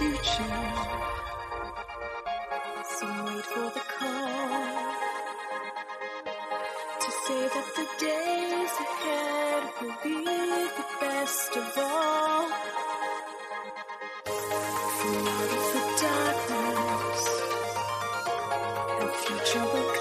the future. Some wait for the call to say that the days ahead will be the best of all. From out of the darkness, a future will come.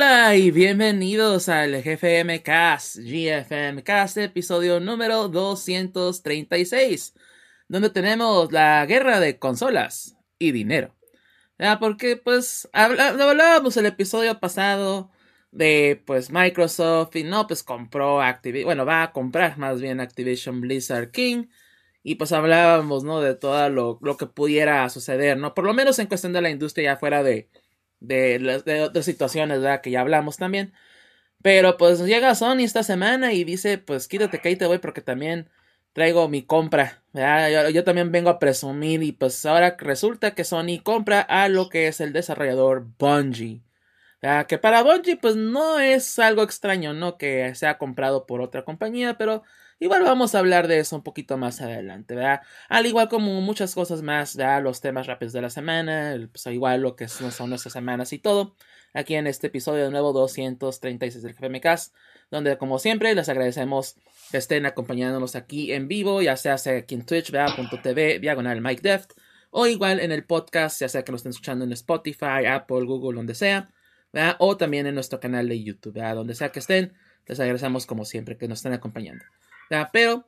Hola y bienvenidos al GFM Cast, GFM Cast, episodio número 236, donde tenemos la guerra de consolas y dinero. Ya, porque pues hablábamos el episodio pasado de pues Microsoft y no pues compró Activision, bueno va a comprar más bien Activision Blizzard King y pues hablábamos no de todo lo, lo que pudiera suceder, no por lo menos en cuestión de la industria ya fuera de de, de otras situaciones, ¿verdad? Que ya hablamos también. Pero pues llega Sony esta semana y dice, pues quítate que ahí te voy porque también traigo mi compra, ¿verdad? Yo, también vengo a presumir y pues ahora resulta que Sony compra a lo que es el desarrollador Bungie. Que para Bungie pues no es algo extraño, ¿no? Que sea comprado por otra compañía, pero igual vamos a hablar de eso un poquito más adelante, ¿verdad? Al igual como muchas cosas más, ¿verdad? Los temas rápidos de la semana, pues igual lo que son nuestras semanas y todo. Aquí en este episodio de nuevo 236 del GFMcast, donde como siempre les agradecemos que estén acompañándonos aquí en vivo, ya sea aquí en Twitch, ¿verdad? Punto .tv, diagonal Mike Deft, o igual en el podcast, ya sea que nos estén escuchando en Spotify, Apple, Google, donde sea, ¿verdad? O también en nuestro canal de YouTube, ¿verdad? Donde sea que estén, les agradecemos como siempre que nos estén acompañando. ¿Verdad? Pero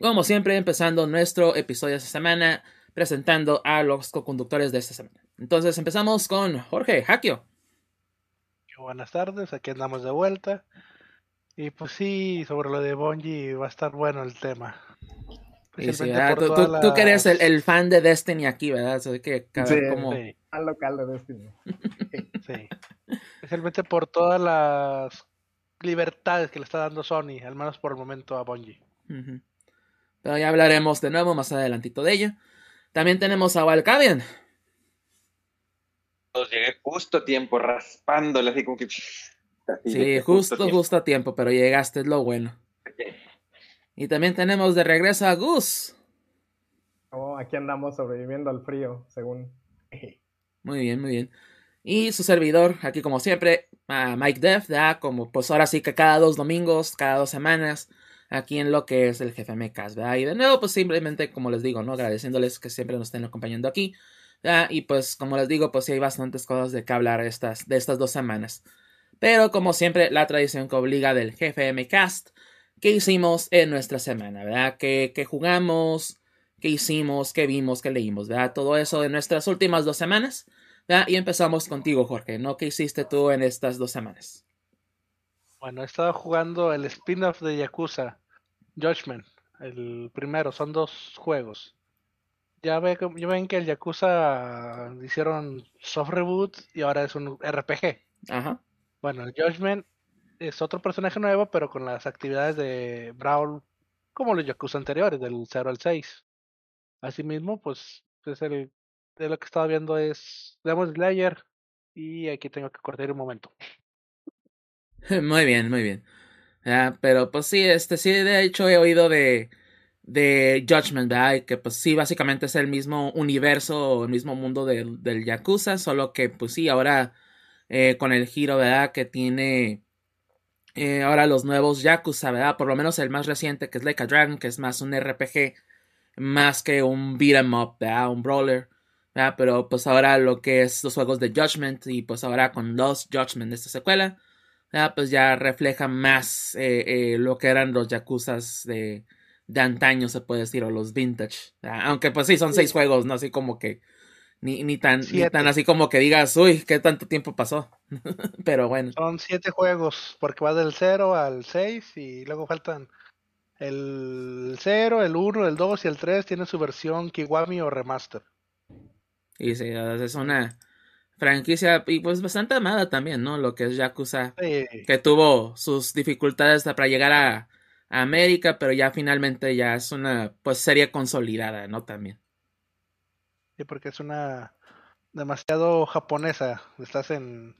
como siempre, empezando nuestro episodio de esta semana, presentando a los co-conductores de esta semana. Entonces empezamos con Jorge Hakio. Buenas tardes, aquí andamos de vuelta. Y pues sí, sobre lo de Bungie va a estar bueno el tema. Sí, ¿verdad? por tú, tú- tú que eres el, fan de Destiny aquí, ¿verdad? Así que cada Sí, como... Sí, al local de Destiny. sí. Especialmente por todas las libertades que le está dando Sony, al menos por el momento a Bungie. Pero ya hablaremos de nuevo más adelantito de ella. También tenemos a Valkavian. Pues llegué justo a tiempo, raspándole así como que. así Sí, justo, a tiempo. justo a tiempo, pero llegaste, es lo bueno. Y también tenemos de regreso a Gus. Oh, aquí andamos sobreviviendo al frío, según. Muy bien, muy bien. Y su servidor, aquí como siempre, a Mike Def, ya como pues ahora sí que cada dos domingos, cada dos semanas, aquí en lo que es el jefe Mecas, ¿verdad? Y de nuevo, pues simplemente, como les digo, ¿no? Agradeciéndoles que siempre nos estén acompañando aquí. ¿verdad? Y pues, como les digo, pues sí hay bastantes cosas de que hablar estas, de estas dos semanas. Pero como siempre, la tradición que obliga del jefe Cast, ¿qué hicimos en nuestra semana, verdad? ¿Qué, qué jugamos? ¿Qué hicimos? ¿Qué vimos? ¿Qué leímos? ¿verdad? Todo eso en nuestras últimas dos semanas. ¿Verdad? Y empezamos contigo, Jorge, ¿no? ¿Qué hiciste tú en estas dos semanas? Bueno, he estado jugando el spin-off de Yakuza, Judgment, el primero, son dos juegos. Ya, ve, ya ven que el Yakuza hicieron soft reboot y ahora es un RPG. Ajá. Bueno, el Judgment es otro personaje nuevo, pero con las actividades de Brawl como los Yakuza anteriores, del 0 al 6. Asimismo, pues es el de lo que estaba viendo es Demon Slayer y aquí tengo que cortar un momento. Muy bien, muy bien. Ah, pero pues sí, este sí, de hecho he oído de, de Judgment, ¿verdad? Y que pues sí, básicamente es el mismo universo, el mismo mundo del, del Yakuza, solo que pues sí, ahora eh, con el giro, ¿verdad? Que tiene eh, ahora los nuevos Yakuza, ¿verdad? Por lo menos el más reciente, que es Like a Dragon, que es más un RPG, más que un beat 'em up, ¿verdad? Un brawler. ¿Verdad? Pero pues ahora lo que es los juegos de Judgment y pues ahora con los Judgment de esta secuela, ¿verdad? pues ya refleja más eh, eh, lo que eran los Yakuzas de, de antaño, se puede decir, o los vintage. ¿verdad? Aunque pues sí, son seis juegos, no así como que ni, ni, tan, ni tan así como que digas, uy, qué tanto tiempo pasó. Pero bueno. Son siete juegos, porque va del 0 al 6 y luego faltan el 0, el 1, el 2 y el 3 tienen su versión Kiwami o Remaster. Y sí, es una franquicia y pues bastante amada también, ¿no? Lo que es Yakuza, Sí, que tuvo sus dificultades para llegar a, a América, pero ya finalmente ya es una pues serie consolidada, ¿no? También. sí, porque es una demasiado japonesa. Estás en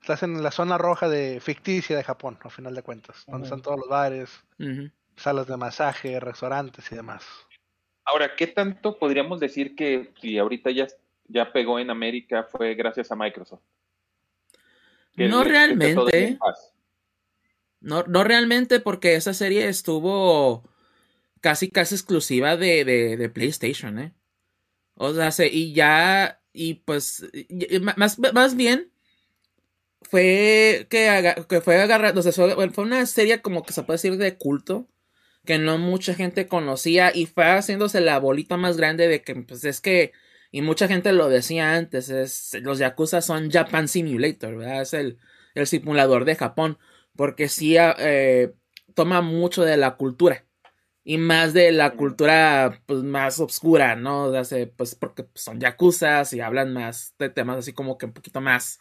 estás en la zona roja de ficticia de Japón, a final de cuentas, donde están todos los bares, salas de masaje, restaurantes y demás. Ahora, ¿qué tanto podríamos decir que si ahorita ya, ya pegó en América fue gracias a Microsoft? Que No realmente. No, no realmente porque esa serie estuvo casi casi exclusiva de, de, de PlayStation, ¿eh? O sea, se- y ya, y pues, y- más, más bien fue que, aga- que fue agarrando, o sea, fue una serie como que se puede decir de culto, que no mucha gente conocía y fue haciéndose la bolita más grande de que, pues es que, y mucha gente lo decía antes, es, los Yakuza son Japan Simulator, ¿verdad? Es el, el simulador de Japón, porque sí eh, toma mucho de la cultura. Y más de la cultura pues, más oscura, ¿no? O sea, pues porque son yakuzas y hablan más de temas así como que un poquito más,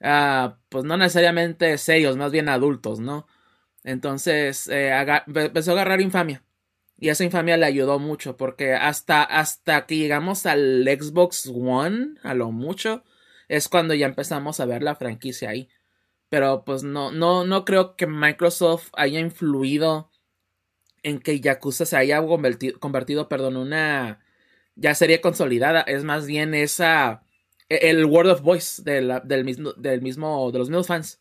ah, pues no necesariamente serios, más bien adultos, ¿no? Entonces eh, empezó a agarrar infamia. Y esa infamia le ayudó mucho porque hasta, hasta que llegamos al Xbox One, a lo mucho, es cuando ya empezamos a ver la franquicia ahí. Pero pues no, no, no creo que Microsoft haya influido en que Yakuza se haya convertido, convertido perdón, una ya serie consolidada. Es más bien esa el word of voice de la- del mismo, del mismo, de los mismos fans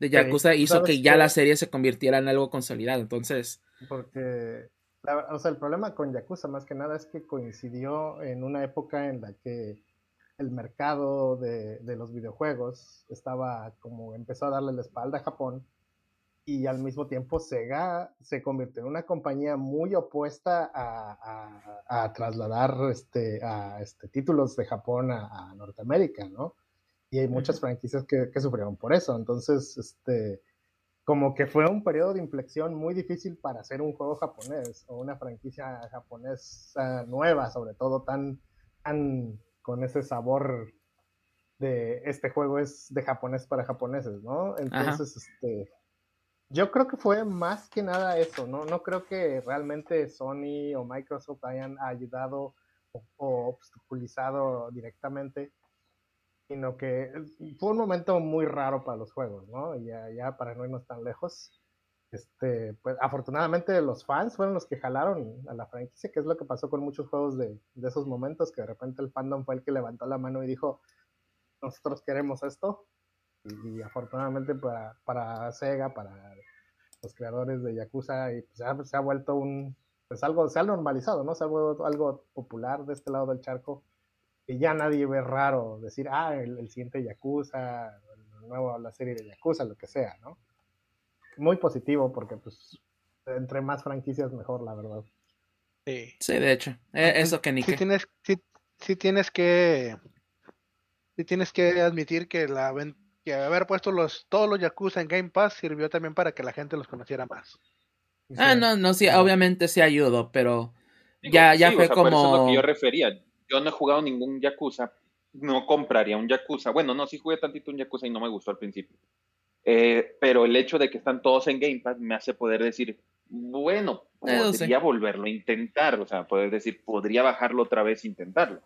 de Yakuza hizo ¿sabes que ya qué? la serie se convirtiera en algo consolidado. Entonces, Porque, la- o sea, el problema con Yakuza más que nada es que coincidió en una época en la que el mercado de, de los videojuegos estaba como empezó a darle la espalda a Japón y al mismo tiempo Sega se convirtió en una compañía muy opuesta a, a- a trasladar este, a, este, títulos de Japón a, a Norteamérica, ¿no? Y hay muchas franquicias que, que sufrieron por eso. Entonces, este, como que fue un periodo de inflexión muy difícil para hacer un juego japonés o una franquicia japonesa nueva, sobre todo tan, tan con ese sabor de este juego es de japonés para japoneses, ¿no? Entonces, este, yo creo que fue más que nada eso, ¿no? No creo que realmente Sony o Microsoft hayan ayudado o, o obstaculizado directamente, sino que fue un momento muy raro para los juegos, ¿no? Ya, ya para no irnos tan lejos, este, pues afortunadamente los fans fueron los que jalaron a la franquicia, que es lo que pasó con muchos juegos de, de esos momentos, que de repente el fandom fue el que levantó la mano y dijo, nosotros queremos esto, y, afortunadamente para, para Sega, para los creadores de Yakuza, y pues se ha vuelto un, pues algo, se ha normalizado, ¿no? Se ha vuelto algo popular de este lado del charco, y ya nadie ve raro decir, ah, el, el siguiente Yakuza, el nuevo, la serie de Yakuza, lo que sea, ¿no? Muy positivo, porque pues entre más franquicias mejor, la verdad. Sí. sí, de hecho, eh, eso que ni sí tienes, sí, sí tienes que sí tienes que admitir que la que haber puesto los todos los Yakuza en Game Pass sirvió también para que la gente los conociera más. Ah, sí, no, no, sí, obviamente sí ayudó, pero Digo, ya, ya sí, o fue sea, por eso es lo como... que yo refería. Yo no he jugado ningún Yakuza. No compraría un Yakuza. Bueno, no, sí jugué tantito un Yakuza y no me gustó al principio. Eh, pero el hecho de que están todos en Game Pass me hace poder decir, bueno, sí. podría volverlo a intentar, o sea, poder decir, podría bajarlo otra vez e intentarlo.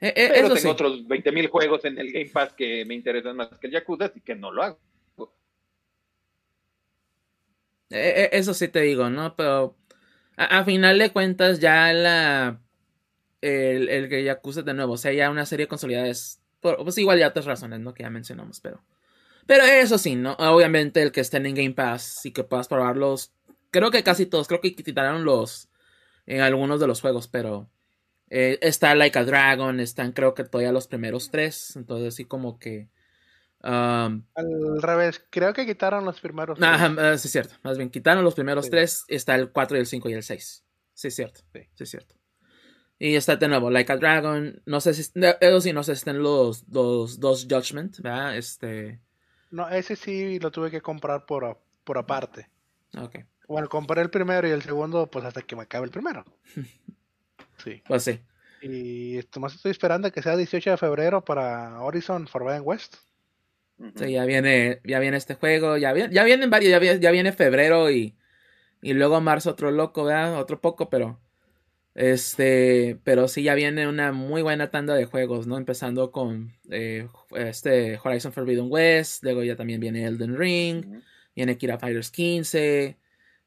Eh, eh, Pero tengo sí. otros 20.000 juegos en el Game Pass que me interesan más que el Yakuza, así que no lo hago. Eh, eh, eso sí te digo, ¿no? Pero a, a final de cuentas ya la el, el que Yakuza de nuevo, o sea, ya una serie consolidada es pues igual ya otras razones, ¿no? Que ya mencionamos, pero pero eso sí, ¿no? Obviamente el que estén en Game Pass y que puedas probarlos, creo que casi todos, creo que quitaron los en algunos de los juegos, pero eh, está Like a Dragon, están creo que todavía los primeros tres, entonces sí como que um, Al revés, creo que quitaron los primeros. Ajá, tres. eh, sí, es cierto. Más bien, quitaron los primeros Sí. tres. Está el 4 y el 5 y el 6. Sí, es cierto. Sí. Sí, es cierto. Y está de nuevo, Like a Dragon. No sé si. no, Eso sí, no sé si están los, los dos Judgment, ¿verdad? Este. No, ese sí lo tuve que comprar por, por aparte. Ok. Bueno, compré el primero y el segundo, pues hasta que me acabe el primero. Sí. Pues sí. Y esto más estoy esperando que sea 18 de febrero para Horizon Forbidden West. Sí, ya viene, ya viene este juego. Ya, viene, ya vienen varios. Ya viene, ya viene febrero y. Y luego marzo otro loco, ¿verdad? Otro poco, pero. Este. Pero sí, ya viene una muy buena tanda de juegos, ¿no? Empezando con. eh, este Horizon Forbidden West. Luego ya también viene Elden Ring. Viene Kira Fighters 15,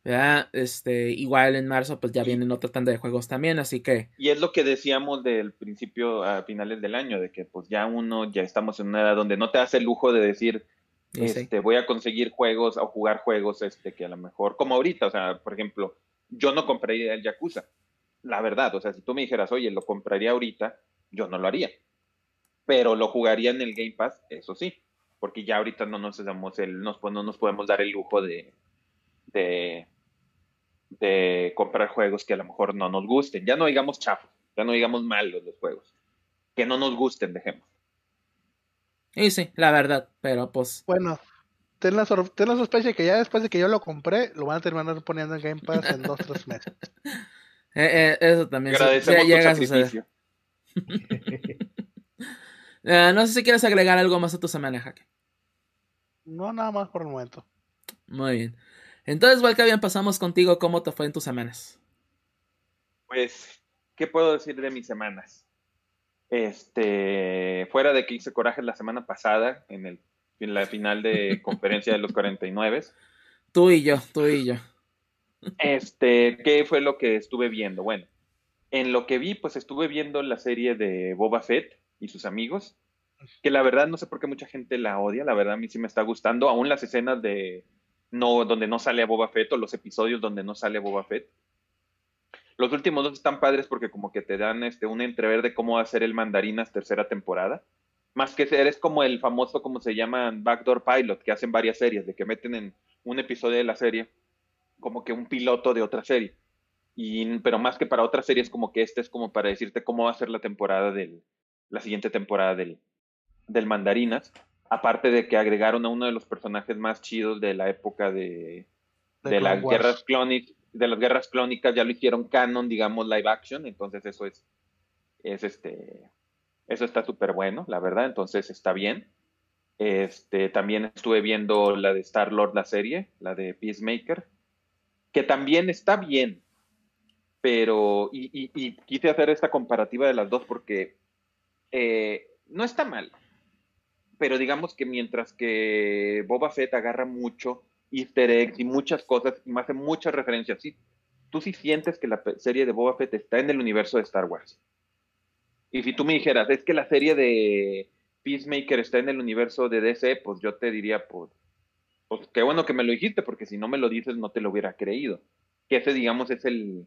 ¿verdad? Este, igual en marzo pues ya vienen otra tanda de juegos también, así que Y es lo que decíamos del principio a finales del año, de que pues ya uno, ya estamos en una edad donde no te hace el lujo de decir, sí. este, voy a conseguir juegos o jugar juegos este, que a lo mejor, como ahorita, o sea, por ejemplo, yo no compraría el Yakuza, la verdad, o sea, si tú me dijeras, oye, lo compraría ahorita, yo no lo haría, pero lo jugaría en el Game Pass, eso sí, porque ya ahorita no nos damos el, nos, no nos podemos dar el lujo de, de, de comprar juegos que a lo mejor no nos gusten, ya no digamos chafos, ya no digamos malos los juegos, que no nos gusten, dejemos. Y sí, la verdad, pero pues Bueno, ten la, sor- ten la sospecha de que ya después de que yo lo compré, lo van a terminar poniendo en Game Pass en dos tres meses. eh, eh, eso también Agradecemos sí tu llega a suceder. sacrificio. Eh, no sé si quieres agregar algo más a tu semana, Jaque. No, nada más por el momento. Muy bien. Entonces, igual que bien pasamos contigo, ¿cómo te fue en tus semanas? Pues, ¿qué puedo decir de mis semanas? Este, fuera de que hice coraje la semana pasada en, el, en la final de conferencia de los 49, Tú y yo, tú y yo. Este, ¿qué fue lo que estuve viendo? Bueno, en lo que vi, pues estuve viendo la serie de Boba Fett y sus amigos, que la verdad no sé por qué mucha gente la odia, la verdad a mí sí me está gustando, aún las escenas de no donde no sale a Boba Fett o los episodios donde no sale Boba Fett. Los últimos dos están padres porque como que te dan este un entrever de cómo va a ser el Mandarinas tercera temporada. Más que ser, es como el famoso, como se llaman, Backdoor Pilot, que hacen varias series, de que meten en un episodio de la serie como que un piloto de otra serie. Y, pero más que para otra serie es como que este es como para decirte cómo va a ser la temporada del, la siguiente temporada del, del Mandarinas. Aparte de que agregaron a uno de los personajes más chidos de la época de, De de, las Wars. guerras clónicas, de las guerras clónicas, ya lo hicieron canon, digamos, live action, entonces eso es, es este, eso está súper bueno, la verdad, entonces está bien. Este, también estuve viendo la de Star Lord, la serie, la de Peacemaker, que también está bien, pero, y, quise hacer esta comparativa de las dos porque eh, no está mal, pero digamos que mientras que Boba Fett agarra mucho easter eggs y muchas cosas y me hace muchas referencias, sí, tú sí sientes que la serie de Boba Fett está en el universo de Star Wars. Y si tú me dijeras, es que la serie de Peacemaker está en el universo de DC, pues yo te diría, pues, pues qué bueno que me lo dijiste, porque si no me lo dices no te lo hubiera creído. Que ese, digamos, es el,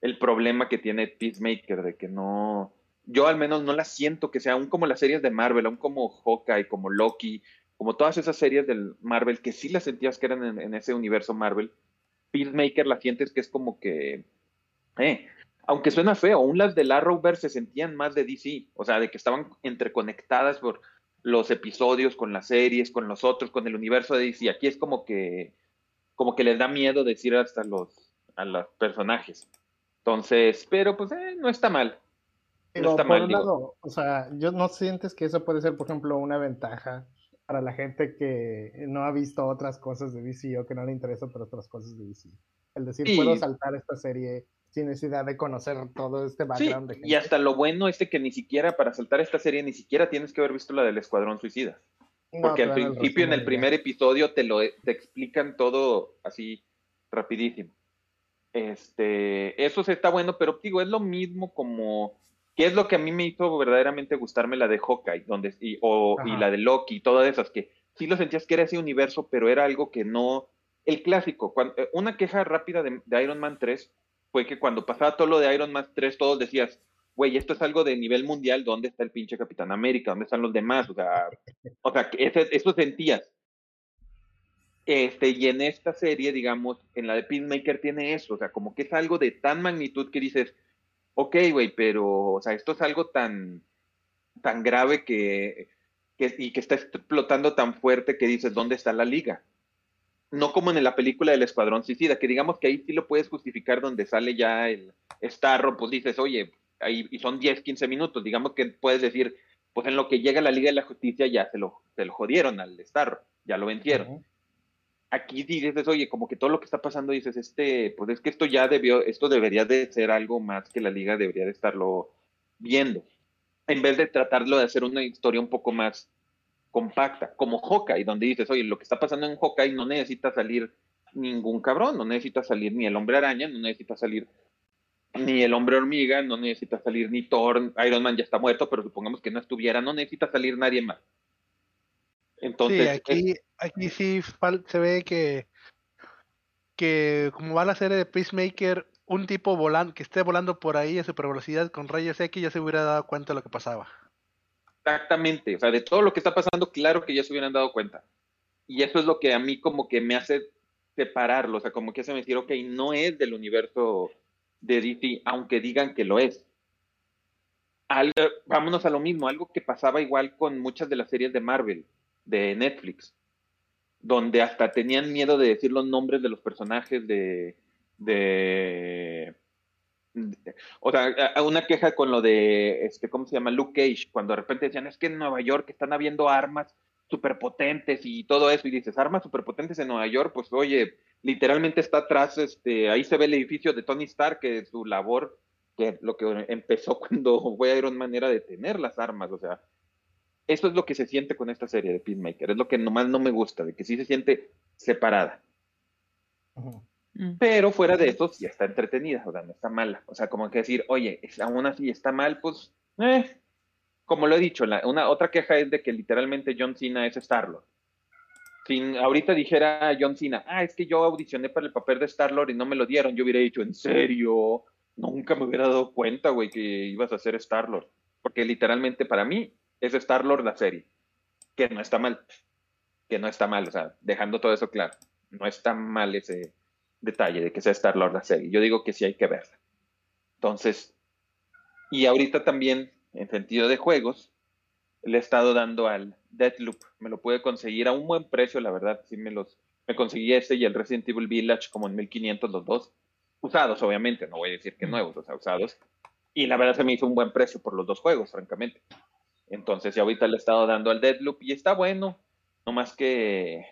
el problema que tiene Peacemaker, de que no, yo al menos no la siento que sea aún como las series de Marvel, aún como Hawkeye, como Loki, como todas esas series del Marvel, que sí las sentías que eran en, ese universo Marvel, Peacemaker la sientes que es como que, eh, aunque suena feo, aún las del Arrowverse se sentían más de DC, o sea, de que estaban interconectadas por los episodios con las series, con los otros, con el universo de DC. Aquí es como que, como que les da miedo decir hasta los, a los personajes. Entonces, pero pues eh, no está mal. No está por mal, un digo. lado, o sea, yo no sientes que eso puede ser, por ejemplo, una ventaja para la gente que no ha visto otras cosas de DC o que no le interesan otras cosas de DC. El decir, Sí. puedo saltar esta serie sin necesidad de conocer todo este Sí, background de y hasta lo bueno es de que ni siquiera para saltar esta serie ni siquiera tienes que haber visto la del Escuadrón Suicida. No, Porque al principio, en el primer episodio, te lo te explican todo así rapidísimo. Este, eso sí está bueno, pero digo, es lo mismo como que es lo que a mí me hizo verdaderamente gustarme la de Hawkeye, donde y, o, y la de Loki, y todas esas que sí lo sentías que era ese universo, pero era algo que no el clásico. eh, una queja rápida de, de Iron Man 3 fue que cuando pasaba todo lo de Iron Man 3, todos decías, güey, esto es algo de nivel mundial, ¿dónde está el pinche Capitán América? ¿Dónde están los demás? O sea, o sea, ese- eso sentías. Este, y en esta serie, digamos, en la de Peacemaker tiene eso, o sea, como que es algo de tan magnitud que dices, ok, güey, pero, o sea, esto es algo tan, tan grave que, que, y que está explotando tan fuerte que dices, ¿dónde está la liga? No como en la película del Escuadrón Suicida, que digamos que ahí sí lo puedes justificar donde sale ya el Starro, pues dices, oye, ahí, y son 10, 15 minutos, digamos que puedes decir, pues en lo que llega la Liga de la Justicia ya se lo, se lo jodieron al Starro, ya lo vencieron Ujú. aquí sí dices, oye, como que todo lo que está pasando, dices, este, pues es que esto ya debió, esto debería de ser algo más que la liga debería de estarlo viendo, en vez de tratarlo de hacer una historia un poco más compacta, como Hawkeye, donde dices, oye, lo que está pasando en Hawkeye no necesita salir ningún cabrón, no necesita salir ni el hombre araña, no necesita salir ni el hombre hormiga, no necesita salir ni Thor, Iron Man ya está muerto, pero supongamos que no estuviera, no necesita salir nadie más. Entonces, sí, aquí, aquí sí se ve que, que como va la serie de Peacemaker, un tipo volando, que esté volando por ahí a super velocidad con rayos X ya se hubiera dado cuenta de lo que pasaba. Exactamente, o sea, de todo lo que está pasando, claro que ya se hubieran dado cuenta. Y eso es lo que a mí como que me hace separarlo, o sea, como que hace decir, ok, no es del universo de DC, aunque digan que lo es. Eh, vámonos a lo mismo, algo que pasaba igual con muchas de las series de Marvel, de Netflix, donde hasta tenían miedo de decir los nombres de los personajes de de- o sea, una queja con lo de, este, ¿cómo se llama? Luke Cage, cuando de repente decían, es que en Nueva York están habiendo armas superpotentes y todo eso, y dices, armas superpotentes en Nueva York, pues oye, literalmente está atrás, este, ahí se ve el edificio de Tony Stark, que su labor, que lo que empezó cuando fue Iron Man era detener las armas, o sea, eso es lo que se siente con esta serie de Peacemaker, es lo que nomás no me gusta, de que sí se siente separada. Pero fuera de eso, sí está entretenida, o sea, no está mala. O sea, como que decir, oye, aún así está mal, pues, eh. Como lo he dicho, la, una otra queja es de que literalmente John Cena es Star-Lord. Si ahorita dijera John Cena, ah, es que yo audicioné para el papel de Star-Lord y no me lo dieron, yo hubiera dicho, ¿en serio? Nunca me hubiera dado cuenta, güey, que ibas a ser Star-Lord. Porque literalmente para mí es Star-Lord la serie. Que no está mal. Que no está mal, o sea, dejando todo eso claro. No está mal ese, detalle de que sea Star Lord la serie. Yo digo que sí hay que verla. Entonces, y ahorita también, en sentido de juegos, le he estado dando al Deathloop. Me lo pude conseguir a un buen precio, la verdad. Sí me los, me conseguí este y el Resident Evil Village como en 1500 los dos. Usados, obviamente, no voy a decir que nuevos, o sea, usados. Y la verdad se me hizo un buen precio por los dos juegos, francamente. Entonces, ya ahorita le he estado dando al Deathloop y está bueno. No más que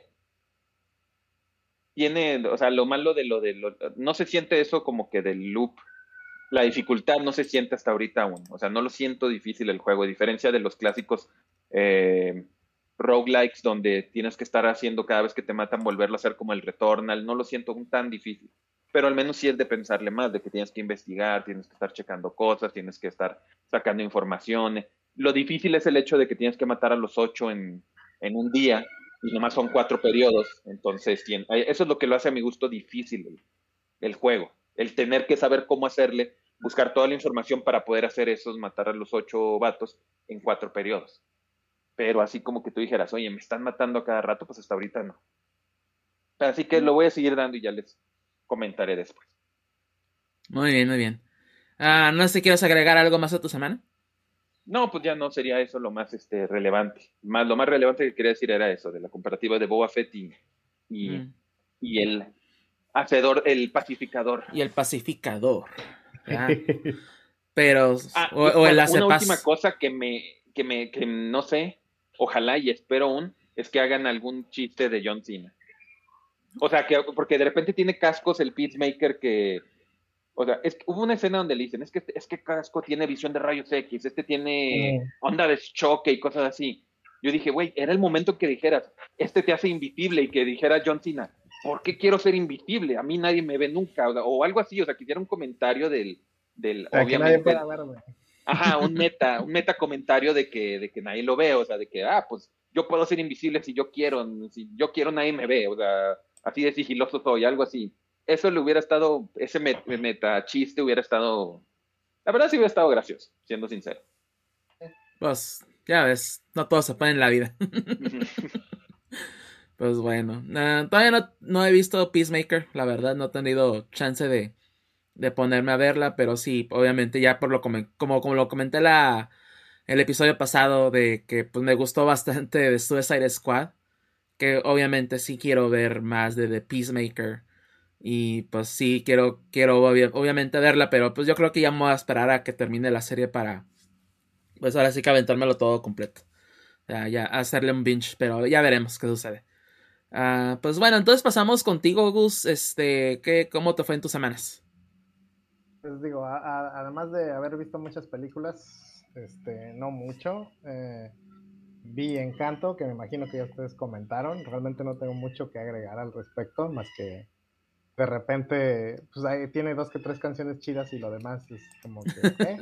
tiene, o sea, lo malo de lo de lo, no se siente eso como que del loop, la dificultad no se siente hasta ahorita aún, o sea, no lo siento difícil el juego, a diferencia de los clásicos eh, roguelikes donde tienes que estar haciendo cada vez que te matan volverlo a hacer como el Returnal, no lo siento aún tan difícil, pero al menos sí es de pensarle más, de que tienes que investigar, tienes que estar checando cosas, tienes que estar sacando información. Lo difícil es el hecho de que tienes que matar a los ocho en, en un día y nomás son cuatro periodos, entonces tien- eso es lo que lo hace a mi gusto difícil el, juego, el tener que saber cómo hacerle, buscar toda la información para poder hacer esos, matar a los ocho vatos en cuatro periodos. Pero así como que tú dijeras, oye, me están matando a cada rato, pues hasta ahorita no. Así que lo voy a seguir dando y ya les comentaré después. Muy bien, muy bien. Ah, no sé quieres agregar algo más a tu semana. No, pues ya no sería eso lo más este, relevante. Más, lo más relevante que quería decir era eso, de la comparativa de Boba Fett y, y, Mm. y el hacedor, el pacificador. Y el pacificador. Pero, Ah, o, o el una hace última paz. cosa que me, que me, que no sé, ojalá y espero aún, es que hagan algún chiste de John Cena. O sea, que porque de repente tiene cascos el Peacemaker que. O sea, es, hubo una escena donde le dicen, es que es que casco tiene visión de rayos X, este tiene Mm. onda de choque y cosas así. Yo dije, güey, era el momento que dijeras, este te hace invisible y que dijera John Cena, ¿por qué quiero ser invisible? A mí nadie me ve nunca, o, o algo así, o sea, que hiciera un comentario del, del que nadie obviamente, pueda verme. ajá, un meta, un meta comentario de que, de que nadie lo ve, o sea, de que, ah, pues yo puedo ser invisible si yo quiero, si yo quiero nadie me ve, o sea, así de sigiloso soy, algo así. Eso le hubiera estado, ese met- meta chiste hubiera estado, la verdad sí hubiera estado gracioso, siendo sincero. Pues, ya ves, no todo se puede en la vida. Pues bueno, ah, todavía no, no he visto Peacemaker, la verdad, no he tenido chance de, de ponerme a verla, pero sí, obviamente ya por lo como, como lo comenté la, el episodio pasado de que pues me gustó bastante de Suicide Squad, que obviamente sí quiero ver más de The Peacemaker y pues sí quiero quiero obvia- obviamente verla, pero pues yo creo que ya me voy a esperar a que termine la serie para pues ahora sí que aventármelo todo completo. Ya, ya hacerle un binge, pero ya veremos qué sucede. Ah, pues bueno, entonces pasamos contigo, Gus. Este, ¿qué, ¿cómo te fue en tus semanas? Pues digo, a- además de haber visto muchas películas, este, no mucho, eh, vi Encanto, que me imagino que ya ustedes comentaron. Realmente no tengo mucho que agregar al respecto, más que de repente, pues ahí tiene dos que tres canciones chidas y lo demás es como que, ¿eh?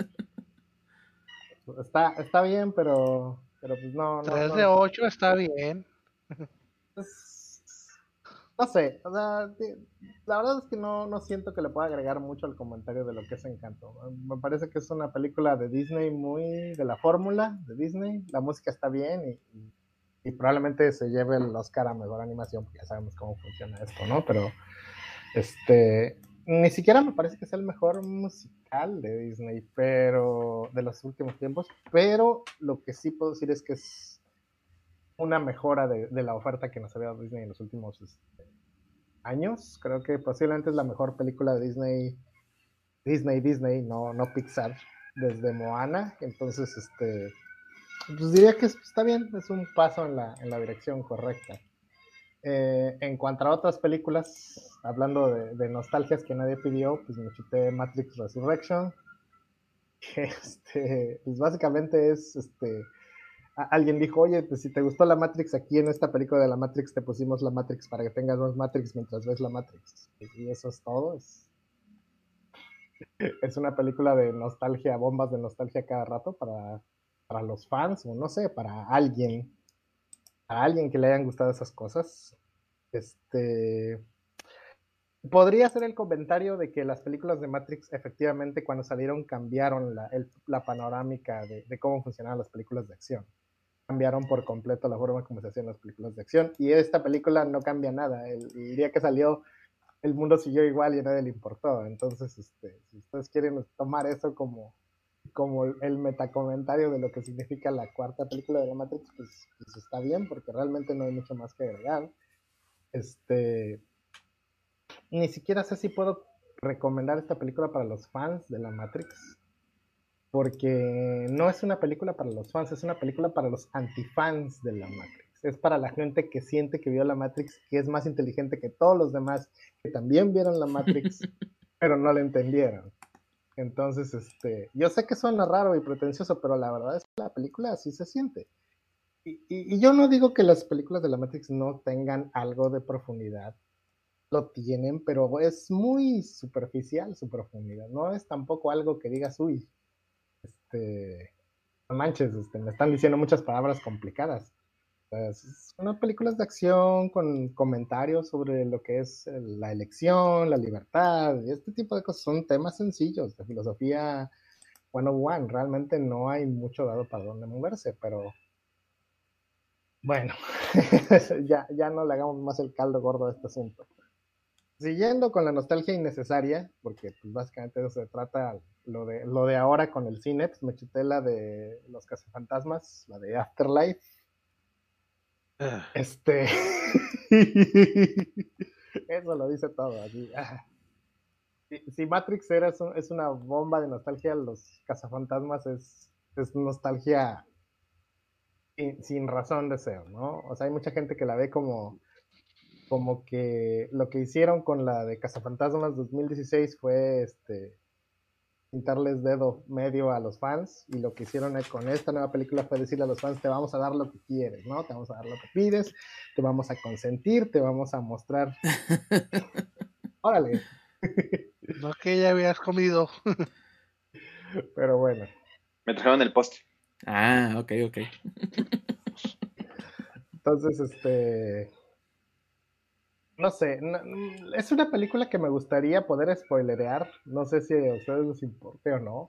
Está, está bien, pero, pero pues no, no, 3 no- de 8 está bien. pues, no sé, o sea, la verdad es que no, no siento que le pueda agregar mucho al comentario de lo que es Encanto. Me parece que es una película de Disney muy de la fórmula de Disney. La música está bien y, y- y probablemente se lleve el Oscar a mejor animación, porque ya sabemos cómo funciona esto, ¿no? Pero este ni siquiera me parece que sea el mejor musical de Disney, pero de los últimos tiempos. Pero lo que sí puedo decir es que es una mejora de, la oferta que nos había dado Disney en los últimos este, años. Creo que posiblemente es la mejor película de Disney, Disney, Disney, no, no Pixar, desde Moana. Entonces, este, pues diría que es- está bien, es un paso en la, en la dirección correcta. Eh, en cuanto a otras películas, hablando de, nostalgias que nadie pidió, pues me chuté Matrix Resurrection, que este, pues básicamente es este, alguien dijo, oye, pues si te gustó la Matrix, aquí en esta película de la Matrix te pusimos la Matrix para que tengas más Matrix mientras ves la Matrix. Y eso es todo. Es, es una película de nostalgia, bombas de nostalgia cada rato para, para los fans, o no sé, para alguien, a alguien que le hayan gustado esas cosas. Este. Podría ser el comentario de que las películas de Matrix efectivamente cuando salieron cambiaron la, la panorámica de, cómo funcionaban las películas de acción cambiaron por completo la forma como se hacían las películas de acción. Y esta película no cambia nada. El, el día que salió, el mundo siguió igual y a nadie le importó. Entonces, este, si ustedes quieren tomar eso como, como el metacomentario de lo que significa la cuarta película de la Matrix, pues, pues está bien, porque realmente no hay mucho más que agregar. Este, ni siquiera sé si puedo recomendar esta película para los fans de la Matrix porque no es una película para los fans, es una película para los antifans de la Matrix. Es para la gente que siente que vio la Matrix, que es más inteligente que todos los demás, que también vieron la Matrix, pero no la entendieron. Entonces, este, yo sé que suena raro y pretencioso, pero la verdad es que la película así se siente. Y, y- y yo no digo que las películas de la Matrix no tengan algo de profundidad. Lo tienen, pero es muy superficial su profundidad. No es tampoco algo que digas, uy, este, manches, este, me están diciendo muchas palabras complicadas. O sea, es- Son películas de acción con comentarios sobre lo que es la elección, la libertad, y este tipo de cosas. Son temas sencillos de filosofía 101. Realmente no hay mucho dado para dónde moverse, pero bueno, ya, ya no le hagamos más el caldo gordo a este asunto. Siguiendo con la nostalgia innecesaria, porque pues, básicamente se trata lo de, lo de ahora con el cine, pues me chuté la de los cazafantasmas, la de Afterlife. Este. Eso lo dice todo. Ah. Si, Matrix era, es una bomba de nostalgia, los cazafantasmas es, es nostalgia sin, sin razón de ser, ¿no? O sea, hay mucha gente que la ve como, como que lo que hicieron con la de Cazafantasmas 2016 fue este pintarles dedo medio a los fans y lo que hicieron con esta nueva película fue decirle a los fans te vamos a dar lo que quieres, ¿no? Te vamos a dar lo que pides, te vamos a consentir, te vamos a mostrar. Órale. No que ya habías comido. Pero bueno. Me trajeron el postre. Ah, ok, ok. Entonces, este. No sé, no- es una película que me gustaría poder spoilerear. No sé si a ustedes les importe o no.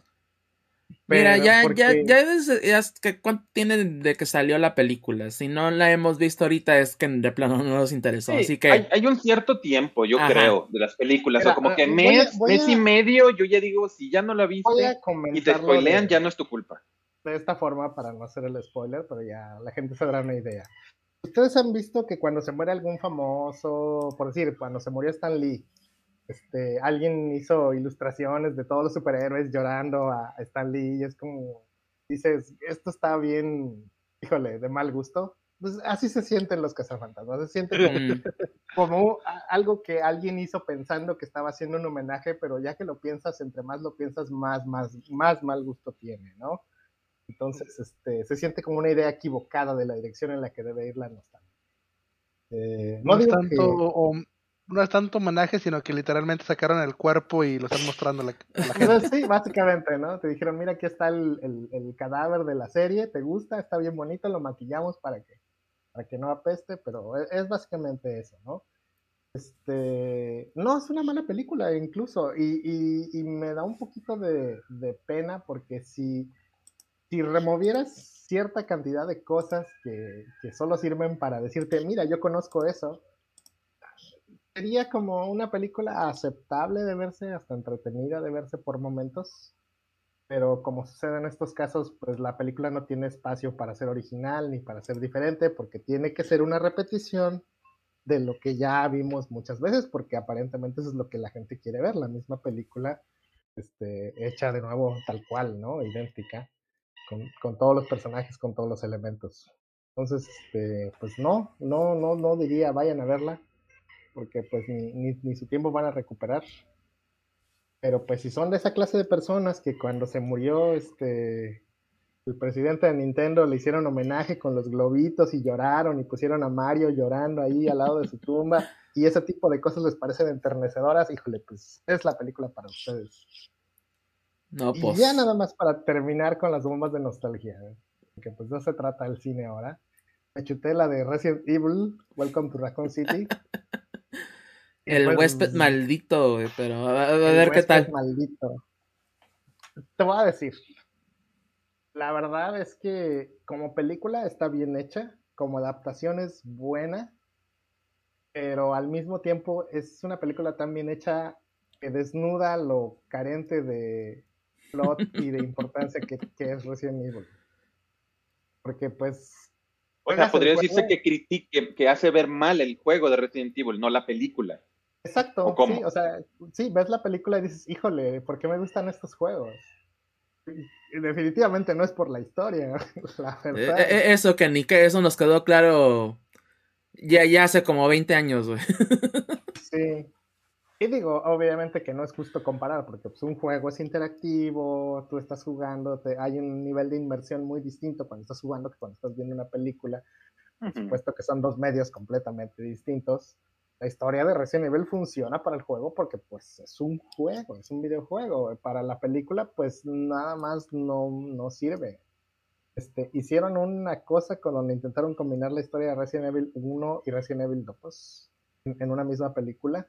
Mira, Pero ya, ya, porque- ya, es, ya es que cuánto tiene de que salió la película. Si no la hemos visto ahorita es que de plano no nos interesó. Sí, Así que hay, hay un cierto tiempo, yo Ajá. creo, de las películas. Mira, o como que eh, voy a- mes, voy mes a- y medio, yo ya digo, si ya no la viste y te spoilean, de- ya no es tu culpa. de esta forma para no hacer el spoiler, pero ya la gente se dará una idea. Ustedes han visto que cuando se muere algún famoso, por decir, cuando se murió Stan Lee, este, alguien hizo ilustraciones de todos los superhéroes llorando a a Stan Lee y es como, dices, esto está bien, híjole, de mal gusto. Pues así se sienten los cazafantasmas, se siente como, como a- algo que alguien hizo pensando que estaba haciendo un homenaje, pero ya que lo piensas, entre más lo piensas, más, más, más mal gusto tiene, ¿no? Entonces, este, se siente como una idea equivocada de la dirección en la que debe ir la nostalgia. Eh, No, no es tanto, que- o- no es tanto homenaje, sino que literalmente sacaron el cuerpo y lo están mostrando a la, a la gente. Pues sí, básicamente, ¿no? Te dijeron, mira, aquí está el, el- el cadáver de la serie, ¿te gusta? Está bien bonito, lo maquillamos para que, para que no apeste, pero es, es básicamente eso, ¿no? Este, no, es una mala película incluso, y, y- y me da un poquito de, de pena porque si, si removieras cierta cantidad de cosas que, que solo sirven para decirte, mira, yo conozco eso, sería como una película aceptable de verse, hasta entretenida de verse por momentos. Pero como sucede en estos casos, pues la película no tiene espacio para ser original ni para ser diferente, porque tiene que ser una repetición de lo que ya vimos muchas veces, porque aparentemente eso es lo que la gente quiere ver, la misma película este, hecha de nuevo tal cual, ¿no? Idéntica, con, todos los personajes, con todos los elementos. Entonces, este, pues no, no, no, no diría vayan a verla porque pues ni, ni, ni su tiempo van a recuperar. Pero pues si son de esa clase de personas que cuando se murió este el presidente de Nintendo le hicieron homenaje con los globitos y lloraron y pusieron a Mario llorando ahí al lado de su tumba y ese tipo de cosas les parecen enternecedoras, híjole, pues es la película para ustedes. No, Y pues. ya nada más para terminar con las bombas de nostalgia, ¿eh? porque pues no se trata el cine ahora. Me chuté la de Resident Evil, Welcome to Raccoon City. El pues, huésped maldito, güey, pero a, ver qué huésped tal. Maldito. Te voy a decir. La verdad es que como película está bien hecha, como adaptación es buena, pero al mismo tiempo es una película tan bien hecha que desnuda lo carente de plot y de importancia que, que es Resident Evil. Porque pues... O sea, podría decirse juego- que critique, que hace ver mal el juego de Resident Evil, no la película. Exacto, ¿O cómo? sí, o sea, sí, ves la película y dices, híjole, ¿por qué me gustan estos juegos? Y definitivamente no es por la historia, la Eh, verdad. eh, eso que ni que eso nos quedó claro ya, ya hace como 20 años, güey. Sí. Y digo, obviamente que no es justo comparar, porque pues, un juego es interactivo, tú estás jugando, te- hay un nivel de inmersión muy distinto cuando estás jugando que cuando estás viendo una película. Por supuesto que son dos medios completamente distintos. La historia de Resident Evil funciona para el juego porque pues es un juego, es un videojuego. Para la película pues nada más no, no sirve. Este, hicieron una cosa con donde intentaron combinar la historia de Resident Evil 1 y Resident Evil 2 en, en una misma película.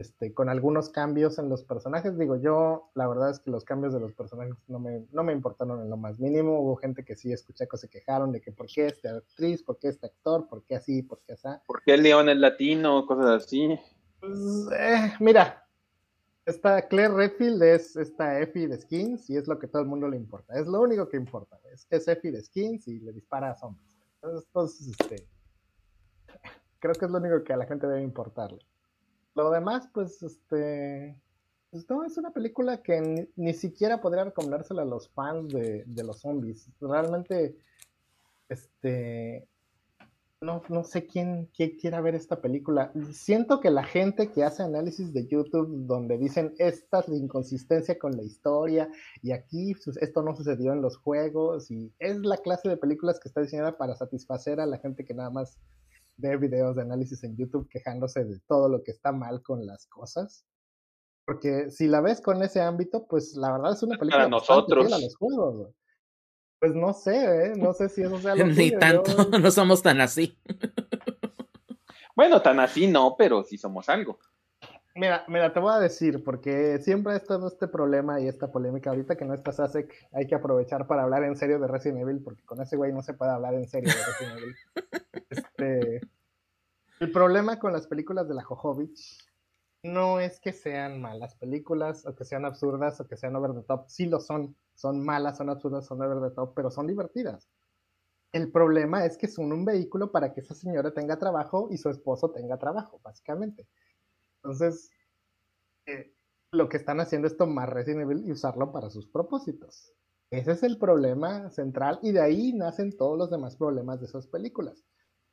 Este, con algunos cambios en los personajes. Digo, yo la verdad es que los cambios de los personajes no me, no me importaron en lo más mínimo. Hubo gente que sí escuché que se quejaron de que por qué esta actriz, por qué este actor, por qué así, por qué así. ¿Por qué el león es latino? Cosas así. Pues, eh, mira, esta Claire Redfield es esta Effie de Skins y es lo que todo el mundo le importa. Es lo único que importa. Es, es Effie de Skins y le dispara a zombies. Entonces, entonces, este, creo que es lo único que a la gente debe importarle. Lo demás, pues, este, pues no, es una película que ni, siquiera podría recomendársela a los fans de, de los zombies. Realmente este, no, no sé quién, quién quiera ver esta película. Siento que la gente que hace análisis de YouTube donde dicen esta es la inconsistencia con la historia y aquí pues, esto no sucedió en los juegos y es la clase de películas que está diseñada para satisfacer a la gente que nada más ve videos de análisis en YouTube quejándose de todo lo que está mal con las cosas. Porque si la ves con ese ámbito, pues la verdad es una película Para nosotros. fiel a los juegos. güey. Pues no sé, ¿eh? no sé si eso sea lo Ni tanto, yo- no somos tan así. Bueno, tan así no, pero sí somos algo. Mira, mira, te voy a decir, porque siempre ha estado este problema y esta polémica. Ahorita que no está Sasek, hay que aprovechar para hablar en serio de Resident Evil, porque con ese güey no se puede hablar en serio de Resident Evil. Este, el problema con las películas de la Jojovich no es que sean malas películas, o que sean absurdas, o que sean over the top. Sí lo son. Son malas, son absurdas, son over the top, pero son divertidas. El problema es que son un vehículo para que esa señora tenga trabajo y su esposo tenga trabajo, básicamente. Entonces, eh, lo que están haciendo es tomar Resident Evil y usarlo para sus propósitos. Ese es el problema central y de ahí nacen todos los demás problemas de esas películas.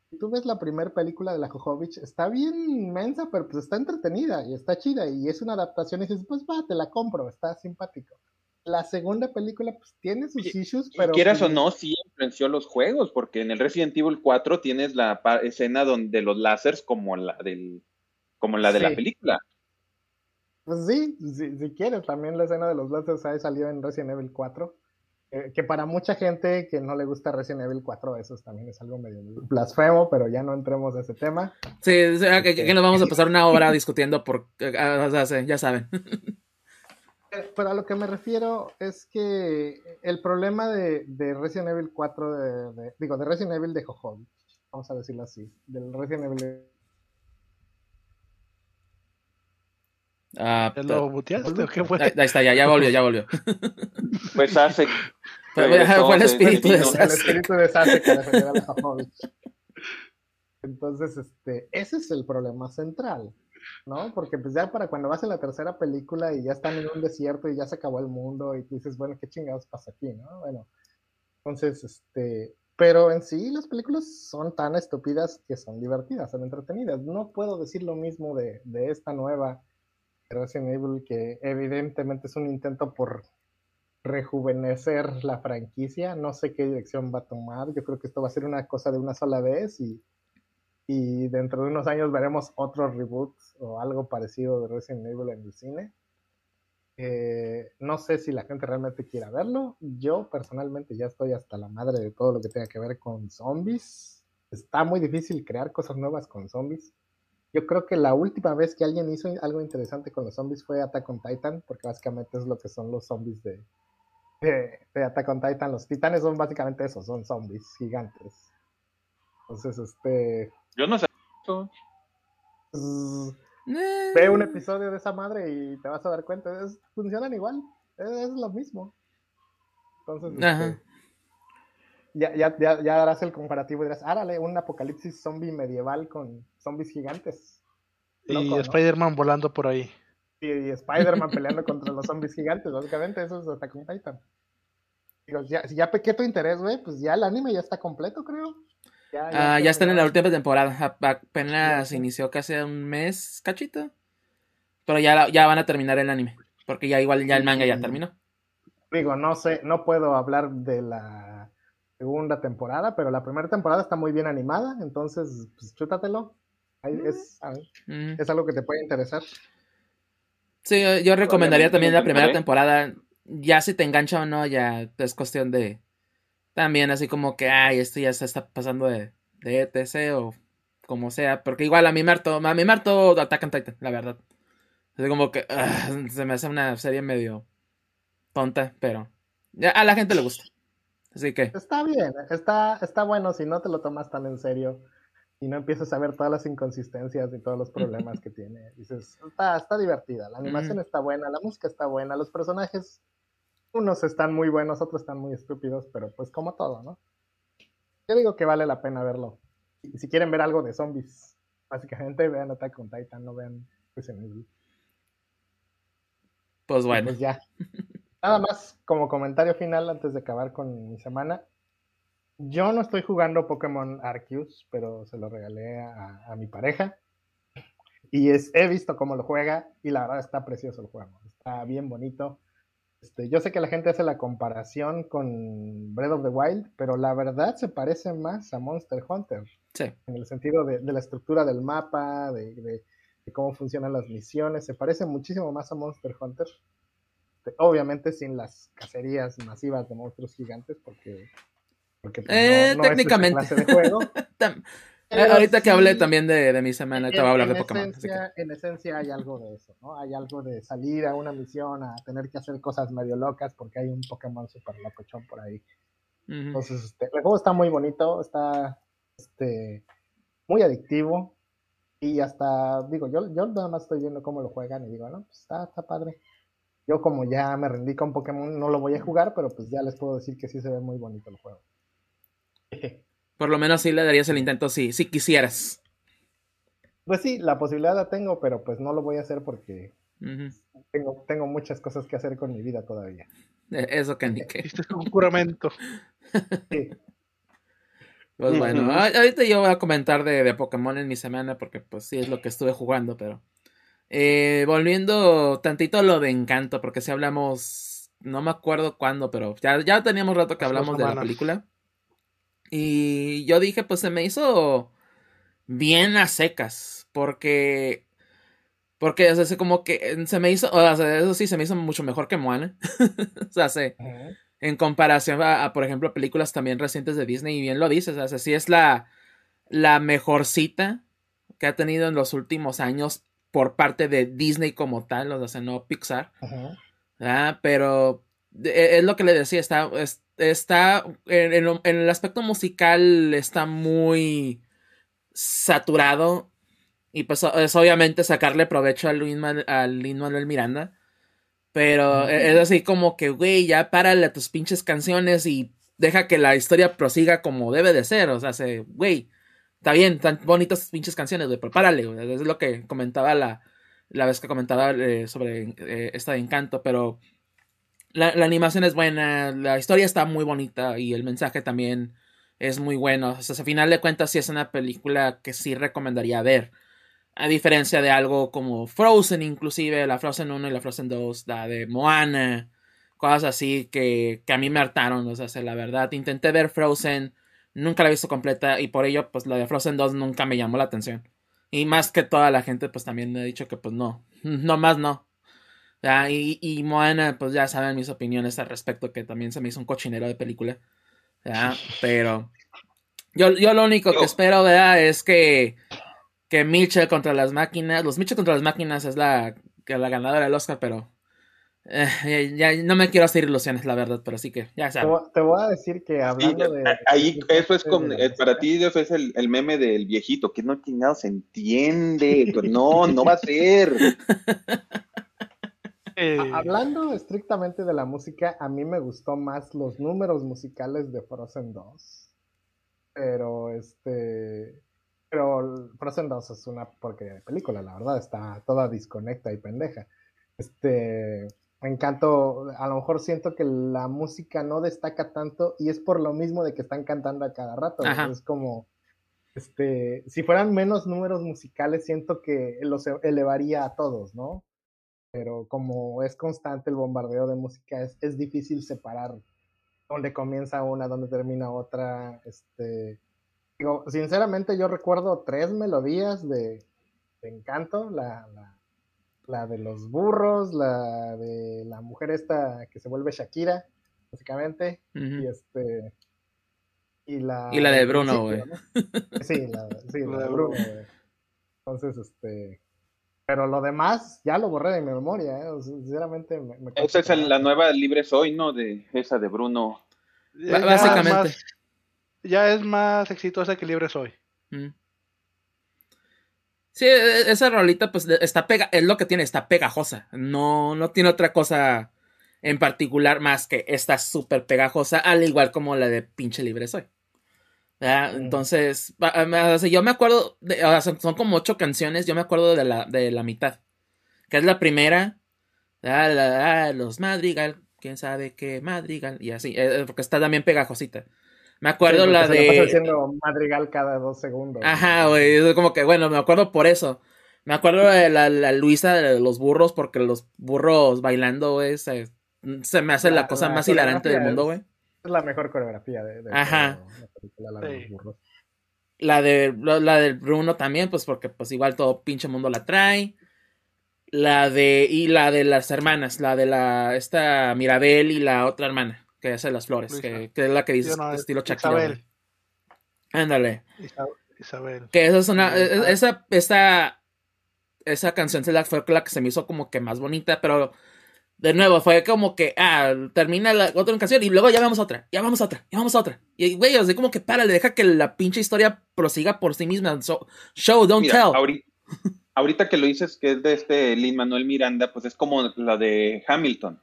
Si tú ves la primera película de la Jojovich, está bien inmensa, pero pues está entretenida y está chida y es una adaptación y dices, pues va, te la compro, está simpático. La segunda película pues tiene sus Y- issues, pero... quieras o pues, no, sí influenció los juegos, porque en el Resident Evil 4 tienes la escena donde los láseres como la del como la de la película. Pues sí, si, si quieres, también la escena de los láseres ahí salió en Resident Evil 4. eh, que para mucha gente que no le gusta Resident Evil 4, eso es- también es algo medio blasfemo, pero ya no entremos a ese tema. Sí, o sea, que, que nos vamos a pasar una hora discutiendo por... ah, o sea, sí, ya saben. Eh, Pero a lo que me refiero es que el problema de, de Resident Evil 4, de, de- digo, de Resident Evil de Jojo, vamos a decirlo así, del Resident Evil Ah, ¿Ya lo muteaste o qué fue? ahí ahí está, ya, ya volvió, ya volvió. Pues hace Fue, el espíritu de vino. el espíritu de Sasuke que defendiera a la. Entonces, este, ese es el problema central, ¿no? Porque pues ya para cuando vas en la tercera película y ya están en un desierto y ya se acabó el mundo y tú dices, bueno, ¿qué chingados pasa aquí, no? Bueno, entonces, este, pero en sí las películas son tan estúpidas que son divertidas, son entretenidas. No puedo decir lo mismo de, de esta nueva Resident Evil que evidentemente es un intento por rejuvenecer la franquicia. No sé qué dirección va a tomar. Yo creo que esto va a ser una cosa de una sola vez y, y dentro de unos años veremos otro reboot o algo parecido de Resident Evil en el cine. Eh, no sé si la gente realmente quiera verlo. Yo personalmente ya estoy hasta la madre de todo lo que tenga que ver con zombies. Está muy difícil crear cosas nuevas con zombies. Yo creo que la última vez que alguien hizo algo interesante con los zombies fue Attack on Titan, porque básicamente es lo que son los zombies de, de, de Attack on Titan. Los titanes son básicamente eso, son zombies gigantes. Entonces, este. Yo no sé pues, Eh, ve un episodio de esa madre y te vas a dar cuenta. es- funcionan igual. Es, es lo mismo. Entonces, Ajá. este, ya, ya, ya, ya harás el comparativo y dirás, árale, un apocalipsis zombie medieval con zombies gigantes. Y. Spider-Man volando por ahí. y, y Spider-Man peleando contra los zombies gigantes, básicamente eso es Attack on Titan. Digo, ya, si ya pequé tu interés, güey, pues ya el anime ya está completo, creo. Ya, Ah, ya están en la última temporada. A- Apenas Sí. inició casi un mes, cachito. Pero ya, ya van a terminar el anime. Porque ya igual ya el manga ya terminó. Digo, no sé, no puedo hablar de la segunda temporada, pero la primera temporada está muy bien animada, entonces, pues chútatelo. Ahí es, Mm. es algo que te puede interesar. Sí, yo- yo recomendaría Obviamente también la primera temporada. Ya si te engancha o no, ya es cuestión de. También así como que, ay, esto ya se está pasando de, de ETC o como sea. Porque igual a mí me hartó, a mí me hartó Attack on Titan, la verdad. Así como que ah, se me hace una serie medio tonta, pero ya a la gente le gusta. Así que, Está bien, está, está bueno si no te lo tomas tan en serio y no empiezas a ver todas las inconsistencias y todos los problemas que tiene. Dices, está, está divertida, la animación está buena, la música está buena, los personajes, unos están muy buenos, otros están muy estúpidos, pero pues como todo, ¿no? Yo digo que vale la pena verlo. Y si quieren ver algo de zombies, básicamente vean Attack on Titan, no vean Resident Evil. pues bueno. Pues ya. Nada más como comentario final antes de acabar con mi semana. Yo no estoy jugando Pokémon Arceus, pero se lo regalé a, a mi pareja. Y es, he visto cómo lo juega y la verdad está precioso el juego. Está bien bonito. Este, yo sé que la gente hace la comparación con Breath of the Wild, pero la verdad se parece más a Monster Hunter. Sí. En el sentido de, de la estructura del mapa, de, de, de, cómo funcionan las misiones. Se parece muchísimo más a Monster Hunter. Este, obviamente sin las cacerías masivas de monstruos gigantes, porque, porque pues, Eh, no, no técnicamente. es esa clase de juego. Tam- Pero Eh, Ahorita que hablé también de, de mi semana, te voy a hablar de Pokémon. que- en esencia hay algo de eso, ¿no? Hay algo de salir a una misión, a tener que hacer cosas medio locas porque hay un Pokémon super locochón por ahí. Entonces, este, el juego está muy bonito, está este, muy adictivo y hasta, digo, yo, yo nada más estoy viendo cómo lo juegan y digo, no, pues está, está padre. Yo como ya me rendí con Pokémon, no lo voy a jugar, pero pues ya les puedo decir que sí se ve muy bonito el juego. Por lo menos sí le darías el intento si, si quisieras. Pues sí, la posibilidad la tengo, pero pues no lo voy a hacer porque tengo, tengo muchas cosas que hacer con mi vida todavía. Eh, Eso que ni qué. Hiciste un juramento. Sí. Pues bueno, ahorita yo voy a comentar de, de Pokémon en mi semana porque pues sí es lo que estuve jugando, pero eh, volviendo tantito a lo de Encanto, porque si hablamos, no me acuerdo cuándo, pero ya, ya teníamos rato que hablamos de la película. Y yo dije, pues se me hizo bien a secas, porque... Porque, o sea, se como que se me hizo, o sea, eso sí, se me hizo mucho mejor que Moana. o sea, se, en comparación a, a, por ejemplo, películas también recientes de Disney, y bien lo dices, o sea, sí es la, la mejor cita que ha tenido en los últimos años por parte de Disney como tal, o sea, no Pixar, Ujú. ¿verdad? pero de- es lo que le decía, está, es- está en, en lo- en el aspecto musical está muy saturado y pues es obviamente sacarle provecho a Luis Manuel, a Lin Manuel Miranda. Pero e- es así como que, güey, ya párale a tus pinches canciones y deja que la historia prosiga como debe de ser. O sea, se, güey, está bien, tan bonitas pinches canciones, güey, pero párale. Es lo que comentaba la, la vez que comentaba eh, sobre eh, esta de Encanto, pero la, animación es buena, la historia está muy bonita y el mensaje también es muy bueno. O sea, a final de cuentas, sí es una película que sí recomendaría ver. A diferencia de algo como Frozen, inclusive, la Frozen 1 y la Frozen 2, la de Moana, cosas así que, que a mí me hartaron. O sea, la verdad, intenté ver Frozen, nunca la he visto completa y por ello, pues la de Frozen 2 nunca me llamó la atención. Y más que toda la gente, pues también me ha dicho que, pues no, no más no. Ya, y, y Moana, pues ya saben mis opiniones al respecto, que también se me hizo un cochinero de película. Ya, pero yo, yo lo único que espero, ¿verdad? Es que, que Mitchell contra las máquinas, los Mitchell contra las máquinas es la, que la ganadora del Oscar, pero eh, ya, ya no me quiero hacer ilusiones, la verdad, pero sí que, ya voy- te voy a decir que Sí, hablando de... ahí, eso es con, eh, para ti eso es el, el meme del viejito, que no chingado se entiende, pues no, no va a ser. Eh, Hablando estrictamente de la música, a mí me gustó más los números musicales de Frozen 2. Pero este. Pero Frozen 2 es una porquería de película, la verdad, está toda disconecta y pendeja. Este. Me encantó, a lo mejor siento que la música no destaca tanto y es por lo mismo de que están cantando a cada rato. Es como, este, si fueran menos números musicales, siento que los e- elevaría a todos, ¿no? Pero como es constante el bombardeo de música, es, es difícil separar dónde comienza una, dónde termina otra. Este, digo, sinceramente yo recuerdo tres melodías de, de Encanto, la, la, la de los burros, la de la mujer esta que se vuelve Shakira, básicamente, y este y la Y la de Bruno, ¿no? Sí, la, sí, la de Bruno. güey. Entonces, este, pero lo demás ya lo borré de mi memoria, ¿eh? Sinceramente me, me Esa es la nueva Libre Soy, ¿no? De esa de Bruno. ya- ya básicamente. es más- ya es más exitosa que Libre Soy. Mm. Sí, e- esa rolita, pues está pega, es lo que tiene, está pegajosa. No, no tiene otra cosa en particular más que esta súper pegajosa, al igual como la de pinche libre soy. ¿Verdad? Mm. Entonces, sea, yo me acuerdo, de- o sea, son, como ocho canciones, yo me acuerdo de la, de la mitad, que es la primera. La- la- los Madrigal, quién sabe qué Madrigal, y así, eh, porque está también pegajosita. Me acuerdo Sí, la de. haciendo madrigal cada dos segundos. Ajá, güey. Es como que, bueno, me acuerdo por eso. Me acuerdo de la, la Luisa de los burros, porque los burros bailando, güey, se, se me hace la, La- cosa la más hilarante del mundo, es- güey. Es la mejor coreografía de, de Ajá. película, la de Sí. los burros. La de la, la del Bruno también, pues porque pues igual todo pinche mundo la trae. La de y la de las hermanas, la de la esta Mirabel y la otra hermana que hace las flores, Luisa. que, que es la que dice no, estilo Shakira. Isabel. Ándale. Isa- Isabel. Que esa es una esa esa esa canción se la fue la que se me hizo como que más bonita, pero de nuevo fue como que ah, termina la otra canción y luego ya vamos a otra, ya vamos a otra, ya vamos a otra. Y güey, así como que para, le deja que la pinche historia prosiga por sí misma. So- show, don't Mira, tell. ahorita, ahorita que lo dices que es de este Lin Manuel Miranda, pues es como la de Hamilton.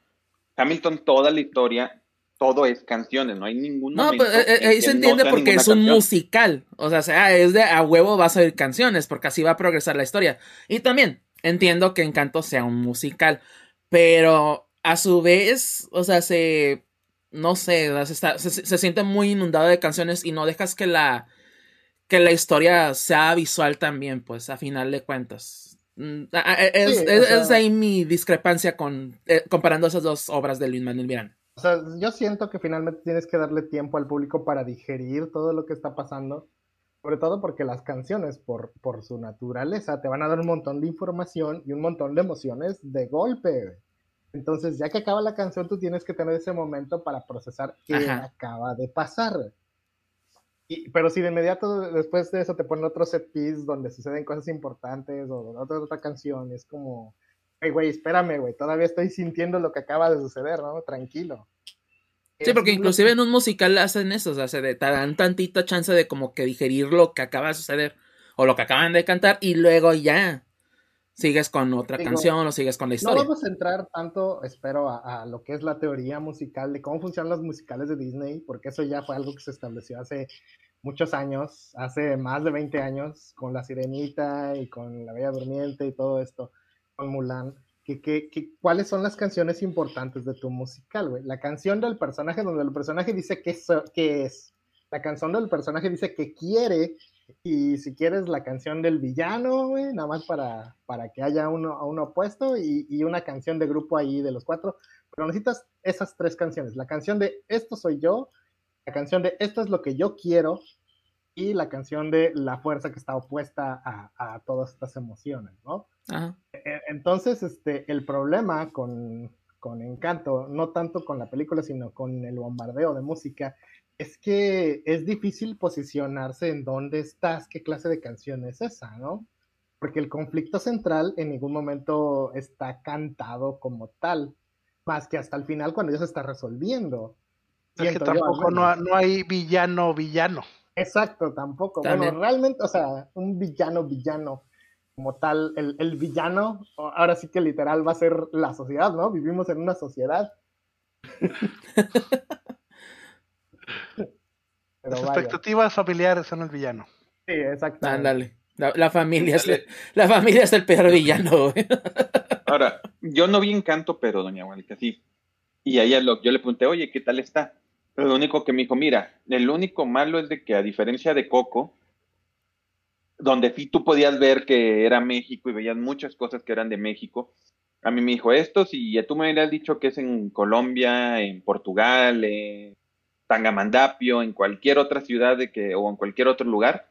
Hamilton, toda la historia, todo es canciones, no hay ningún No, pues eh, eh, ahí se entiende porque es un canción. musical. O sea, sea, es de a huevo vas a oír canciones, porque así va a progresar la historia. Y también entiendo que Encanto sea un musical, pero a su vez, o sea, se. No sé, se, está- se- se siente muy inundado de canciones y no dejas que la. que la historia sea visual también, pues, a final de cuentas. Mm, o sea- es ahí mi discrepancia con eh, comparando esas dos obras de Luis Manuel Miranda. O sea, yo siento que finalmente tienes que darle tiempo al público para digerir todo lo que está pasando. Sobre todo porque las canciones, por, por su naturaleza, te van a dar un montón de información y un montón de emociones de golpe. Entonces, ya que acaba la canción, tú tienes que tener ese momento para procesar qué Ajá. acaba de pasar. Y, pero si de inmediato después de eso te ponen otro set piece donde suceden cosas importantes o otra, otra canción, es como, hey, güey, espérame, güey, todavía estoy sintiendo lo que acaba de suceder, ¿no? Tranquilo. Sí, porque inclusive en un musical hacen eso, o sea, se dan tantita chance de como que digerir lo que acaba de suceder o lo que acaban de cantar y luego ya sigues con otra Digo, canción o sigues con la No historia. vamos a entrar tanto, espero, a, a lo que es la teoría musical de cómo funcionan los musicales de Disney, porque eso ya fue algo que se estableció hace muchos años, hace más de 20 años, con La Sirenita y con La Bella Durmiente y todo esto, Mulan. Que, que, que- ¿Cuáles son las canciones importantes de tu musical, güey? La canción del personaje, donde el personaje dice qué so- qué es. La canción del personaje dice que quiere y si quieres la canción del villano, güey, nada más para, para que haya uno, a uno opuesto y, y una canción de grupo ahí de los cuatro. Pero necesitas esas tres canciones. La canción de Esto soy yo, la canción de Esto es lo que yo quiero y la canción de La fuerza que está opuesta a, a todas estas emociones, ¿no? Ajá. E- Entonces, este, el problema con, con Encanto, no tanto con la película, sino con el bombardeo de música, es que es difícil posicionarse en dónde estás, qué clase de canción es esa, ¿no? Porque el conflicto central en ningún momento está cantado como tal, más que hasta el final cuando ya se está resolviendo. Es que yo, tampoco no, hay villano villano. Exacto, tampoco. También. Bueno, realmente, o sea, un villano, villano como tal, el, el villano, ahora sí que literal va a ser la sociedad, ¿no? Vivimos en una sociedad. Pero Las vaya, expectativas familiares son el villano. sí, exacto. Ándale. La, la familia es el, la familia es el peor villano, güey. Ahora, yo no vi Encanto, pero doña Guadalupe sí. Y a ella lo, yo le pregunté, oye, ¿qué tal está? Pero lo único que me dijo, mira, el único malo es de que a diferencia de Coco, donde sí tú podías ver que era México y veías muchas cosas que eran de México, a mí me dijo esto, si tú me hubieras dicho que es en Colombia, en Portugal, en Tangamandapio, en cualquier otra ciudad de que, o en cualquier otro lugar,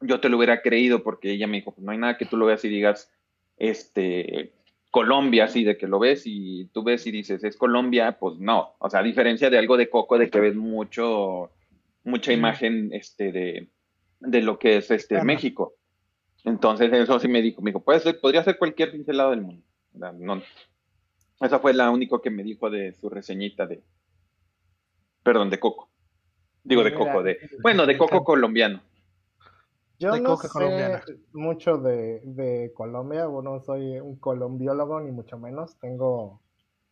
yo te lo hubiera creído porque ella me dijo, pues no hay nada que tú lo veas y digas, este, Colombia, así de que lo ves y tú ves y dices, es Colombia, pues no. O sea, a diferencia de algo de Coco, de que ves mucho, mucha imagen este, de, de lo que es este Ajá. México. Entonces, eso sí me dijo, me dijo, puede ser, podría ser cualquier pinche lado del mundo. No- esa fue la única que me dijo de su reseñita de, perdón, de Coco. Digo de Mira, Coco, de, bueno, de Coco colombiano. Yo no sé colombiana. mucho de, de Colombia, bueno, no soy un colombiólogo ni mucho menos, tengo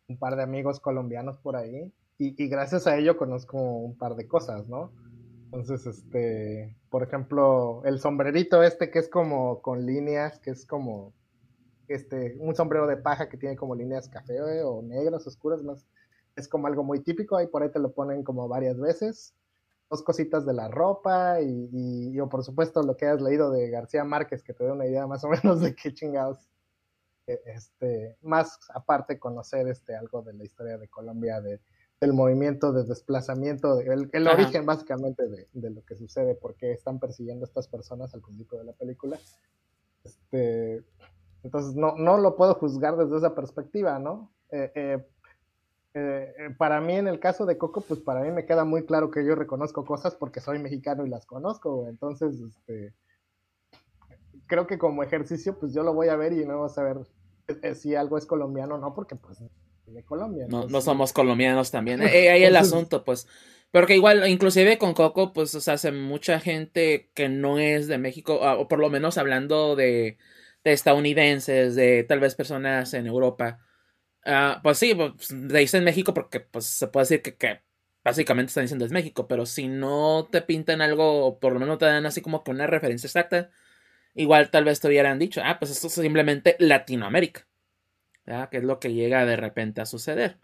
un par de amigos colombianos por ahí y, y gracias a ello conozco un par de cosas, ¿no? Entonces, este, por ejemplo, el sombrerito este que es como con líneas, que es como este, un sombrero de paja que tiene como líneas café eh, o negras, oscuras, más, es como algo muy típico, ahí por ahí te lo ponen como varias veces. dos cositas de la ropa y, y, o por supuesto lo que has leído de García Márquez, que te dé una idea más o menos de qué chingados, eh, este, más aparte conocer este, algo de la historia de Colombia, de, del movimiento de desplazamiento, el, el origen básicamente de, de, lo que sucede, por qué están persiguiendo a estas personas al principio de la película. Este, entonces no, no lo puedo juzgar desde esa perspectiva, ¿no? Eh, eh, eh, para mí, en el caso de Coco, pues para mí me queda muy claro que yo reconozco cosas porque soy mexicano y las conozco. Entonces, este, creo que como ejercicio, pues yo lo voy a ver y no voy a saber si algo es colombiano o no, porque pues de Colombia. No, no somos colombianos también. ahí el asunto, pues. Porque igual, inclusive con Coco, pues, o sea, hace mucha gente que no es de México, o por lo menos hablando de, de estadounidenses, de tal vez personas en Europa Ah, pues sí, pues, dicen México porque pues se puede decir que, que, básicamente están diciendo es México, pero si no te pintan algo, o por lo menos te dan así como que una referencia exacta, igual tal vez te hubieran dicho, ah, pues esto es simplemente Latinoamérica, que es lo que llega de repente a suceder.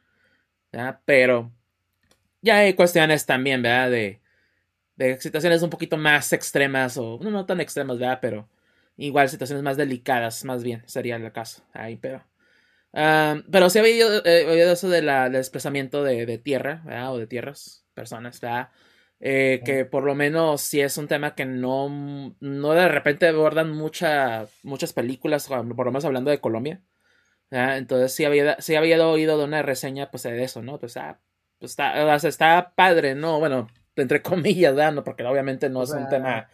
Pero ya hay cuestiones también, ¿verdad? De, de situaciones un poquito más extremas, o no, no tan extremas, ¿verdad? Pero igual situaciones más delicadas, más bien, sería el caso. Ahí, pero pero sí había oído, eh, eso de la, del desplazamiento de, de tierra, ¿verdad? O de tierras, personas, ¿verdad? Eh, que por lo menos sí es un tema que no, no de repente abordan mucha, muchas películas, por lo menos hablando de Colombia. Entonces sí había, sí había oído de una reseña pues de eso, ¿no? Pues, ah, pues está, está padre, ¿no? Bueno, entre comillas, ¿verdad? No, porque obviamente no es un tema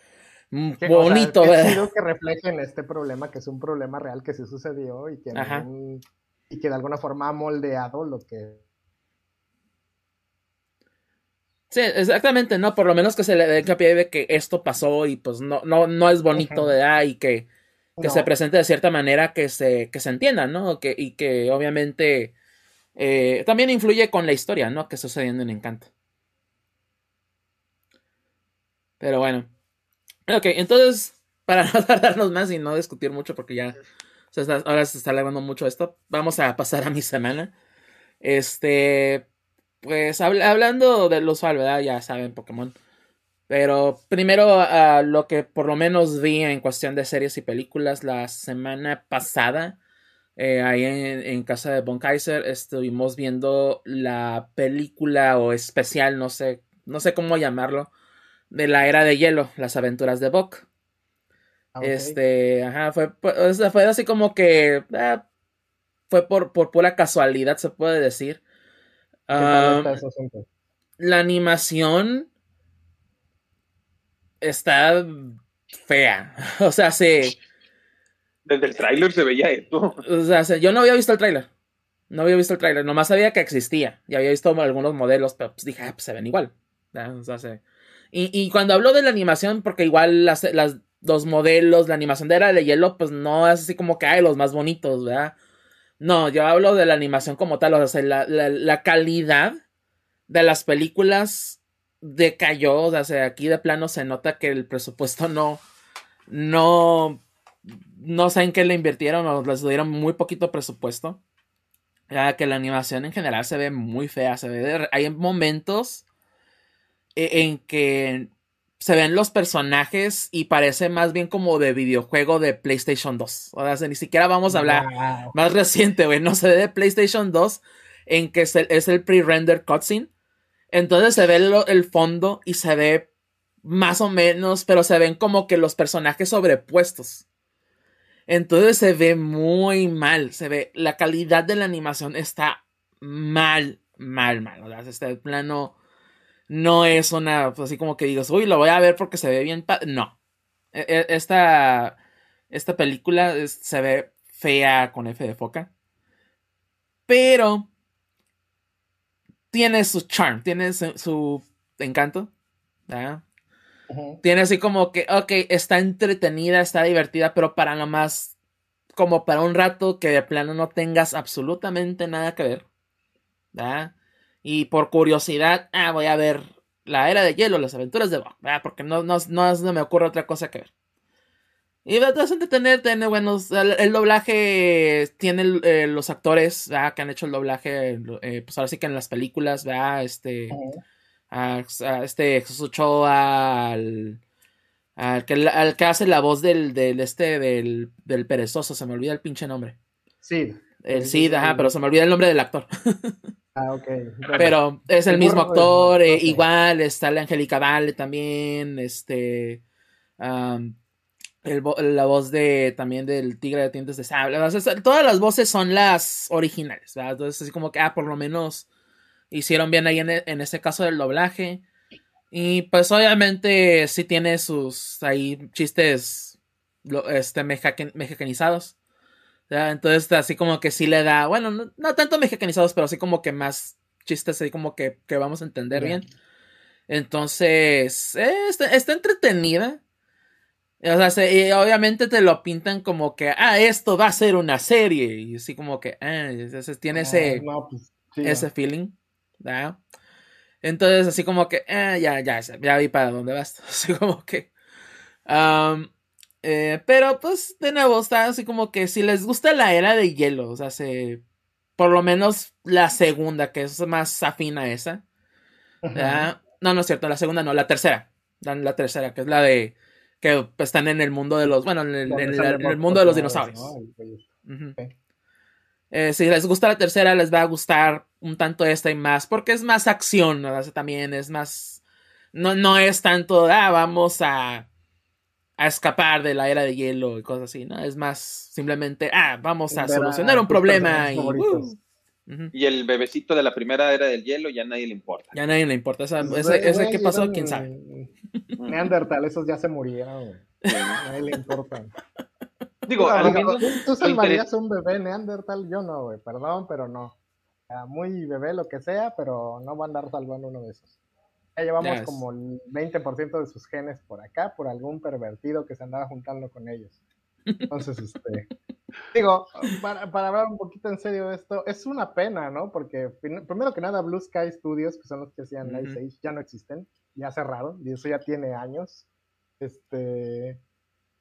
bonito, ¿verdad? que reflejen este problema, que es un problema real que sí sucedió y que y que de alguna forma ha moldeado lo que... Sí, exactamente, ¿no? Por lo menos que se le dé hincapié de que esto pasó y pues no, no, no es bonito de ah, y que, que se presente de cierta manera que se, que se entienda, ¿no? Que, y que obviamente eh, también influye con la historia, ¿no? Que está sucediendo en Encanto. Pero bueno. Ok, entonces, para no tardarnos más y no discutir mucho porque ya ahora se está alargando mucho esto. Vamos a pasar a mi semana. Este, pues hablando de lo usual, ¿verdad? Ya saben, Pokémon. Pero primero a lo que por lo menos vi en cuestión de series y películas la semana pasada. Eh, ahí en, casa de Von Kaiser estuvimos viendo la película o especial, no sé, no sé cómo llamarlo, de la era de hielo, las aventuras de Bok. Ah, este, ajá, fue, fue así como que ah, fue por, por pura casualidad, se puede decir. la animación está fea. O sea, se. Desde el tráiler se veía esto. O sea, yo no había visto el tráiler. No había visto el tráiler. Nomás sabía que existía. Y había visto algunos modelos, pero pues dije, ah, pues se ven igual. O sea, y, y, cuando hablo de la animación, porque igual las, las los modelos, la animación de Era de Hielo, pues no es así como que hay los más bonitos, ¿verdad? No, yo hablo de la animación como tal, o sea, la, la, calidad de las películas decayó, o sea, aquí de plano se nota que el presupuesto no, no, no sé en qué le invirtieron o les dieron muy poquito presupuesto. Ya que la animación en general se ve muy fea, se ve, hay momentos e, en que se ven los personajes y parece más bien como de videojuego de PlayStation 2. O sea, ni siquiera vamos a hablar más reciente, güey. No se ve de PlayStation 2 en que es el, pre-render cutscene. Entonces se ve el, fondo y se ve más o menos, pero se ven como que los personajes sobrepuestos. Entonces se ve muy mal. Se ve, la calidad de la animación está mal, mal, mal. O el plano no es una, pues así como que digas, uy, lo voy a ver porque se ve bien. No. E, e, esta, esta película se ve fea con F de foca. Pero tiene su charm, tiene su, encanto. Tiene así como que, ok, está entretenida, está divertida, pero para lo más, como para un rato que de plano no tengas absolutamente nada que ver. ¿verdad? Y por curiosidad, ah, voy a ver la era de hielo, las aventuras de Bob, porque no, no, no, me ocurre otra cosa que ver. Y bastante tener, tiene buenos. El, doblaje tiene eh, los actores que han hecho el doblaje, eh, pues ahora sí que en las películas, ¿verdad? Este. a, a este Jesús Ochoa, al, al, que, al que hace la voz del, del este, del, del perezoso, se me olvida el pinche nombre. Sí. El Cid, ajá, pero se me olvida el nombre del actor. Ah, ok. Pero es el mismo actor, eh, igual, está la Angélica Vale también, este, am, el la voz de, también del Tigre de Dientes de Sable, o sea, todas las voces son las originales, ¿verdad? Entonces así como que, ah, por lo menos hicieron bien ahí en, e- en este caso del doblaje, y pues obviamente sí tiene sus, ahí, chistes, este, mexican- mexicanizados. ¿verdad? Entonces, así como que sí le da, bueno, no, no tanto mexicanizados, pero así como que más chistes ahí como que, que vamos a entender bien. Entonces, eh, está, está entretenida. O sea, se- y obviamente te lo pintan como que, ah, esto va a ser una serie. Y así como que, ah, entonces tiene ese, ah, no, pues, sí, ese no. feeling. ¿verdad? Entonces, así como que, ah, ya, ya, ya vi para dónde vas. Así como que. eh, pero pues, de nuevo, está así como que si les gusta la era de hielo, o sea, se, por lo menos la segunda, que es más afín a esa. No, no es cierto, la segunda no, la tercera. La, la tercera, que es la de que pues, están en el mundo de los, bueno, en el, Donde en sale el- en el Bob mundo de los dinosaurios. Ok. Eh, si les gusta la tercera, les va a gustar un tanto esta y más, porque es más acción, ¿no? O sea, también es más... No, no es tanto, ah, vamos a, a escapar de la era de hielo y cosas así, ¿no? Es más simplemente, ah, vamos a solucionar un problema y... uh. Y el bebecito de la primera era del hielo ya a nadie le importa. Ya a nadie le importa. esa- Pues, ese, ese qué pasó, quién sabe. Neandertal, esos ya se murieron, güey. A nadie le importan. Digo, No, menos ¿Tú, salvarías un bebé Neandertal? Yo no, güey. Perdón, pero no. Muy bebé, lo que sea, pero no va a andar salvando uno de esos. Ya llevamos como el 20% de sus genes por acá, por algún pervertido que se andaba juntando con ellos. Entonces, este. Digo, para, para hablar un poquito en serio de esto, es una pena, ¿no? Porque prim- primero que nada, Blue Sky Studios, que son los que hacían. Ice Age, ya no existen, ya cerraron, y eso ya tiene años. Este.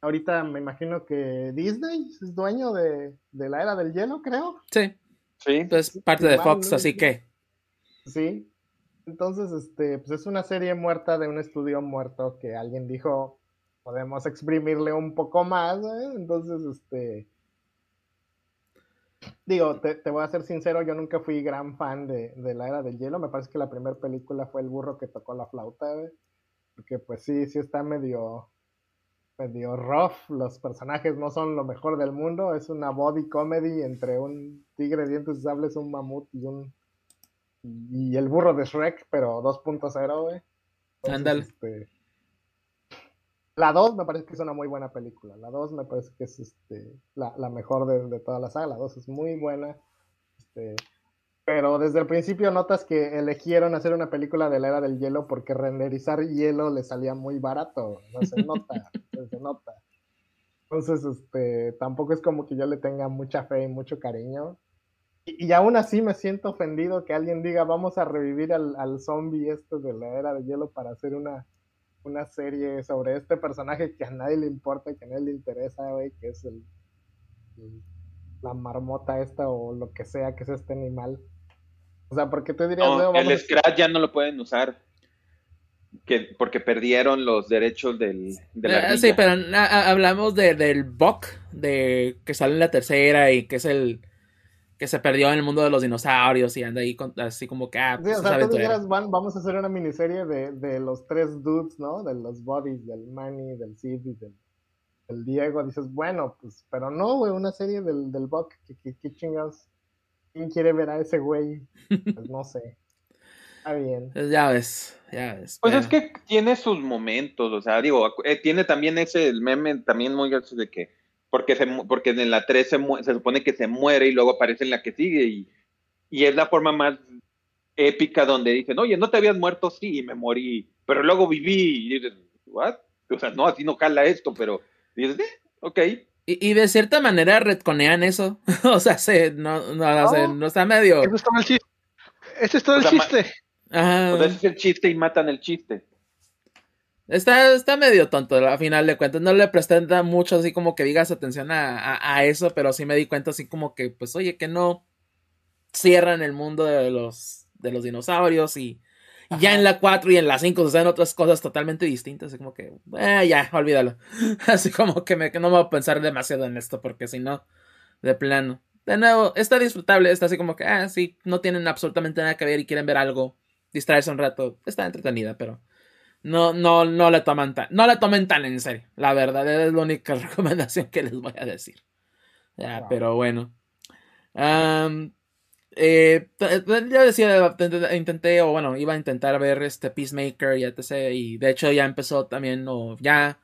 Ahorita me imagino que Disney es dueño de, de la era del hielo, creo. Sí, Sí. entonces parte de Fox, ¿no? así que... Sí. Entonces, este, pues es una serie muerta de un estudio muerto que alguien dijo, podemos exprimirle un poco más, ¿eh? Entonces, este, digo, te, te voy a ser sincero, yo nunca fui gran fan de, de la era del hielo, me parece que la primera película fue el burro que tocó la flauta, ¿eh? porque pues sí, sí está medio, medio rough, los personajes no son lo mejor del mundo, es una body comedy entre un tigre de dientes sables, un mamut y un y el burro de Shrek, pero 2.0, güey. Ándale. este, La 2 me parece que es una muy buena película. La 2 me parece que es este, la, mejor de, de toda la saga. La 2 es muy buena. Este, pero desde el principio notas que eligieron hacer una película de la era del hielo porque renderizar hielo le salía muy barato. No se nota, se nota. Entonces, este, tampoco es como que yo le tenga mucha fe y mucho cariño. Y, aún así me siento ofendido que alguien diga, vamos a revivir al, al zombie este de la era de hielo para hacer una, una serie sobre este personaje que a nadie le importa, que a nadie le interesa, güey, que es el, el- la marmota esta o lo que sea que es este animal. O sea, porque tú dirías, No, "No, el Scratch ya no lo pueden usar. Que, porque perdieron los derechos del, de la Eh, sí, pero a- a- hablamos de, del Buck, de que sale en la tercera y que es el que se perdió en el mundo de los dinosaurios y anda ahí con- así como que, ah, Sí, pues, o sea, tú dijeras, "Van- vamos a hacer una miniserie de, de los tres dudes, ¿no? De los bodies, del Manny, del Sid y del, del Diego. Dices, bueno, pues, pero no, güey, una serie del, del Buck. ¿Qué, qué, qué chingados? ¿Quién quiere ver a ese güey? Pues no sé. Está bien. Pues ya ves, ya ves. Pues pero- es que tiene sus momentos, o sea, digo, eh, tiene también ese el meme también muy gracioso de que porque se mu- porque en la 3 se, se supone que se muere y luego aparece en la que sigue y, y es la forma más épica donde dicen, oye, no te habías muerto, sí, me morí, pero luego viví y dices, ¿what? O sea, no, así no jala esto, pero dices, eh, ok. Y, y de cierta manera retconean eso. o sea, se, no, no, o sea, No. está medio. Ese es todo el chiste. Ese es todo O el sea, chiste. Ajá. O sea, ese es el chiste y matan el chiste. Está, está medio tonto a final de cuentas. No le presté mucho así como que digas atención a, a- a eso, pero sí me di cuenta así como que, pues, oye, que no cierran el mundo de los, de los dinosaurios y, Y ya en la 4 y en la 5 suceden otras cosas totalmente distintas. Así como que, eh, ya, olvídalo. Así como que, me, que no me voy a pensar demasiado en esto, porque si no, de plano. De nuevo, está disfrutable, está así como que, ah, sí, no tienen absolutamente nada que ver y quieren ver algo, distraerse un rato. Está entretenida, pero no, no, no le toman tan, no le tomen tan en serio. La verdad, es la única recomendación que les voy a decir. Ya, Wow. pero bueno. Eh, ya decía, intenté, o bueno, iba a intentar ver este Peacemaker y etc. Y de hecho ya empezó también, o ya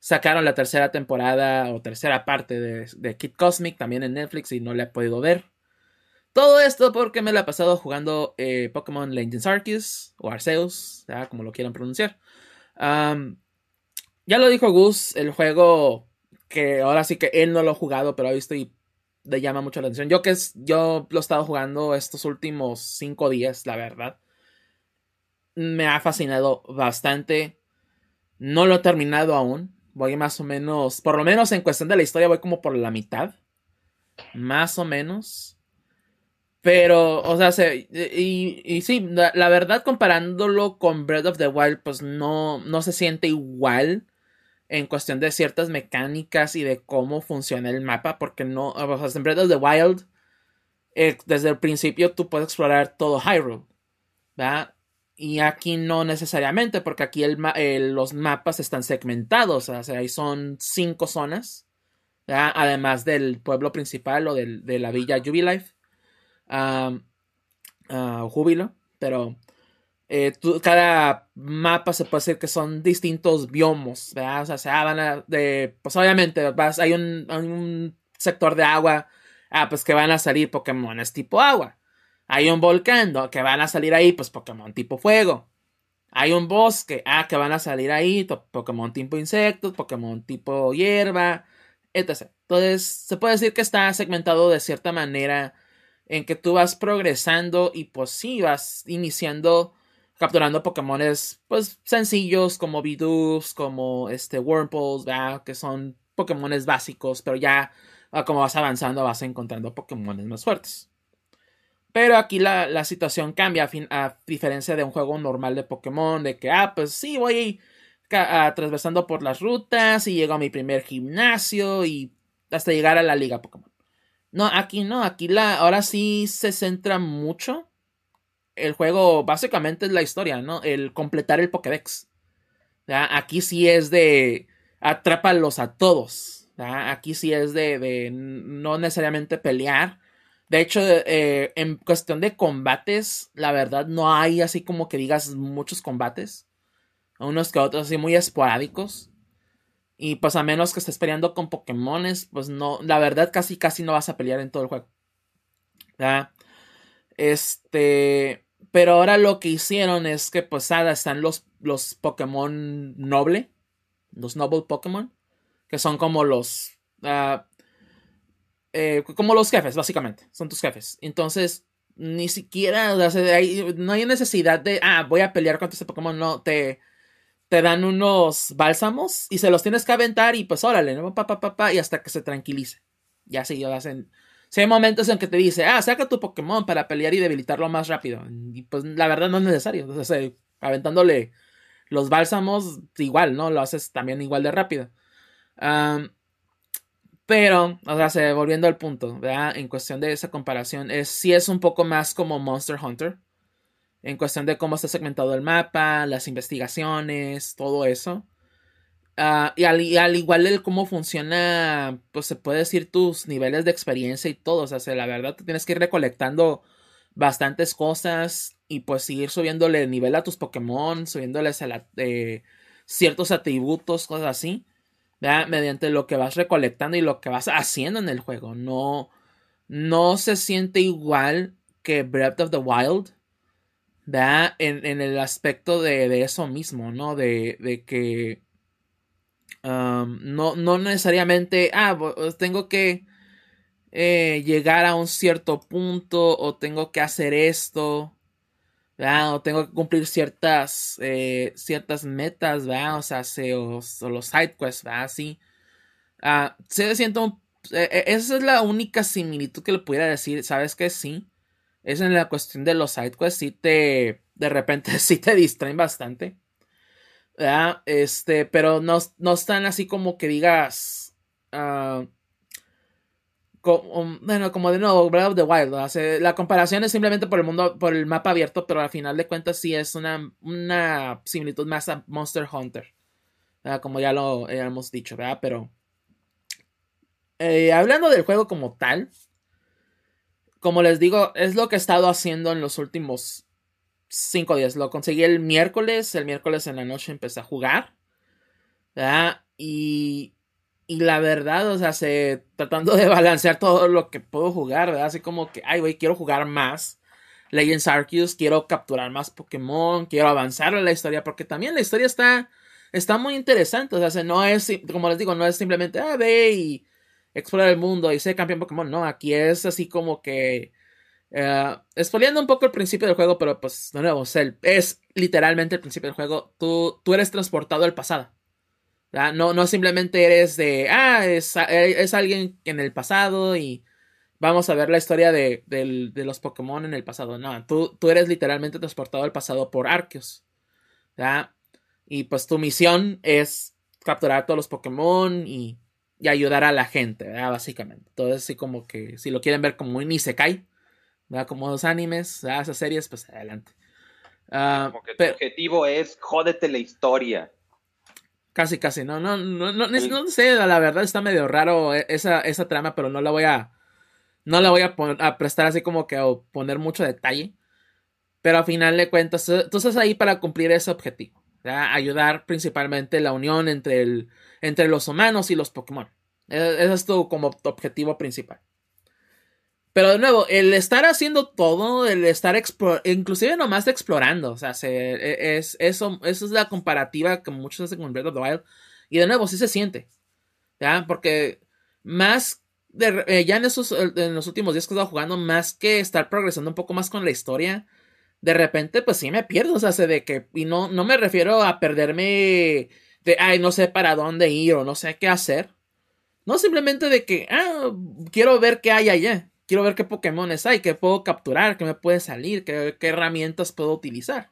sacaron la tercera temporada o tercera parte de, de Kid Cosmic también en Netflix y no la he podido ver. Todo esto porque me la he pasado jugando eh, Pokémon Legends Arceus o Arceus, ya, como lo quieran pronunciar. Ya lo dijo Gus, el juego que ahora sí que él no lo ha jugado, pero ha visto y le llama mucho la atención. Yo que es, yo lo he estado jugando estos últimos cinco días, la verdad. Me ha fascinado bastante. No lo he terminado aún. Voy más o menos, por lo menos en cuestión de la historia, voy como por la mitad. Más o menos. Pero, o sea, se, y, sí, la, verdad comparándolo con Breath of the Wild, pues no, no se siente igual en cuestión de ciertas mecánicas y de cómo funciona el mapa, porque no, o sea, en Breath of the Wild, eh, desde el principio tú puedes explorar todo Hyrule, ¿verdad? Y aquí no necesariamente, porque aquí el, los mapas están segmentados, o sea, ahí son cinco zonas, ¿verdad? Además del pueblo principal o del- de la villa Jubilife, Júbilo, pero eh, cada mapa se puede decir que son distintos biomos, ¿verdad? O sea, se van a, de, pues obviamente vas, hay un, sector de agua, ah, pues que van a salir Pokémones tipo agua. Hay un volcán, que van a salir ahí, pues Pokémon tipo fuego. Hay un bosque, ah, que van a salir ahí, Pokémon tipo insectos, Pokémon tipo hierba, etc. Entonces, se puede decir que está segmentado de cierta manera en que tú vas progresando y pues sí, vas iniciando capturando Pokémones pues sencillos como Bidoof, como este Wurmples, ¿verdad? que son Pokémones básicos, pero ya como vas avanzando vas encontrando Pokémones más fuertes. Pero aquí la, la situación cambia a, fin- a diferencia de un juego normal de Pokémon, de que, ah, pues sí, voy atravesando por las rutas y llego a mi primer gimnasio y hasta llegar a la liga Pokémon. No, aquí no, aquí la, ahora sí se centra mucho. El juego básicamente es la historia, ¿no? El completar el Pokédex. ¿ya? Aquí sí es de atrápalos a todos. Aquí sí es de, de no necesariamente pelear. De hecho, eh, en cuestión de combates, la verdad no hay así como que digas muchos combates. Unos que otros así muy esporádicos. Y pues a menos que estés peleando con Pokémones, pues no, la verdad casi casi no vas a pelear en todo el juego. ¿Ya? Este, pero ahora lo que hicieron es que pues ahora están los, los Pokémon noble, los Noble Pokémon, que son como los, ah, eh, como los jefes, básicamente, son tus jefes. Entonces, ni siquiera, no hay necesidad de, ah, voy a pelear contra este Pokémon, no, te, te dan unos bálsamos y se los tienes que aventar y pues órale, ¿no? Y hasta que se tranquilice. Ya lo hacen. Si hay momentos en que te dice, ah, saca tu Pokémon para pelear y debilitarlo más rápido. Y pues la verdad no es necesario. Entonces, eh, aventándole los bálsamos, igual, ¿no? Lo haces también igual de rápido. Pero, o sea, se- volviendo al punto, ¿verdad? En cuestión de esa comparación, es, sí es un poco más como Monster Hunter. En cuestión de cómo está segmentado el mapa, las investigaciones, todo eso. Ah, y, al, al igual el cómo funciona, pues se puede decir tus niveles de experiencia y todo. O sea, se- la verdad te tienes que ir recolectando bastantes cosas y pues seguir subiéndole nivel a tus Pokémon, subiéndoles a eh, ciertos atributos, cosas así. ¿verdad? Mediante lo que vas recolectando y lo que vas haciendo en el juego. No, no se siente igual que Breath of the Wild. ¿Verdad? En, en el aspecto de, de eso mismo, ¿no? De, de que no, no necesariamente, ah, tengo que eh, llegar a un cierto punto o tengo que hacer esto. O tengo que cumplir ciertas, eh, ciertas metas, ¿verdad? O sea, se- los side quests, ¿verdad? Sí. Ah, se siento eh, esa es la única similitud que le pudiera decir, ¿sabes que Sí. Es en la cuestión de los side quests, sí te de repente sí te distraen bastante. ¿verdad? Este, pero no, no están así como que digas. ah, como, bueno, como de nuevo, Breath of the Wild. la comparación es simplemente por el mundo, por el mapa abierto, pero al final de cuentas sí es una, una similitud más a Monster Hunter. ¿verdad? Como ya lo hemos dicho, ¿verdad? Pero. eh, hablando del juego como tal. Como les digo, es lo que he estado haciendo en los últimos cinco días. Lo conseguí el miércoles. El miércoles en la noche empecé a jugar. Y, y la verdad, o sea, se, tratando de balancear todo lo que puedo jugar, ¿verdad? Así como que, ay, güey, quiero jugar más. Legends Arceus, quiero capturar más Pokémon, quiero avanzar en la historia, porque también la historia está, está muy interesante. O sea, se- no es, como les digo, no es simplemente, ah, ve y explora el mundo y sé campeón Pokémon. No, aquí es así como que eh, expoliando un poco el principio del juego, pero pues de nuevo, el- es literalmente el principio del juego. Tú, tú eres transportado al pasado. No, no simplemente eres de, ah, es, es alguien en el pasado y vamos a ver la historia de, de los Pokémon en el pasado. No, tú, tú eres literalmente transportado al pasado por Arceus. ¿verdad? Y pues tu misión es capturar a todos los Pokémon y, y ayudar a la gente, ¿verdad? Básicamente. Todo así como que, si lo quieren ver como un Isekai, ¿verdad? Como los animes, ¿verdad? esas series, pues adelante. Ah, Como que tu objetivo es jódete la historia. Casi, casi. No, no, no, no, no, no sé, la verdad está medio raro e- esa, esa trama, pero no la voy a. No la voy a prestar así como que a poner mucho detalle. Pero al final de cuentas, eh, tú estás ahí para cumplir ese objetivo. ¿Verdad? Ayudar principalmente la unión entre, el, entre los humanos y los Pokémon. E- Ese es tu, como objetivo principal. Pero de nuevo, el estar haciendo todo, el estar inclusive nomás explorando, o sea, se, e- es, eso, eso es la comparativa que muchos hacen con Breath of the Wild. Y de nuevo, sí se siente. ¿Ya? Porque más de, eh, ya en esos en los últimos días que he estado jugando, más que estar progresando un poco más con la historia, de repente, pues sí me pierdo. O sea, sé de que. Y no, no me refiero a perderme de ay, no sé para dónde ir o no sé qué hacer. No simplemente de que, ah, quiero ver qué hay allá. Quiero ver qué Pokémones hay, qué puedo capturar, qué me puede salir, qué, qué herramientas puedo utilizar.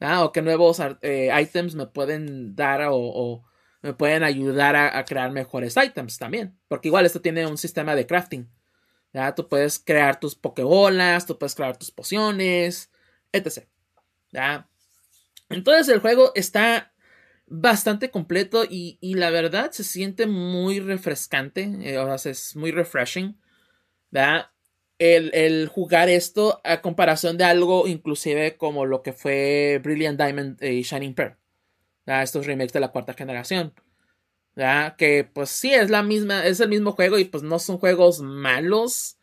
¿ah? O qué nuevos ar- eh, items me pueden dar o, me pueden ayudar a, crear mejores items también. Porque igual esto tiene un sistema de crafting. ¿ya? Tú puedes crear tus Pokébolas, tú puedes crear tus pociones, etc. Entonces el juego está bastante completo y, y la verdad se siente muy refrescante. eh, o sea, es muy refreshing. ¿verdad? El, el jugar esto a comparación de algo inclusive como lo que fue Brilliant Diamond y Shining Pearl. Estos remakes de la cuarta generación. ¿verdad? Que pues sí, es la misma, es el mismo juego y pues no son juegos malos.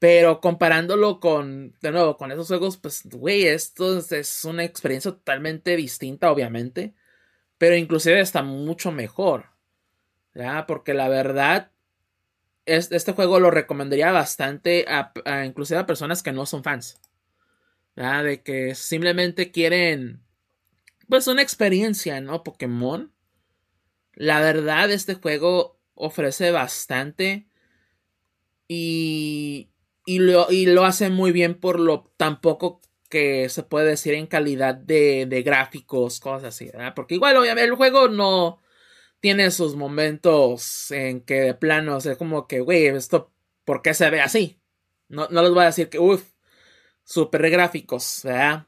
Pero comparándolo con, de nuevo, con esos juegos, pues, güey, esto es, una experiencia totalmente distinta, obviamente. Pero inclusive está mucho mejor. ¿verdad? Porque la verdad, es- este juego lo recomendaría bastante a, inclusive a personas que no son fans. ¿verdad? De que simplemente quieren, pues, una experiencia, ¿no? Pokémon. La verdad, este juego ofrece bastante. Y, y, lo, y lo hace muy bien por lo tampoco que se puede decir en calidad de, de gráficos, cosas así, ¿verdad? Porque igual, obviamente, el juego no tiene sus momentos en que de plano, o como que, güey, esto, ¿por qué se ve así? No, no les voy a decir que, uff, super gráficos, ¿verdad?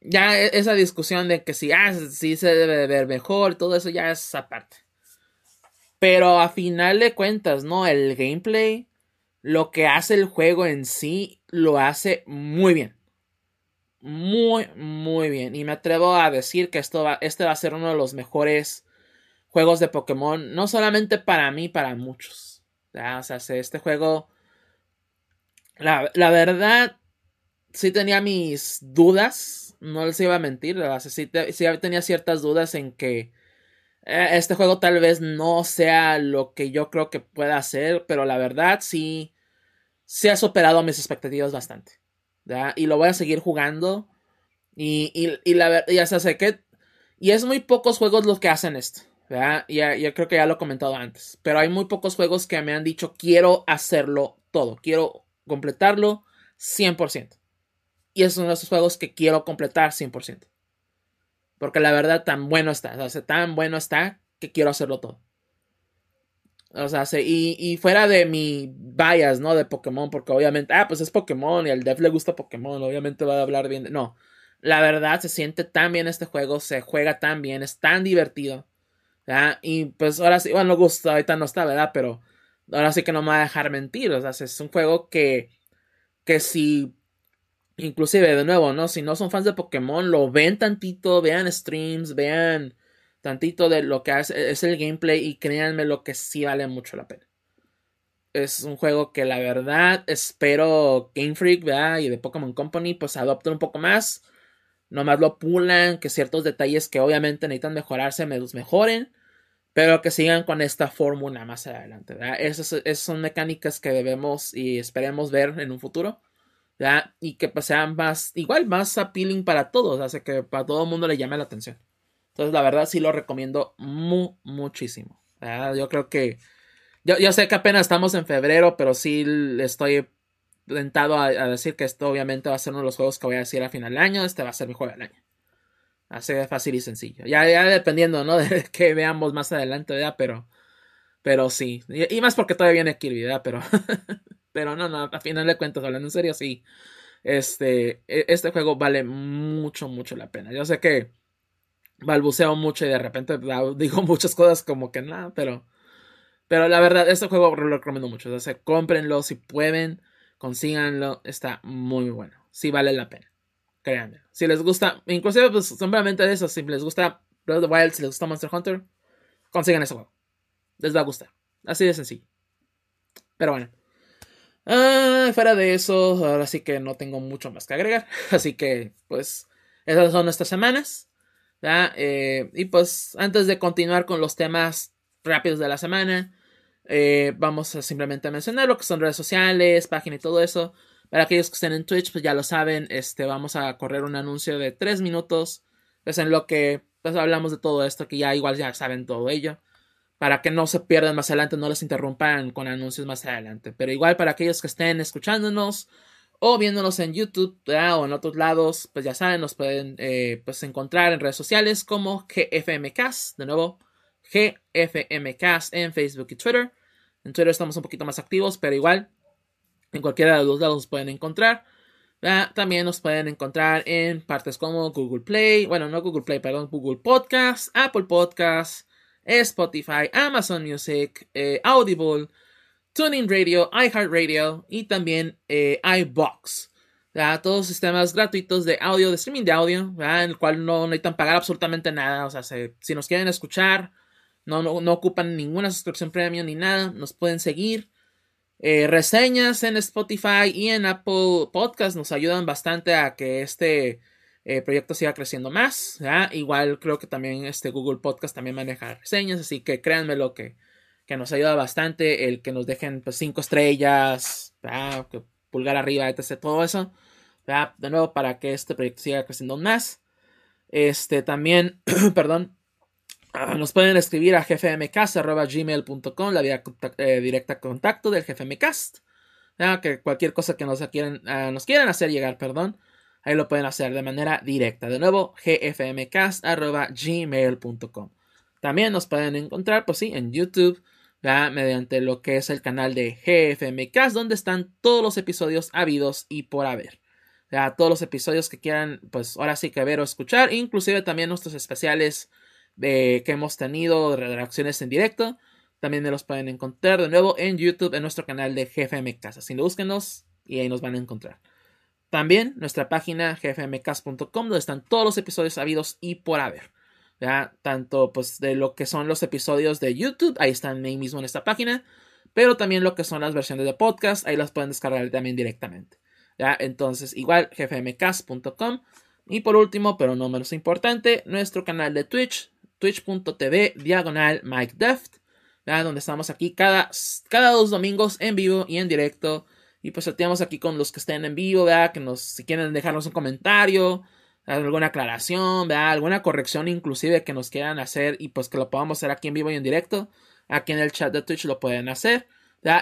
Ya e- esa discusión de que si, ah, sí se debe de ver mejor, todo eso ya es aparte. Pero a final de cuentas, ¿no? El gameplay, lo que hace el juego en sí, lo hace muy bien. Muy, muy bien. Y me atrevo a decir que esto va, este va a ser uno de los mejores juegos de Pokémon. No solamente para mí, para muchos. O sea, se- este juego. La, la verdad, sí tenía mis dudas. No les iba a mentir. O sea, sí, sí tenía ciertas dudas en que este juego tal vez no sea lo que yo creo que pueda hacer. Pero la verdad, sí. Sí ha superado mis expectativas bastante. Y lo voy a seguir jugando. Y, y, y la verdad, ya que. Y es muy pocos juegos los que hacen esto. ¿verdad? Ya, yo creo que ya lo he comentado antes. Pero hay muy pocos juegos que me han dicho quiero hacerlo todo. Quiero completarlo 100%. Y es uno de esos juegos que quiero completar 100%. Porque la verdad, tan bueno está. O sea, tan bueno está que quiero hacerlo todo. O sea, y, y, fuera de mi bias, ¿no? De Pokémon, porque obviamente, ah, pues es Pokémon y al dev le gusta Pokémon, obviamente va a hablar bien de... No, la verdad se siente tan bien este juego, se juega tan bien, es tan divertido. ¿ya? Y pues ahora sí, bueno, no gusta, ahorita no está, ¿verdad? Pero ahora sí que no me va a dejar mentir, o sea, es un juego que, que si, inclusive de nuevo, ¿no? Si no son fans de Pokémon, lo ven tantito, vean streams, vean tantito de lo que hace, es el gameplay y créanme lo que sí vale mucho la pena. Es un juego que la verdad espero Game Freak ¿verdad? y de Pokémon Company pues adopten un poco más. Nomás lo pulan, que ciertos detalles que obviamente necesitan mejorarse me los mejoren. Pero que sigan con esta fórmula más adelante. ¿verdad? Esas, son mecánicas que debemos y esperemos ver en un futuro. ¿Verdad? Y que pues, sean más, igual más appealing para todos. Hace que para todo el mundo le llame la atención. Entonces, la verdad, sí lo recomiendo muchísimo. Yo creo que. Yo, sé que apenas estamos en febrero, pero sí estoy tentado a, decir que esto obviamente va a ser uno de los juegos que voy a decir a final del año. Este va a ser mi juego del año. Así de fácil y sencillo. Ya, ya dependiendo, ¿no? De que veamos más adelante, ¿verdad? Pero. Pero sí. Y, más porque todavía viene Kirby, ¿verdad? Pero. pero no, no. A final de cuentas, hablando en serio, sí. Este. E, este juego vale mucho, mucho la pena. Yo sé que balbuceo mucho y de repente digo muchas cosas como que nada, pero, pero la verdad, este juego lo recomiendo mucho. O sea, cómprenlo si pueden, consíganlo, está muy bueno. Sí vale la pena. Créanme. Si les gusta, inclusive, pues simplemente de eso, si les gusta Breath of the Wild, si les gusta Monster Hunter, consigan ese juego. Les va a gustar. Así de sencillo. Pero bueno. Ah, fuera de eso, ahora sí que no tengo mucho más que agregar. Así que, pues, esas son nuestras semanas. Eh, y pues antes de continuar con los temas rápidos de la semana, eh, vamos a simplemente mencionar lo que son redes sociales, página y todo eso. Para aquellos que estén en Twitch, pues ya lo saben, este, vamos a correr un anuncio de 3 minutos, pues en lo que pues, hablamos de todo esto, que ya igual ya saben todo ello, para que no se pierdan más adelante, no les interrumpan con anuncios más adelante. Pero igual para aquellos que estén escuchándonos, o viéndonos en YouTube o en otros lados, pues ya saben, nos pueden eh, pues encontrar en redes sociales como GFMcast, de nuevo, GFMcast en Facebook y Twitter. En Twitter estamos un poquito más activos, pero igual, en cualquiera de los lados nos pueden encontrar. También nos pueden encontrar en partes como Google Play, bueno, no Google Play, perdón, Google Podcast, Apple Podcast, Spotify, Amazon Music, eh, Audible, TuneIn Radio, iHeartRadio y también eh, iBox. Todos sistemas gratuitos de audio, de streaming de audio, en el cual no necesitan pagar absolutamente nada. O sea, si nos quieren escuchar, no, no, ocupan ninguna suscripción premium ni nada, nos pueden seguir. Eh, reseñas en Spotify y en Apple Podcast nos ayudan bastante a que este eh, proyecto siga creciendo más. Igual creo que también este Google Podcast también maneja reseñas, así que créanme lo que que nos ayuda bastante, el que nos dejen pues, cinco estrellas, pulgar arriba, etc. Todo eso, de nuevo, para que este proyecto siga creciendo más. Este también, perdón, ah, nos pueden escribir a gfmcast.gmail.com, la vía eh, directa contacto del gfmcast. Que cualquier cosa que nos quieran, ah, nos quieran hacer llegar, perdón, ahí lo pueden hacer de manera directa. De nuevo, gfmcast.gmail.com. También nos pueden encontrar, pues sí, en YouTube, mediante lo que es el canal de GFMcast, donde están todos los episodios habidos y por haber. Ya, todos los episodios que quieran, pues ahora sí que ver o escuchar, inclusive también nuestros especiales de, que hemos tenido, reacciones en directo, también me los pueden encontrar de nuevo en YouTube, en nuestro canal de GFMcast. Así lo búsquenos y ahí nos van a encontrar. También nuestra página gfmcast.com, donde están todos los episodios habidos y por haber. Tanto pues de lo que son los episodios de YouTube, ahí están ahí mismo en esta página, pero también lo que son las versiones de podcast, ahí las pueden descargar también directamente. ¿ya? Entonces, igual, gfmcast.com. Y por último, pero no menos importante, nuestro canal de Twitch, twitch.tv diagonal Mike Deft, donde estamos aquí cada, cada dos domingos en vivo y en directo. Y pues estamos aquí con los que estén en vivo, ¿verdad? que nos, si quieren dejarnos un comentario, alguna aclaración, alguna corrección inclusive que nos quieran hacer y pues que lo podamos hacer aquí en vivo y en directo. Aquí en el chat de Twitch lo pueden hacer.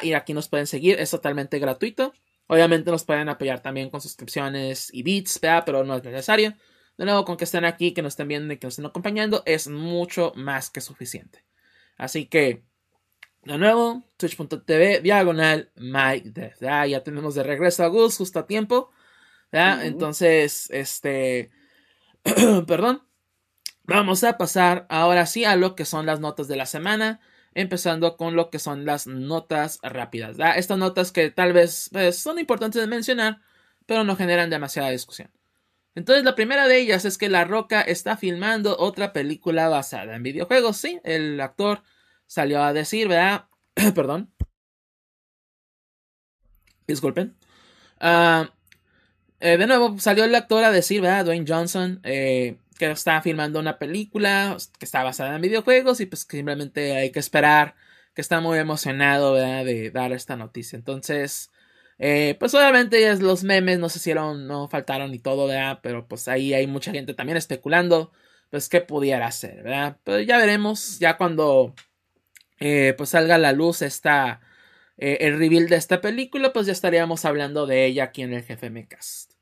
Y aquí nos pueden seguir, es totalmente gratuito. Obviamente nos pueden apoyar también con suscripciones y bits, ¿verdad? pero no es necesario. De nuevo, con que estén aquí, que nos estén viendo y que nos estén acompañando, es mucho más que suficiente. Así que, de nuevo, twitch.tv, diagonal, MyDeath. Ya tenemos de regreso a Gus justo a tiempo. Entonces, este, perdón. Vamos a pasar ahora sí a lo que son las notas de la semana empezando con lo que son las notas rápidas. Estas notas que tal vez pues, son importantes de mencionar, pero no generan demasiada discusión. Entonces, la primera de ellas es que La Roca está filmando otra película basada en videojuegos. Sí, el actor salió a decir, ¿verdad? Perdón. Disculpen. Ah, eh, de nuevo, salió el actor a decir, ¿verdad? Dwayne Johnson, eh, que está filmando una película que está basada en videojuegos y pues simplemente hay que esperar, que está muy emocionado de dar esta noticia. Entonces, eh, pues obviamente los memes no se hicieron, no faltaron y todo, ¿verdad? Pero pues ahí hay mucha gente también especulando, pues qué pudiera hacer, ¿verdad? Pero ya veremos, ya cuando eh, pues salga a la luz esta, eh, el reveal de esta película, pues ya estaríamos hablando de ella aquí en el GFM Cast.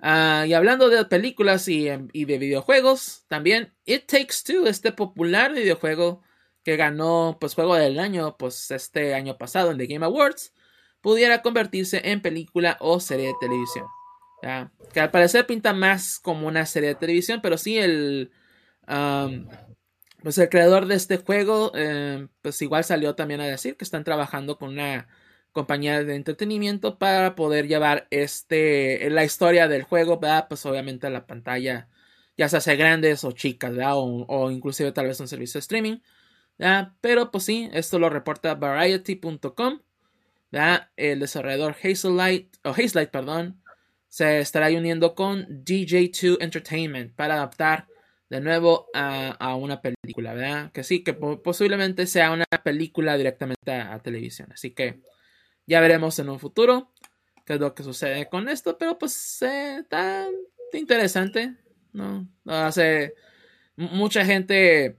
Ah, y hablando de películas y, y, de videojuegos, también It Takes Two, este popular videojuego que ganó pues juego del año pues este año pasado en The Game Awards, pudiera convertirse en película o serie de televisión. Que al parecer pinta más como una serie de televisión, pero sí el pues el creador de este juego eh, pues igual salió también a decir que están trabajando con una compañía de entretenimiento para poder llevar este la historia del juego, ¿verdad? Pues obviamente a la pantalla, ya sea grandes o chicas, ¿verdad? O, inclusive tal vez un servicio de streaming. Pero pues sí, esto lo reporta Variety.com. El desarrollador Hazelight, o Hazelight, perdón, se estará uniendo con DJ2 Entertainment para adaptar de nuevo a, una película, ¿verdad? Que sí, que posiblemente sea una película directamente a televisión. Así que ya veremos en un futuro qué es lo que sucede con esto, pero pues eh, está interesante, ¿no? Hace mucha gente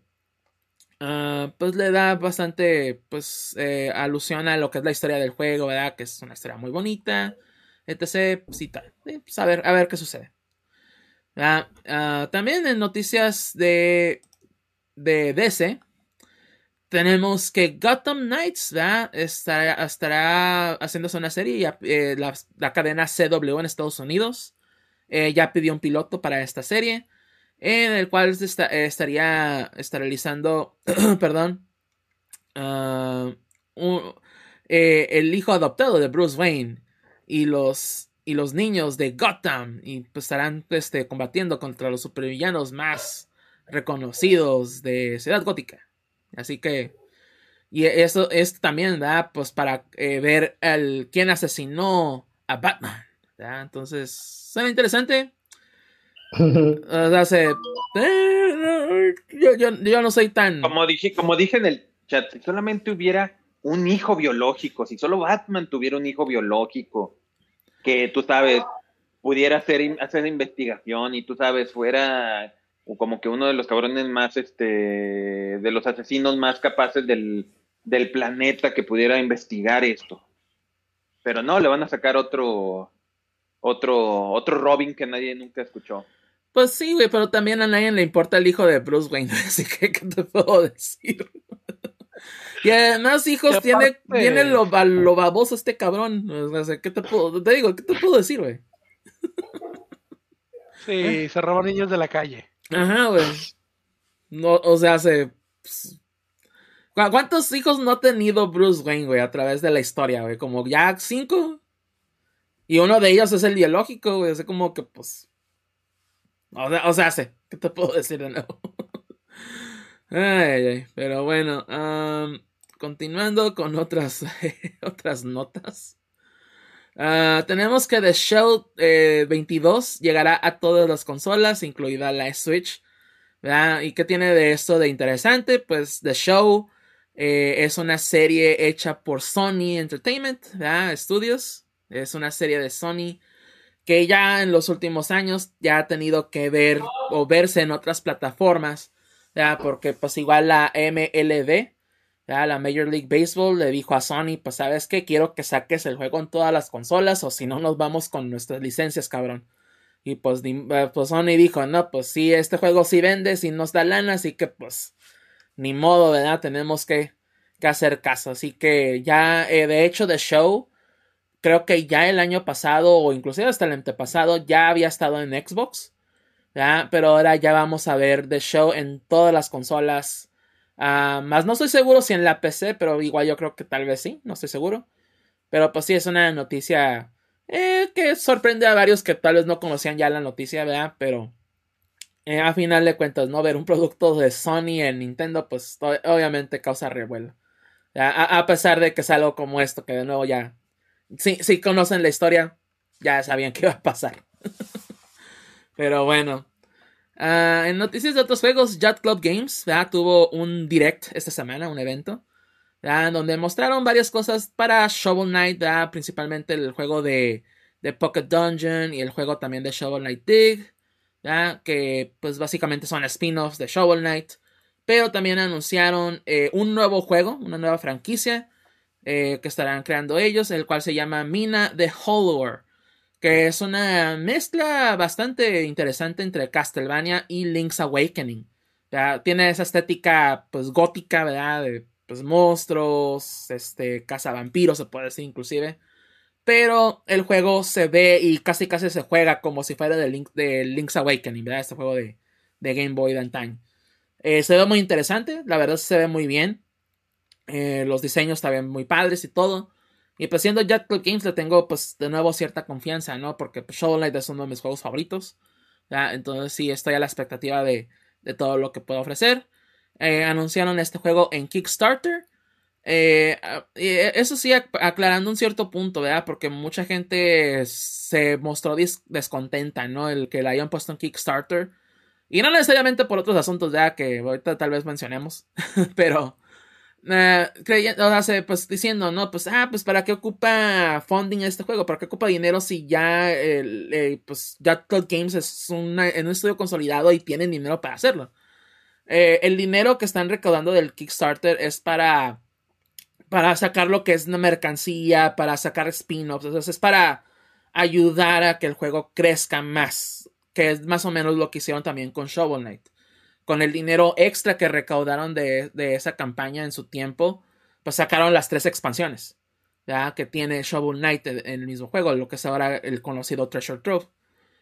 ah, pues le da bastante pues eh, alusión a lo que es la historia del juego, ¿verdad? Que es una historia muy bonita, etc. Pues, tal. Pues, a, ver, a ver qué sucede. Ah, también en noticias de, de DC, tenemos que Gotham Knights estará, haciéndose una serie. Eh, la, cadena CW en Estados Unidos eh, ya pidió un piloto para esta serie. En el cual estaría realizando, perdón, ah, eh, el hijo adoptado de Bruce Wayne y los, y los niños de Gotham. Y pues estarán este, combatiendo contra los supervillanos más reconocidos de Ciudad Gótica. Así que. Y eso es también, ¿verdad? Pues para eh, ver el, quién asesinó a Batman. ¿verdad? Entonces, suena interesante. o sea, eh, yo, yo, yo, no soy tan. Como dije, como dije en el chat, si solamente hubiera un hijo biológico, si solo Batman tuviera un hijo biológico, que tú sabes, pudiera hacer, hacer investigación y tú sabes, fuera como que uno de los cabrones más, este, de los asesinos más capaces del, del planeta que pudiera investigar esto. Pero no, le van a sacar otro, otro, otro Robin que nadie nunca escuchó. Pues sí, güey, pero también a nadie le importa el hijo de Bruce Wayne, así que, ¿qué te puedo decir? Y además, hijos, tiene, tiene lo, lo, baboso este cabrón. O sea, ¿qué te puedo, te digo, ¿qué te puedo decir, güey? sí, se roban niños de la calle. Ajá, güey. No, o sea, hace. Pues, ¿Cuántos hijos no ha tenido Bruce Wayne, güey, a través de la historia, güey? Como ya cinco. Y uno de ellos es el biológico, güey. O como que, pues. O sea, o sea. ¿Qué te puedo decir de nuevo? pero bueno. continuando con otras, otras notas. Ah, tenemos que The Show 22 eh, llegará a todas las consolas, incluida la Switch. ¿Y qué tiene de esto de interesante? Pues The Show eh, es una serie hecha por Sony Entertainment Studios. Es una serie de Sony que ya en los últimos años ya ha tenido que ver o verse en otras plataformas. Porque pues igual la MLB Ya, la Major League Baseball le dijo a Sony, pues sabes qué, quiero que saques el juego en todas las consolas o si no nos vamos con nuestras licencias, cabrón. Y pues, eh, pues Sony dijo, no, pues sí, este juego sí vende, sí nos da lana, así que pues ni modo, ¿verdad? Tenemos que, que hacer caso. Así que ya, eh, de hecho, The Show, creo que ya el año pasado o inclusive hasta el antepasado ya había estado en Xbox, Pero ahora ya vamos a ver The Show en todas las consolas. Ah, más no estoy seguro si en la PC, pero igual yo creo que tal vez sí, no estoy seguro. Pero pues sí, es una noticia eh, que sorprende a varios que tal vez no conocían ya la noticia, ¿verdad? Pero eh, a final de cuentas, ¿no? Ver un producto de Sony en Nintendo, pues obviamente causa revuelo. a pesar de que es algo como esto, que de nuevo ya, si, si conocen la historia, ya sabían que iba a pasar. Pero bueno. Ah, en noticias de otros juegos, Yacht Club Games ¿verdad? tuvo un direct esta semana, un evento, donde mostraron varias cosas para Shovel Knight, principalmente el juego de, de Pocket Dungeon y el juego también de Shovel Knight Dig, que pues básicamente son spin-offs de Shovel Knight, pero también anunciaron eh, un nuevo juego, una nueva franquicia eh, que estarán creando ellos, el cual se llama Mina the Hollower que es una mezcla bastante interesante entre Castlevania y Link's Awakening. Tiene esa estética pues gótica, ¿verdad? De pues, monstruos, este, cazavampiros se puede decir inclusive. Pero el juego se ve y casi casi se juega como si fuera de, Link, de Link's Awakening, ¿verdad? Este juego de, de Game Boy de. Eh, se ve muy interesante, la verdad se ve muy bien. Eh, los diseños también muy padres y todo. Y pues siendo Jet Club Games le tengo pues de nuevo cierta confianza, ¿no? Porque pues, es uno de mis juegos favoritos. Entonces sí estoy a la expectativa de, de todo lo que puedo ofrecer. Eh, anunciaron este juego en Kickstarter. Eh, eso sí, aclarando un cierto punto, ¿verdad? Porque mucha gente se mostró descontenta, ¿no? El que la hayan puesto en Kickstarter. Y no necesariamente por otros asuntos, ya que ahorita tal vez mencionemos. Pero Creyendo, o pues diciendo, no, pues, ah, pues para qué ocupa funding este juego, para qué ocupa dinero si ya, el, eh, pues, ya Games es en un estudio consolidado y tienen dinero para hacerlo. Eh, el dinero que están recaudando del Kickstarter es para, para sacar lo que es una mercancía, para sacar spin-offs, es para ayudar a que el juego crezca más, que es más o menos lo que hicieron también con Shovel Knight con el dinero extra que recaudaron de, de, esa campaña en su tiempo, pues sacaron las tres expansiones, ¿ya? que tiene Shovel Knight en el mismo juego, lo que es ahora el conocido Treasure Trove.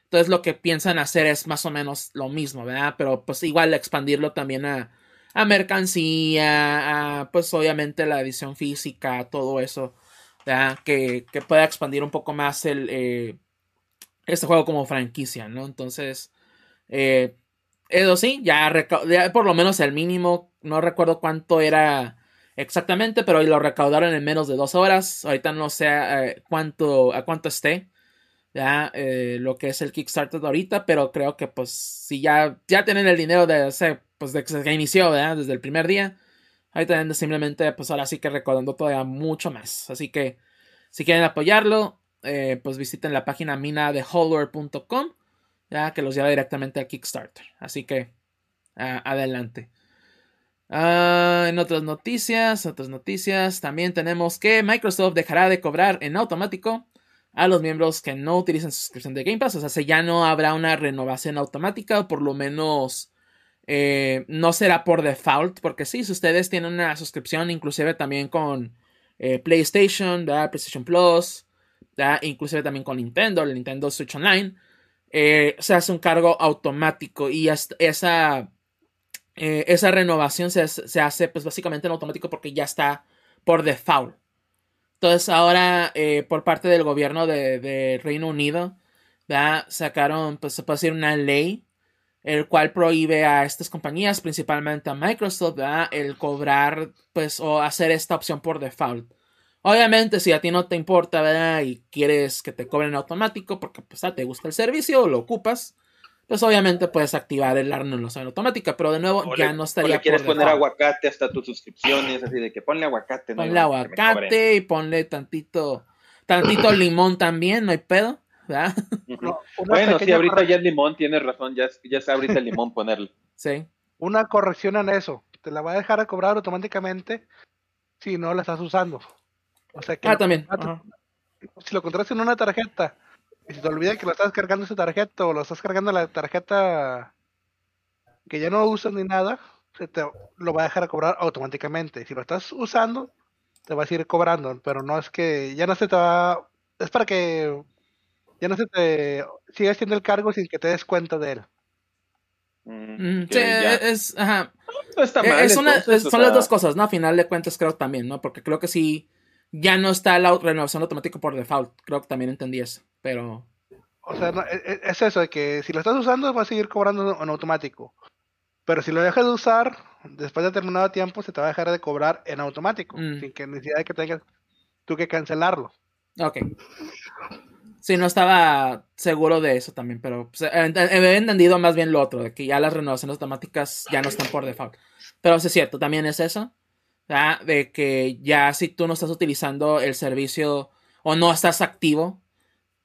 Entonces lo que piensan hacer es más o menos lo mismo, ¿verdad? Pero pues igual expandirlo también a, a mercancía, a pues obviamente la edición física, todo eso, ¿verdad? Que, que pueda expandir un poco más el, eh, este juego como franquicia, ¿no? Entonces, eh, eso sí, ya, por lo menos el mínimo, no recuerdo cuánto era exactamente, pero lo recaudaron en menos de dos horas. Ahorita no sé eh, cuánto, a cuánto esté, ya, eh, lo que es el Kickstarter de ahorita, pero creo que pues si ya, ya tienen el dinero de, sea, pues de que inició, ¿verdad? Desde el primer día, ahorita simplemente, pues ahora sí que recaudando todavía mucho más. Así que si quieren apoyarlo, eh, pues visiten la página minadeholder.com ya que los lleva directamente al Kickstarter. Así que adelante. Uh, en otras noticias, otras noticias, también tenemos que Microsoft dejará de cobrar en automático a los miembros que no utilizan suscripción de Game Pass. O sea, ya no habrá una renovación automática, o por lo menos eh, no será por default, porque sí, si ustedes tienen una suscripción, inclusive también con eh, PlayStation. PlayStation Plus, inclusive también con Nintendo, el Nintendo Switch Online eh, se hace un cargo automático y esa, eh, esa renovación se, se, hace pues básicamente en automático porque ya está por default. Entonces ahora eh, por parte del gobierno de, Reino Unido sacaron pues se puede decir una ley el cual prohíbe a estas compañías principalmente a Microsoft el cobrar pues o hacer esta opción por default. Obviamente, si a ti no te importa, ¿verdad? Y quieres que te cobren automático porque pues, ah, te gusta el servicio o lo ocupas, pues obviamente puedes activar el renovación automática, pero de nuevo o ya le, no estaría. O le quieres poner aguacate hasta tus suscripciones, así de que ponle aguacate. Ponle no, aguacate y ponle tantito, tantito limón también, no hay pedo, ¿verdad? No, bueno, sí, ahorita ya el limón, tienes razón, ya, ya está ahorita el limón ponerle. Sí. Una corrección en eso, te la va a dejar a cobrar automáticamente si no la estás usando. O sea que Ah, lo también. si lo contratas en una tarjeta y si te olvidas que lo estás cargando esa tarjeta o lo estás cargando la tarjeta que ya no usas ni nada, se te lo va a dejar cobrar automáticamente. Si lo estás usando, te va a seguir cobrando, pero no es que ya no se te va, es para que ya no se te siga haciendo el cargo sin que te des cuenta de él. Mm, Mm, sí, ya. es, ajá. No está mal, es una- entonces, es- o son las dos cosas, ¿no? A final de cuentas creo también, ¿no? Porque creo que sí, ya no está la renovación automática por default. Creo que también entendí eso. Pero, O sea, no, e- e- es eso, de que si lo estás usando va a seguir cobrando en automático. Pero si lo dejas de usar, después de determinado tiempo se te va a dejar de cobrar en automático, Mm. sin que necesidad de que tengas tú que cancelarlo. ok. Sí, no estaba seguro de eso también, pero pues, he entendido más bien lo otro, de que ya las renovaciones automáticas ya no están por default. Pero sí es cierto, también es eso, ¿verdad? de que ya si tú no estás utilizando el servicio o no estás activo,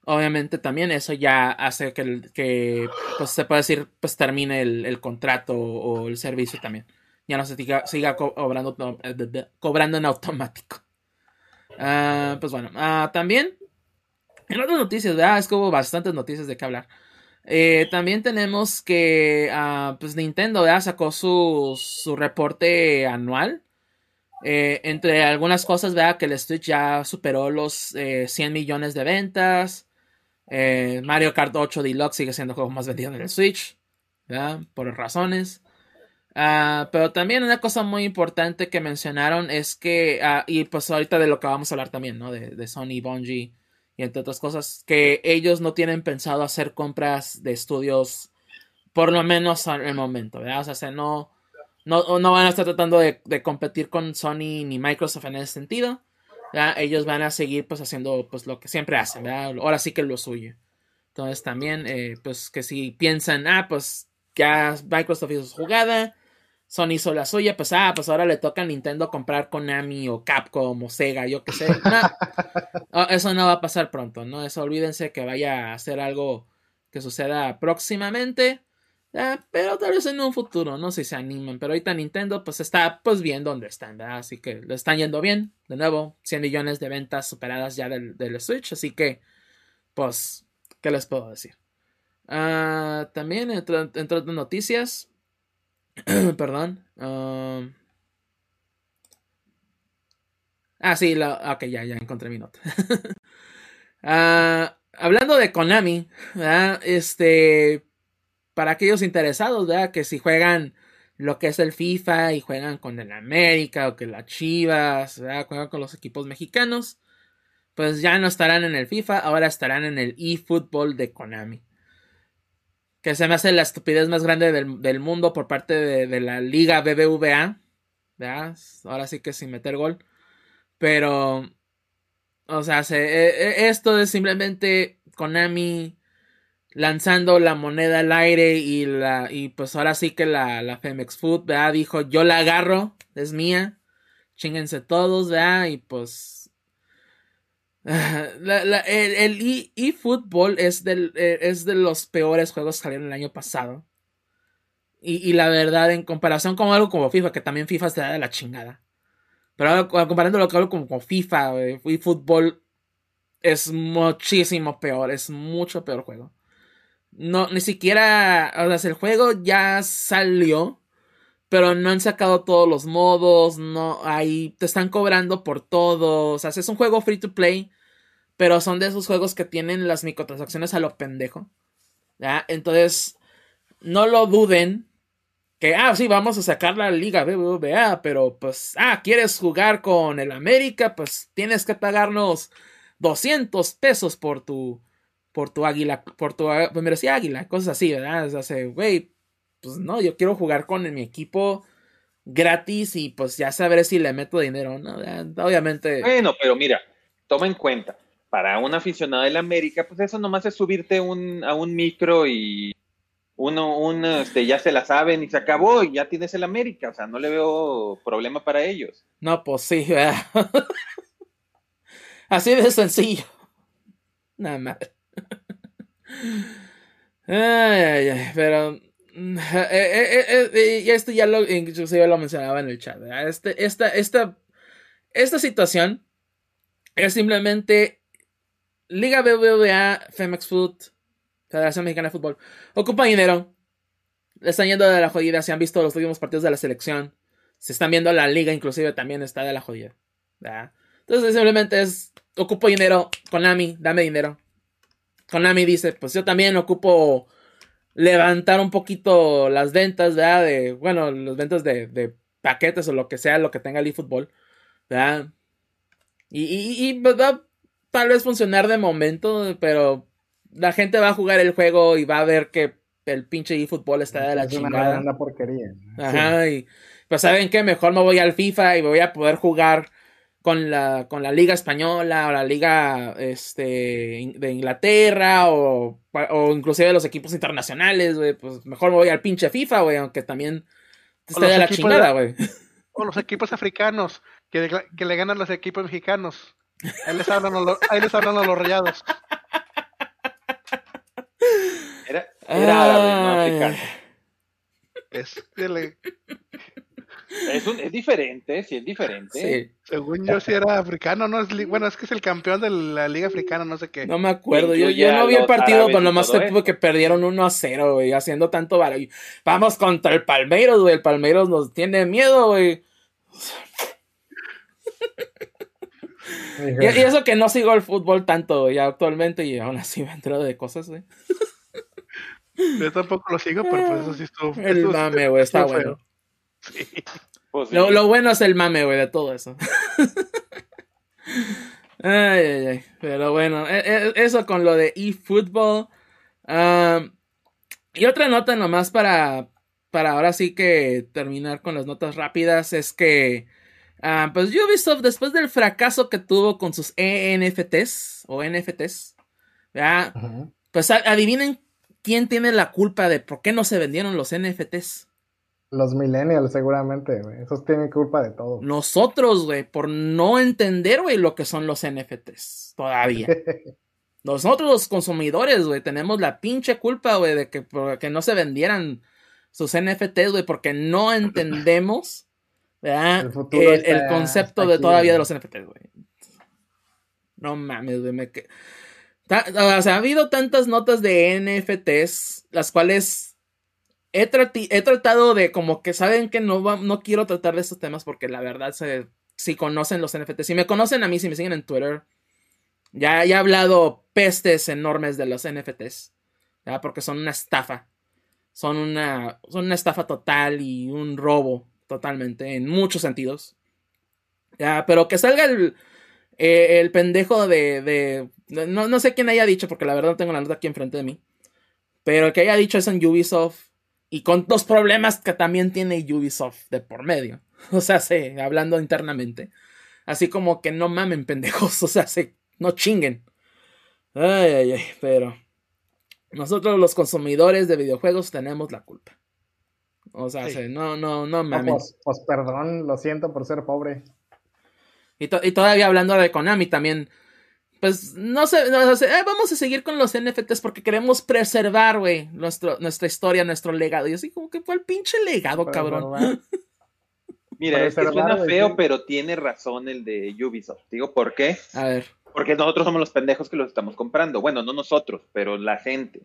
obviamente también eso ya hace que, que pues se puede decir, pues termine el, el contrato o el servicio también. Ya no se siga, siga co- cobrando, eh, cobrando en automático. Ah, pues bueno, ah, también en otras noticias, ¿verdad? Es que hubo bastantes noticias de qué hablar. Eh, también tenemos que ah, pues Nintendo ¿verdad? sacó su, su reporte anual. Eh, entre algunas cosas, ¿verdad? Que el Switch ya superó los eh, 100 millones de ventas. Eh, Mario Kart 8 Deluxe sigue siendo el juego más vendido en el Switch. ¿verdad? Por razones. Ah, pero también una cosa muy importante que mencionaron es que, ah, y pues ahorita de lo que vamos a hablar también, ¿no? De, de Sony, Bungie y entre otras cosas, que ellos no tienen pensado hacer compras de estudios, por lo menos al el momento, ¿verdad? O sea, se no, no, no van a estar tratando de, de competir con Sony ni Microsoft en ese sentido. Ellos van a seguir pues haciendo pues lo que siempre hacen. Ahora sí que lo suyo. Entonces también, eh, pues que si piensan, ah, pues ya Microsoft hizo su jugada, Sony hizo la suya, pues ah, pues ahora le toca a Nintendo comprar Konami o Capcom o Sega, yo qué sé. Eso no va a pasar pronto, ¿no? Eso olvídense que vaya a ser algo que suceda próximamente. Ah, pero tal vez en un futuro, no sé si se animan. Pero ahorita Nintendo pues está pues bien donde están, ¿verdad? Así que lo están yendo bien. De nuevo, 100 millones de ventas superadas ya del, del Switch. Así que, pues, ¿qué les puedo decir? Ah, también, entre, entre otras noticias, perdón. um, ah, sí, la, ok, ya, ya encontré mi nota. Ah, hablando de Konami, ¿verdad? este, para aquellos interesados, ¿verdad? que si juegan lo que es el FIFA y juegan con el América o que las Chivas, juegan con los equipos mexicanos, pues ya no estarán en el FIFA, ahora estarán en el eFootball de Konami. Que se me hace la estupidez más grande del, del mundo por parte de, la liga BBVA. ¿verdad? Ahora sí que sin meter gol. Pero, o sea, se, eh, esto es simplemente Konami lanzando la moneda al aire y la y pues ahora sí que la, la Femex Food, ¿verdad? Dijo, yo la agarro, es mía, chinguense todos, ¿verdad? Y pues el, el eFootball es, del, es de los peores juegos que salieron el año pasado. Y, y, la verdad, en comparación con algo como FIFA, que también FIFA se da de la chingada. Pero comparando lo que algo como, como FIFA, eFootball es muchísimo peor, es mucho peor juego. No, ni siquiera, o sea, el juego ya salió, pero no han sacado todos los modos, no hay, te están cobrando por todo, o sea, es un juego free to play, pero son de esos juegos que tienen las microtransacciones a lo pendejo. ¿ya? Entonces, no lo duden. Que, ah, sí, vamos a sacar la liga BBVA, pero pues, ah, ¿quieres jugar con el América? Pues tienes que pagarnos 200 pesos por tu, por tu águila, por tu, pues me decía águila, cosas así, ¿verdad? O sea, güey, pues no, yo quiero jugar con mi equipo gratis y pues ya sabré si le meto dinero, ¿no? Obviamente. Bueno, pero mira, toma en cuenta, para un aficionado del América, pues eso nomás es subirte un, a un micro y uno, un, este, ya se la saben y se acabó y ya tienes el América, o sea, no le veo problema para ellos. No, pues sí, ¿verdad? Así de sencillo. Nada más. Pero eh, eh, eh, y esto ya lo inclusive lo mencionaba en el chat. Este, esta, esta, esta situación es simplemente Liga BBVA, Femex Food, Federación Mexicana de Fútbol, ocupa dinero. Le están yendo de la jodida. Se han visto los últimos partidos de la selección. Se están viendo la liga, inclusive también está de la jodida. Entonces simplemente es, ocupo dinero, Konami, dame dinero. Konami dice, pues yo también ocupo levantar un poquito las ventas, ¿verdad? De, bueno, las ventas de, de paquetes o lo que sea, lo que tenga el eFootball, ¿verdad? Y, y, y pues, va a tal vez funcionar de momento, pero la gente va a jugar el juego y va a ver que el pinche eFootball está de la es una chingada. gran porquería. Ajá, y pues saben qué, mejor me voy al FIFA y voy a poder jugar con la, con la liga española o la liga este, de Inglaterra o, o inclusive los equipos internacionales, güey, pues mejor me voy al pinche FIFA, güey, aunque también esté los de la equipos chingada, güey. O los equipos africanos que, de- que le ganan los equipos mexicanos. Ahí les hablan a los, ahí les hablan a los rayados. Era, era árabe, no africano. Es, le- Es, un- es diferente, sí, es diferente. Sí, según yo, si era africano, ¿no? Es, bueno, es que es el campeón de la Liga Africana, no sé qué. no me acuerdo. Yo, yo no vi el partido, con nomás todo, supe que perdieron 1 a 0, güey, haciendo tanto barullo. Vamos contra el Palmeiros, güey. El Palmeiros nos tiene miedo, güey. Y, y eso que no sigo el fútbol tanto ya actualmente y aún así me entero de cosas, güey. Yo tampoco lo sigo, pero pues eso sí estuvo. El mame, güey, está bueno. Sí. Pues sí. Lo, lo bueno es el mame, güey, de todo eso. ay, ay, ay. Pero bueno, e- e- eso con lo de eFootball. Y otra nota nomás para, para ahora sí que terminar con las notas rápidas es que ah, pues Ubisoft después del fracaso que tuvo con sus ENFTs o NFTs, ¿verdad? Pues adivinen quién tiene la culpa de por qué no se vendieron los NFTs. Los millennials, seguramente, güey. Esos tienen culpa de todo. Nosotros, güey, por no entender, güey, lo que son los NFTs todavía. Nosotros los consumidores, güey, tenemos la pinche culpa, güey, de que, no se vendieran sus NFTs, güey, porque no entendemos, ¿verdad? El El, concepto de aquí, todavía de los NFTs, güey. No mames, güey, me O sea, ha habido tantas notas de NFTs, las cuales he, he tratado de como que saben que no, no quiero tratar de estos temas porque la verdad se, si conocen los NFTs, si me conocen a mí, si me siguen en Twitter, ya, ya he hablado pestes enormes de los NFTs, ¿ya? porque son una estafa, son una, son una estafa total y un robo totalmente, en muchos sentidos. Ya, pero que salga el, eh, el pendejo de, de no, no sé quién haya dicho, porque la verdad no tengo la nota aquí enfrente de mí. Pero el que haya dicho eso en Ubisoft. Y con los problemas que también tiene Ubisoft de por medio. O sea, sí, hablando internamente. Así como que no mamen, pendejos. O sea, se, no chinguen. Ay, ay, ay. Pero nosotros los consumidores de videojuegos tenemos la culpa. O sea, Sí. sí, no, no, no No, mamen. pues, pues perdón, lo siento por ser pobre. Y, to- y todavía hablando de Konami también. Pues no sé, no sé, eh, vamos a seguir con los NFTs porque queremos preservar, güey, nuestro, nuestra historia, nuestro legado. Y así como que fue el pinche legado, Pero, cabrón. Mira, es que suena feo, sí. pero tiene razón el de Ubisoft. Digo, ¿por qué? A ver. Porque nosotros somos los pendejos que los estamos comprando. Bueno, no nosotros, pero la gente.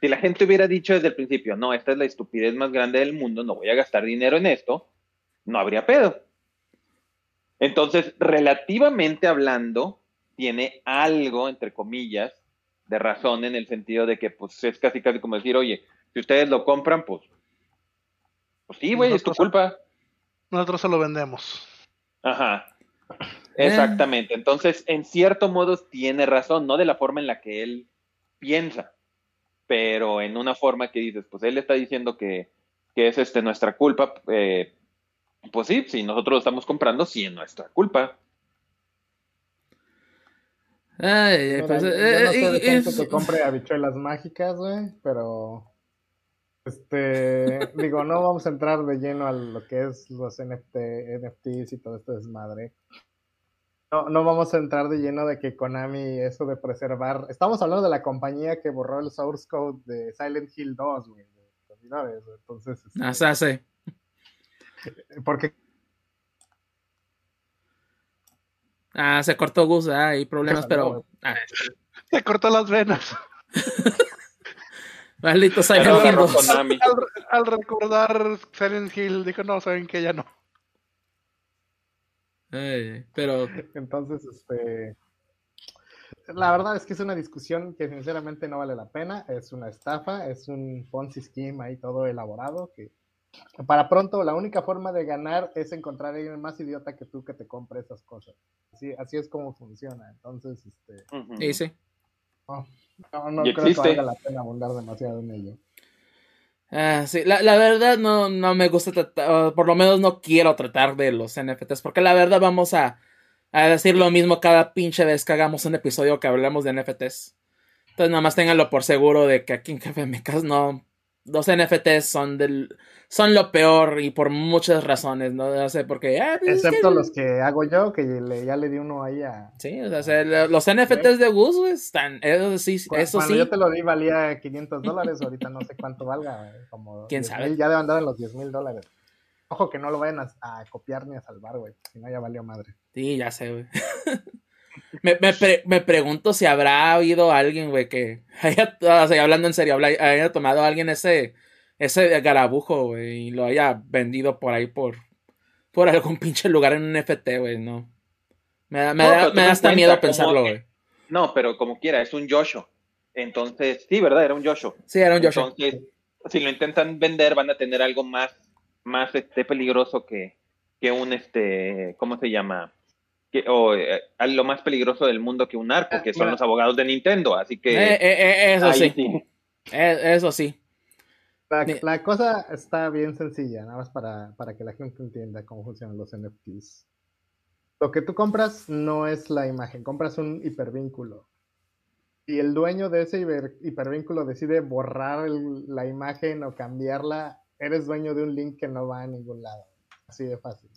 Si la gente hubiera dicho desde el principio, no, esta es la estupidez más grande del mundo, no voy a gastar dinero en esto, no habría pedo. Entonces, relativamente hablando, tiene algo, entre comillas, de razón en el sentido de que, pues, es casi, casi como decir, oye, si ustedes lo compran, pues, pues sí, güey, es tu culpa. Nosotros se lo vendemos. Ajá. Exactamente. Entonces, en cierto modo tiene razón, no de la forma en la que él piensa, pero en una forma que dices, pues él está diciendo que, que es este nuestra culpa, eh, pues sí, si nosotros lo estamos comprando, sí es nuestra culpa. Ay, Mira, pues, yo eh, no sé de eh, es- que compre habichuelas mágicas, güey, pero este digo, no vamos a entrar de lleno a lo que es los NFT, NFTs y todo este desmadre. No, no vamos a entrar de lleno de que Konami, eso de preservar. Estamos hablando de la compañía que borró el source code de Silent Hill 2, güey. Entonces, este, o sea, sí. porque Ah, se cortó Gus, ah, hay problemas, pero. Ah, Se cortó las venas. maldito Silent Hill agarró 2. Konami. Al, al recordar Silent Hill, dijo, no, saben que ya no. Ay, pero. Entonces, este. La verdad es que es una discusión que sinceramente no vale la pena. Es una estafa, es un Ponzi scheme ahí todo elaborado. Que para pronto la única forma de ganar es encontrar a alguien más idiota que tú que te compre esas cosas. Así, así es como funciona. Entonces, este. Ujú. Sí, sí. No, no, creo que valga la pena abundar demasiado en ello. Ah, sí, la, la verdad no, no me gusta tratar, o por lo menos no quiero tratar de los NFTs, porque la verdad vamos a, a decir lo mismo cada pinche vez que hagamos un episodio que hablemos de NFTs. Entonces nada más ténganlo por seguro de que aquí en Café Mecas no, los NFTs son del, son lo peor y por muchas razones, no, no sé por qué. ah, pues es Excepto que- los que hago yo, que le- ya le di uno ahí a. Sí, o sea, los NFTs de Gus están, eso sí, eso Cuando sí. yo te lo di valía 500 dólares, ahorita no sé cuánto valga. Como ¿Quién 10,000, sabe? Ya debe andar en los 10 mil dólares. Ojo que no lo vayan a, a copiar ni a salvar, güey. Si no, ya valió madre. Sí, ya sé, güey. me, me, pre- me pregunto si habrá habido alguien, güey, que haya, o sea, hablando en serio, haya tomado a alguien ese, ese garabujo, güey, y lo haya vendido por ahí por, por algún pinche lugar en un NFT, güey, no. Me da, me No, da, me da hasta miedo pensarlo, güey. No, pero como quiera, es un Yosho. Entonces, sí, ¿verdad? Era un Yosho. Sí, era un Joshua. Entonces, si lo intentan vender, van a tener algo más, más este, peligroso que, que un, este, ¿cómo se llama? Que, o eh, lo más peligroso del mundo que un arco, que son los abogados de Nintendo. Así que, Eh, eh, eh, eso ahí sí, sí. eh, eso sí. La, cosa está bien sencilla, nada más para, para que la gente entienda cómo funcionan los NFTs. Lo que tú compras no es la imagen, compras un hipervínculo. Y el dueño de ese hiper- hipervínculo decide borrar el- la imagen o cambiarla, eres dueño de un link que no va a ningún lado. Así de fácil.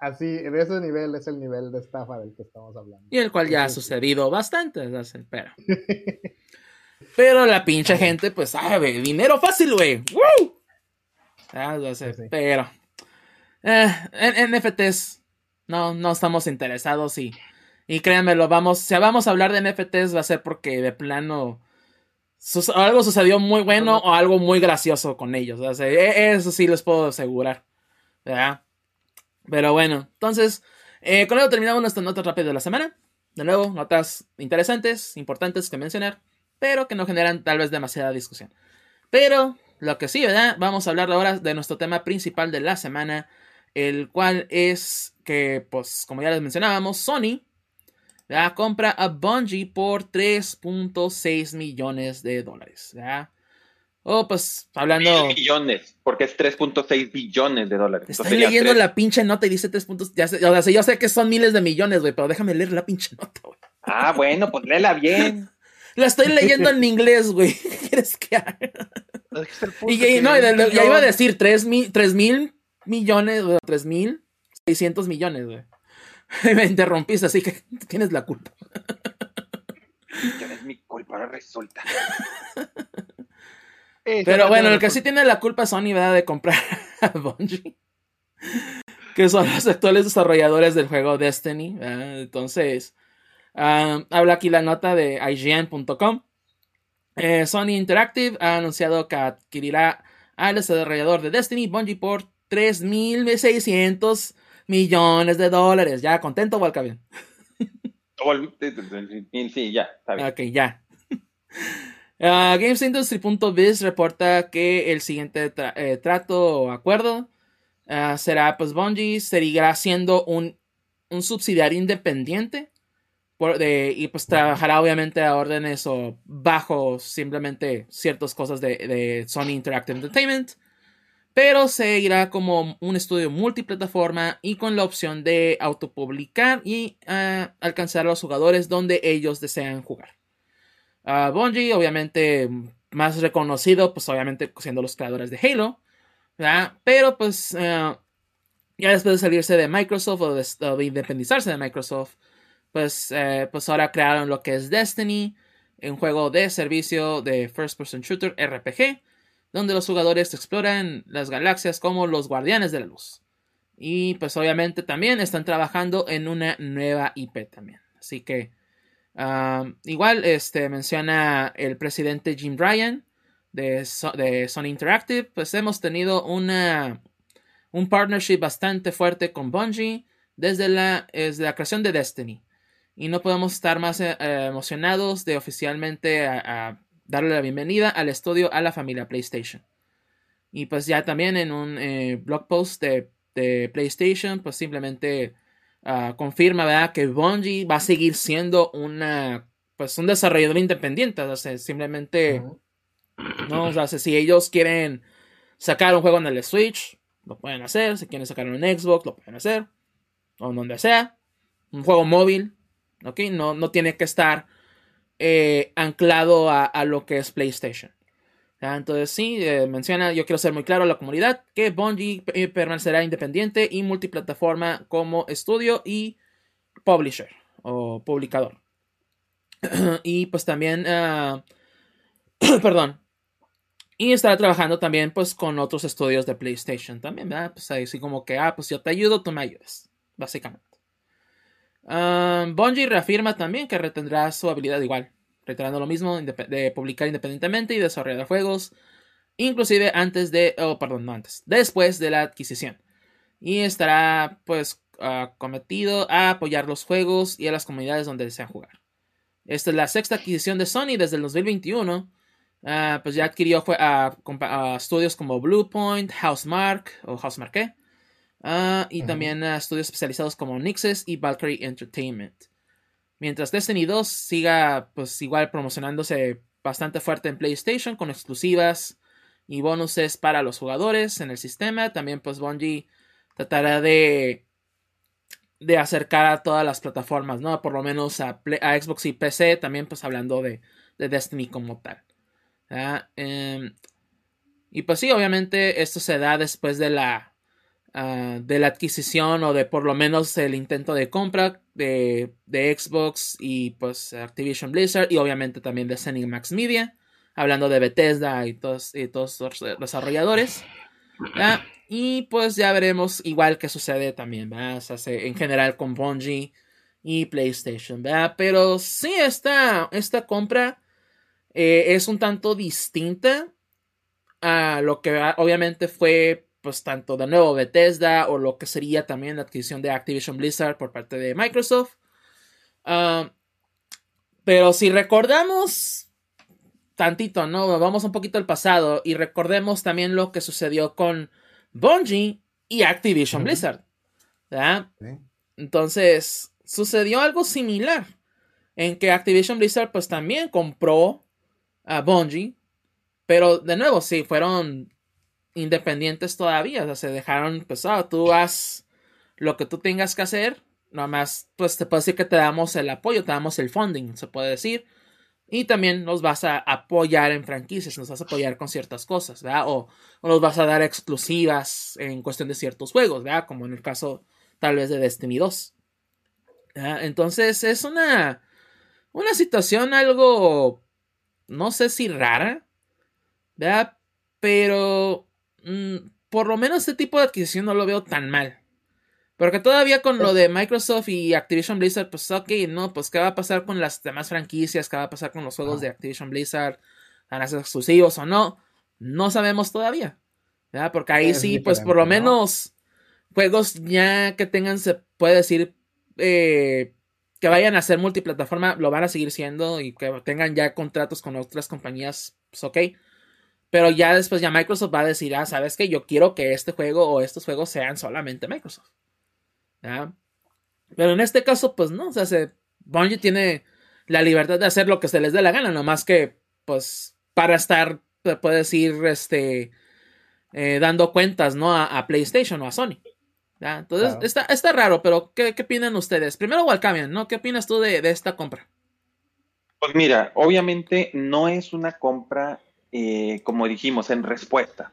Así, de ese nivel es el nivel de estafa del que estamos hablando. Y el cual ya ha sucedido bastante, pero. Pero la pinche gente, pues, sabe, dinero fácil, güey. ¡Woo! Ah, ya sé, Sí, sí. pero. eh, en NFTs, no, no estamos interesados y. Y créanmelo, vamos, si vamos a hablar de NFTs va a ser porque de plano algo sucedió muy bueno o algo muy gracioso con ellos. o sea, e- eso sí les puedo asegurar. ¿verdad? Pero bueno, entonces, eh, con eso terminamos nuestras notas rápidas de la semana. De nuevo, notas interesantes, importantes que mencionar, pero que no generan tal vez demasiada discusión. Pero lo que sí, ¿verdad? Vamos a hablar ahora de nuestro tema principal de la semana, el cual es que, pues, como ya les mencionábamos, Sony ¿verdad? compra a Bungie por 3.6 millones de dólares. ¿verdad? O pues, hablando... Mil millones, porque es 3.6 billones de dólares. Estoy Entonces, leyendo la pinche nota y dice 3 puntos. Ya sé, o sea, yo sé que son miles de millones, güey, pero déjame leer la pinche nota, güey. Ah, bueno, pues léela bien. La estoy leyendo en inglés, güey. ¿Qué quieres que haga? Y ya, no, iba a decir 3 mil, 3 mil millones, güey, 3 mil 600 millones, güey. Me interrumpiste, así que tienes la culpa. Ya es mi culpa, ahora resulta. Eh, Pero bueno, el que sí tiene la culpa es Sony, ¿verdad? De comprar a Bungie. Que son los actuales desarrolladores del juego Destiny. ¿verdad? Entonces, ah, habla aquí la nota de IGN.com. Eh, Sony Interactive ha anunciado que adquirirá al desarrollador de Destiny, Bungie, por 3.600 millones de dólares. ¿Ya contento, Walcavian? Sí, ya, está bien. Ok, ya. Ah, GamesIndustry.biz reporta que el siguiente eh, trato o acuerdo ah, será, pues Bungie seguirá siendo un, subsidiario independiente y pues trabajará obviamente a órdenes o bajo simplemente ciertas cosas de, Sony Interactive Entertainment, pero seguirá como un estudio multiplataforma y con la opción de autopublicar y alcanzar a los jugadores donde ellos desean jugar. Bungie, obviamente más reconocido, pues obviamente siendo los creadores de Halo, ¿verdad? Pero pues eh, ya después de salirse de Microsoft o de, o de independizarse de Microsoft, pues, eh, pues ahora crearon lo que es Destiny, un juego de servicio de First Person Shooter RPG, donde los jugadores exploran las galaxias como los guardianes de la luz. Y pues obviamente también están trabajando en una nueva IP también. Así que igual este, menciona el presidente Jim Ryan de, de Sony Interactive. Pues hemos tenido una, un partnership bastante fuerte con Bungie desde la, desde la creación de Destiny. Y no podemos estar más eh, emocionados de oficialmente a darle la bienvenida al estudio a la familia PlayStation. Y pues ya también en un eh, blog post de, de PlayStation, pues simplemente ah, confirma ¿verdad? que Bungie va a seguir siendo una, pues un desarrollador independiente. O sea, simplemente. ¿no? O sea, si ellos quieren sacar un juego en el Switch, lo pueden hacer. Si quieren sacar en Xbox, lo pueden hacer. O en donde sea. Un juego móvil, ¿ok? No, no tiene que estar eh, anclado a, a lo que es PlayStation. ¿Ya? Entonces sí, eh, menciona, yo quiero ser muy claro a la comunidad, que Bungie eh, permanecerá independiente y multiplataforma como estudio y publisher o publicador. y pues también, ah, perdón, y estará trabajando también pues con otros estudios de PlayStation también, ¿verdad? Pues ahí sí como que, ah, pues yo te ayudo, tú me ayudas, básicamente. Ah, Bungie reafirma también que retendrá su habilidad igual, reiterando lo mismo de publicar independientemente y desarrollar juegos, inclusive antes de, oh, perdón, no antes, después de la adquisición. Y estará pues ah, cometido a apoyar los juegos y a las comunidades donde desean jugar. Esta es la sexta adquisición de Sony desde el 2021. Ah, pues ya adquirió a estudios como Bluepoint, Housemark o Housemarque. Ah, y Ujú. también a estudios especializados como Nixes y Valkyrie Entertainment. Mientras Destiny 2 siga pues igual promocionándose bastante fuerte en PlayStation con exclusivas y bonuses para los jugadores en el sistema, también pues Bungie tratará de de acercar a todas las plataformas, ¿no? Por lo menos a, Xbox y PC, también pues hablando de, de Destiny como tal. Em, y pues sí, obviamente esto se da después de la ah, de la adquisición o de por lo menos el intento de compra de, de Xbox y pues Activision Blizzard y obviamente también de Max Media, hablando de Bethesda y todos, y todos los desarrolladores. Y pues ya veremos igual que sucede también, ¿verdad? En general con Bungie y PlayStation, ¿verdad? Pero sí, esta, esta compra eh, es un tanto distinta a lo que obviamente fue, pues, tanto de nuevo Bethesda o lo que sería también la adquisición de Activision Blizzard por parte de Microsoft. Ah, pero si recordamos tantito, ¿no? Vamos un poquito al pasado y recordemos también lo que sucedió con Bungie y Activision. Blizzard. ¿verdad? Sí. Entonces, sucedió algo similar en que Activision Blizzard pues también compró a Bungie, pero de nuevo, sí, fueron independientes todavía, o sea, se dejaron, pues, ah, tú haz lo que tú tengas que hacer, nada más, pues te puedo decir que te damos el apoyo, te damos el funding, se puede decir, y también nos vas a apoyar en franquicias, nos vas a apoyar con ciertas cosas, ¿verdad? O, o nos vas a dar exclusivas en cuestión de ciertos juegos, ¿verdad? Como en el caso tal vez de Destiny 2. ¿verdad? Entonces es una, una situación algo, no sé si rara, ¿verdad? Pero mm, por lo menos este tipo de adquisición no lo veo tan mal. Porque todavía con lo de Microsoft y Activision Blizzard, pues ok, no, pues qué va a pasar con las demás franquicias, qué va a pasar con los juegos de Activision Blizzard, van a ser exclusivos o no, no sabemos todavía. ¿verdad? Porque ahí sí, pues por lo menos juegos ya que tengan, se puede decir, eh, que vayan a ser multiplataforma, lo van a seguir siendo y que tengan ya contratos con otras compañías, pues ok. Pero ya después ya Microsoft va a decir, ah, sabes que yo quiero que este juego o estos juegos sean solamente Microsoft. ¿ya? Pero en este caso, pues no, o sea, se, Bungie tiene la libertad de hacer lo que se les dé la gana, nomás que, pues, para estar, se puede decir, este, eh, dando cuentas, ¿no? A, a PlayStation o a Sony. Entonces, Claro. está, está raro, pero ¿qué, qué opinan ustedes? Primero, Walcamian, ¿no? ¿Qué opinas tú de, de esta compra? Pues mira, obviamente no es una compra, eh, como dijimos, en respuesta.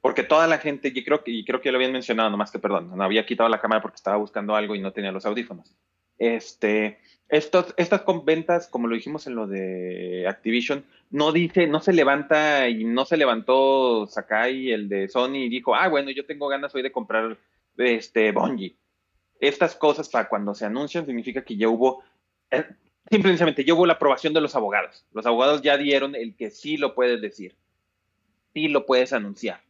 Porque toda la gente, y creo que, y creo que lo habían mencionado, nomás que perdón, no había quitado la cámara porque estaba buscando algo y no tenía los audífonos. Este, estos, estas ventas, como lo dijimos en lo de Activision, no dice, no se levanta y no se levantó Sakai, el de Sony, y dijo, ah, bueno, yo tengo ganas hoy de comprar este, Bungie. Estas cosas para cuando se anuncian significa que ya hubo, eh, simplemente ya hubo la aprobación de los abogados. Los abogados ya dieron el que sí lo puedes decir, sí lo puedes anunciar.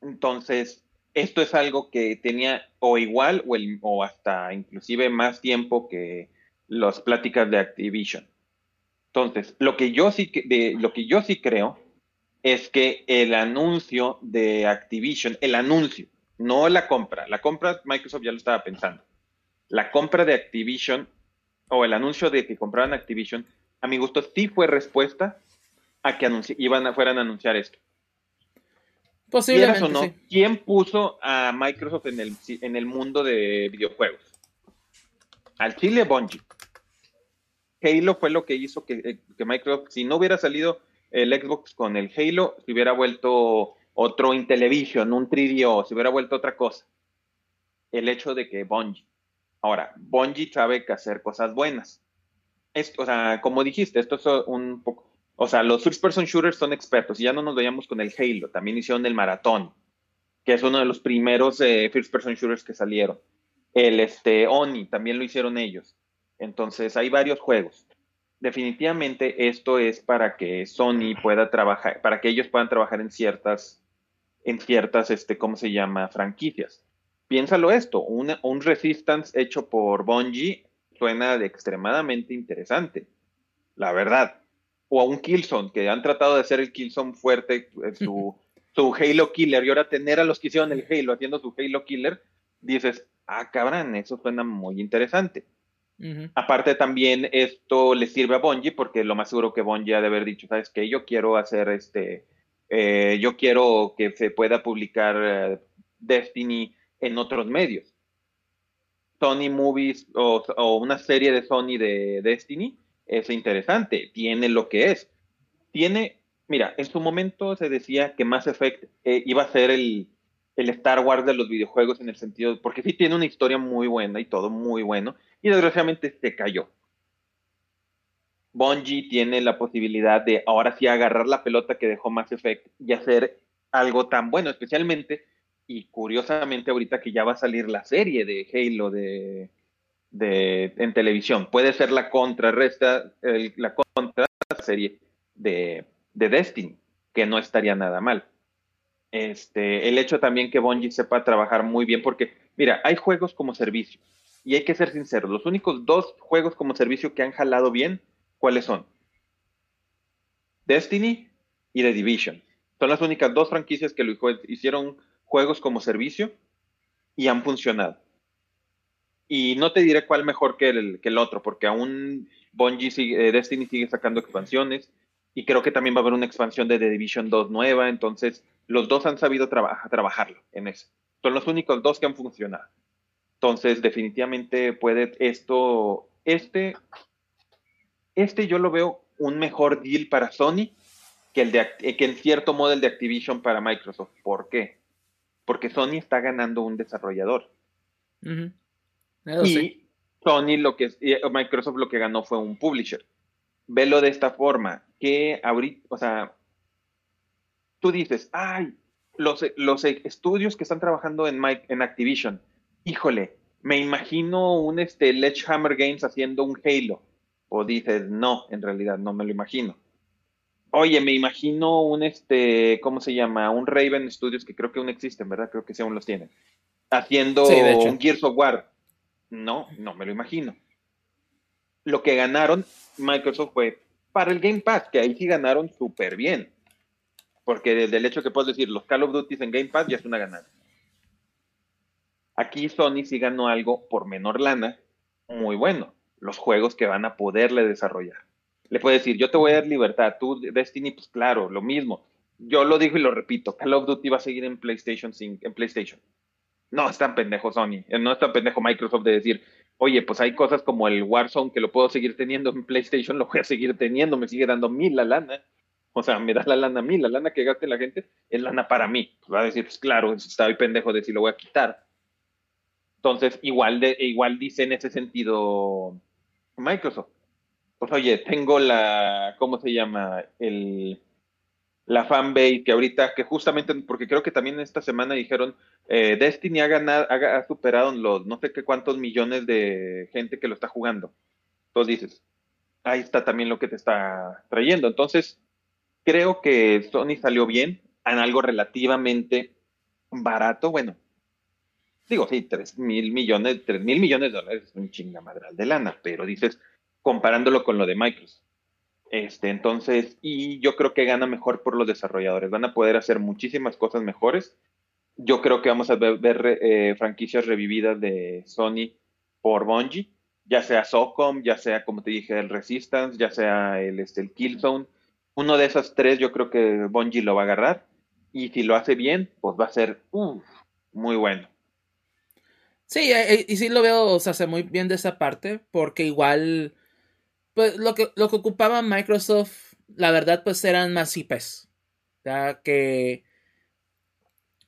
Entonces, esto es algo que tenía o igual o hasta inclusive más tiempo que las pláticas de Activision. Entonces, lo que yo sí, de, lo que yo sí creo es que el anuncio de Activision, el anuncio, no la compra, la compra Microsoft ya lo estaba pensando. La compra de Activision o el anuncio de que compraran Activision, a mi gusto sí fue respuesta a que iban a, fueran a anunciar esto. Posiblemente. o no, ¿quién puso a Microsoft en el, en el mundo de videojuegos? Al Chile Bungie. Halo fue lo que hizo que, eh, que, Microsoft, si no hubiera salido el Xbox con el Halo, se hubiera vuelto otro Intellivision, un 3DO, se hubiera vuelto otra cosa. El hecho de que Bungie. Ahora, Bungie sabe que hacer cosas buenas. O sea, como dijiste, esto es un poco. O sea, los first person shooters son expertos y ya no nos veíamos con el Halo, también hicieron el Maratón, que es uno de los primeros eh, first person shooters que salieron. El este, Oni también lo hicieron ellos. Entonces, hay varios juegos. Definitivamente esto es para que Sony pueda trabajar, para que ellos puedan trabajar en ciertas, en ciertas, este, ¿cómo se llama? Franquicias. Piénsalo esto, un Resistance hecho por Bungie suena de extremadamente interesante, la verdad. O a un Killzone, que han tratado de hacer el Killzone fuerte, eh, su, su Halo Killer, y ahora tener a los que hicieron el Halo haciendo su Halo Killer, dices, ah, cabrón, eso suena muy interesante. Aparte también esto le sirve a Bungie porque lo más seguro que Bungie ha de haber dicho, sabes que yo quiero hacer este, eh, yo quiero que se pueda publicar eh, Destiny en otros medios. Sony Movies o, una serie de Sony de Destiny es interesante, tiene lo que es. Tiene, mira, en su momento se decía que Mass Effect eh, iba a ser el, el Star Wars de los videojuegos en el sentido, porque sí tiene una historia muy buena y todo muy bueno, y desgraciadamente se cayó. Bungie tiene la posibilidad de ahora sí agarrar la pelota que dejó Mass Effect y hacer algo tan bueno, especialmente y curiosamente ahorita que ya va a salir la serie de Halo de, de en televisión, puede ser la contrarresta, la serie de, de Destiny, que no estaría nada mal. Este, el hecho también que Bungie sepa trabajar muy bien, porque, mira, hay juegos como servicio, y hay que ser sinceros, los únicos dos juegos como servicio que han jalado bien, ¿cuáles son? Destiny y The Division. Son las únicas dos franquicias que lo hicieron juegos como servicio y han funcionado. Y no te diré cuál mejor que el, que el otro, porque aún Bungie sigue, eh, Destiny sigue sacando expansiones y creo que también va a haber una expansión de The Division 2 nueva, entonces los dos han sabido trabajarlo en eso. Son los únicos dos que han funcionado. Entonces, definitivamente puede esto, este, este yo lo veo un mejor deal para Sony que el de que en cierto modo el de Activision para Microsoft. ¿Por qué? Porque Sony está ganando un desarrollador. y Sony lo que Microsoft lo que ganó fue un publisher. Velo de esta forma, que ahorita, o sea, tú dices, ay, los, los estudios que están trabajando en, en Activision, híjole, me imagino un este, Hammer Games haciendo un Halo. O dices, no, en realidad no me lo imagino. Oye, me imagino un, este, ¿cómo se llama? Un Raven Studios, que creo que aún existen, ¿verdad? Creo que sí aún los tienen. Haciendo un Gears of War. No, no me lo imagino. Lo que ganaron Microsoft fue para el Game Pass, que ahí sí ganaron súper bien. Porque desde el hecho que puedes decir los Call of Duty en Game Pass ya es una ganancia. Aquí Sony sí ganó algo por menor lana, muy bueno. Los juegos que van a poderle desarrollar. Le puede decir, yo te voy a dar libertad, tú Destiny, pues claro, lo mismo. Yo lo digo y lo repito, Call of Duty va a seguir en PlayStation en PlayStation. No es tan pendejo Sony, no es tan pendejo Microsoft de decir, oye, pues hay cosas como el Warzone que lo puedo seguir teniendo en PlayStation, lo voy a seguir teniendo, me sigue dando mil la lana. O sea, me da la lana a mí, la lana que gaste la gente es lana para mí. Pues va a decir, pues claro, está ahí pendejo de si lo voy a quitar. Entonces, igual, de, igual dice en ese sentido Microsoft. Pues oye, tengo la, ¿cómo se llama? El, la fanbase que ahorita, que justamente, porque creo que también esta semana dijeron, eh, Destiny ha ganado, ha, ha superado los no sé qué cuántos millones de gente que lo está jugando. Entonces dices, ahí está también lo que te está trayendo. Entonces, creo que Sony salió bien en algo relativamente barato. Bueno, digo, sí, tres mil millones, tres mil millones de dólares es un chingamadral de lana, pero dices, comparándolo con lo de Microsoft. Este, entonces, y yo creo que gana mejor por los desarrolladores. Van a poder hacer muchísimas cosas mejores. Yo creo que vamos a ver, eh, franquicias revividas de Sony por Bungie, ya sea SOCOM, ya sea, como te dije, el Resistance, ya sea el, este, el Killzone. Uno de esos tres yo creo que Bungie lo va a agarrar. Y si lo hace bien, pues va a ser muy bueno. Sí, eh, y sí lo veo, o sea, muy bien de esa parte, porque igual, pues lo que, lo que ocupaba Microsoft, la verdad, pues eran más IPs. Ya que,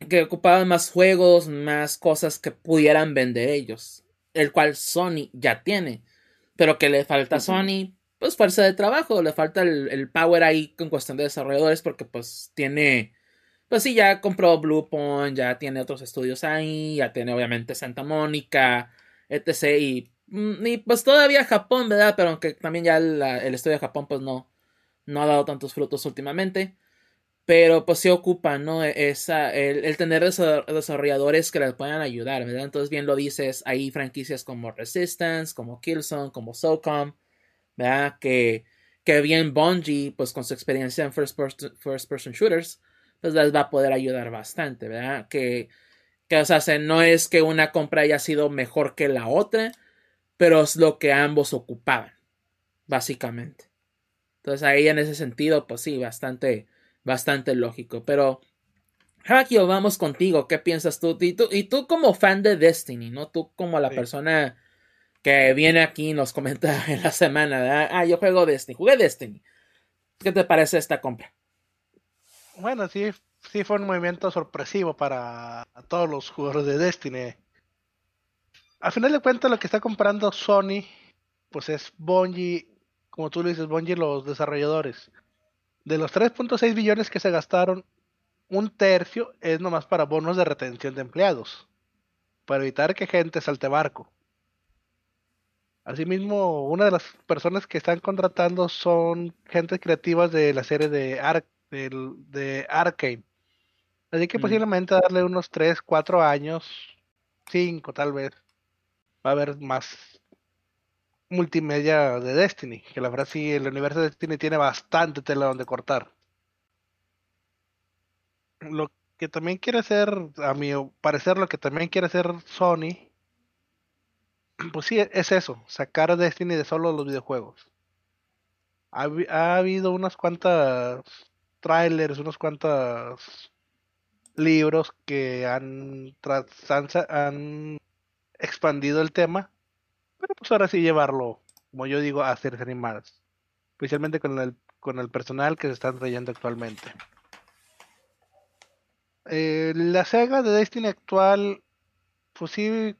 que ocupaban más juegos, más cosas que pudieran vender ellos, el cual Sony ya tiene, pero que le falta a Sony, pues fuerza de trabajo, le falta el, el power ahí en cuestión de desarrolladores, porque pues tiene pues sí, ya compró Bluepoint, ya tiene otros estudios ahí, ya tiene obviamente Santa Mónica, etc. Y, y, pues todavía Japón, ¿verdad? Pero aunque también ya el, estudio de Japón pues no, no ha dado tantos frutos últimamente. Pero pues sí ocupa, ¿no? Esa, el, el tener desarrolladores que les puedan ayudar, ¿verdad? Entonces bien lo dices, hay franquicias como Resistance, como Killzone, como SOCOM, ¿verdad? Que, que bien Bungie, pues con su experiencia en first person, first person shooters, pues les va a poder ayudar bastante, ¿verdad? Que, que o sea, no es que una compra haya sido mejor que la otra, pero es lo que ambos ocupaban, básicamente. Entonces ahí en ese sentido, pues sí, bastante, bastante lógico. Pero, Hakio, vamos contigo. ¿Qué piensas tú? Y, tú? y tú como fan de Destiny, ¿no? Tú como la Sí. persona que viene aquí y nos comenta en la semana, ¿verdad? Ah, yo juego Destiny, jugué Destiny. ¿Qué te parece esta compra? Bueno, sí, sí fue un movimiento sorpresivo para todos los jugadores de Destiny. Al final de cuentas, lo que está comprando Sony, pues es Bungie, como tú le dices, Bungie los desarrolladores. De los 3.6 billones que se gastaron, un tercio es nomás para bonos de retención de empleados, para evitar que gente salte barco. Asimismo, una de las personas que están contratando son gentes creativas de la serie de del, de Arkane. Así que Mm. posiblemente darle unos 3, 4 años, 5 tal vez, va a haber más multimedia de Destiny, que la verdad sí, el universo de Destiny tiene bastante tela donde cortar. Lo que también quiere hacer, a mi parecer, lo que también quiere hacer Sony, pues sí, es eso, sacar Destiny de solo los videojuegos. Ha, ha habido unas cuantas trailers, unos cuantos libros que han, sa- han expandido el tema, pero pues ahora sí llevarlo, como yo digo, a series animadas, especialmente con el, con el personal que se están trayendo actualmente. Eh, la saga de Destiny actual, pues sí,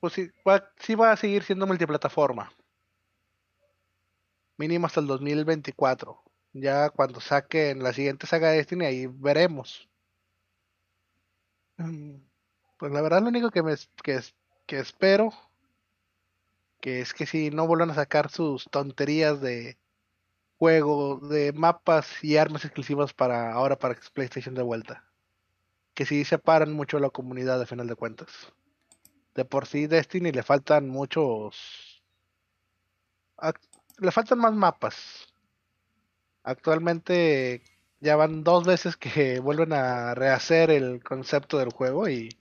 pues sí, va, sí va a seguir siendo multiplataforma. Mínimo hasta el 2024. Ya cuando saquen la siguiente saga de Destiny, ahí veremos. Mm, Pues la verdad lo único que me que, que espero que es que si no vuelvan a sacar sus tonterías de juego, de mapas y armas exclusivas para ahora para PlayStation de vuelta. Que sí separan mucho a la comunidad a final de cuentas. De por sí Destiny le faltan muchos le faltan más mapas. Actualmente ya van dos veces que vuelven a rehacer el concepto del juego y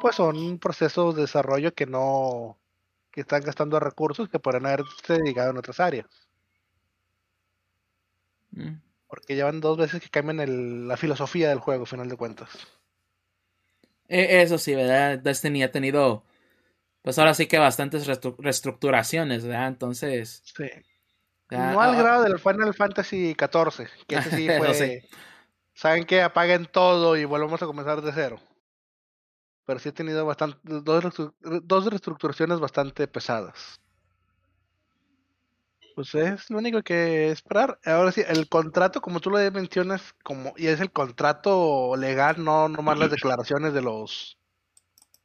pues son procesos de desarrollo que no que están gastando recursos que podrían haberse dedicado en otras áreas. Mm. Porque llevan dos veces que cambian el- la filosofía del juego, final de cuentas. E- Eso sí, ¿verdad? Destiny ha tenido, pues ahora sí que bastantes restru- reestructuraciones, ¿verdad? Entonces, Sí. No al ah, grado del Final Fantasy XIV, que ese sí fue. sí. Saben que apaguen todo y volvemos a comenzar de cero. Pero sí he tenido bastante, dos, dos reestructuraciones bastante pesadas. Pues es lo único que esperar. Ahora sí, el contrato, como tú lo mencionas, como y es el contrato legal, no nomás las declaraciones de los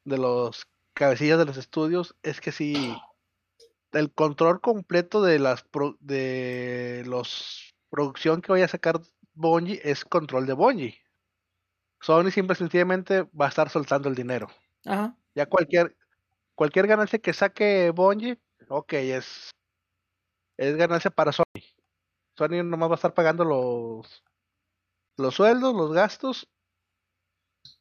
de los cabecillas de los estudios, es que sí el control completo de las pro- de los producción que vaya a sacar Bungie es control de Bungie. Sony simple y sencillamente va a estar soltando el dinero. Ajá. Ya cualquier cualquier ganancia que saque Bungie, ok, es es ganancia para Sony. Sony nomás va a estar pagando los los sueldos, los gastos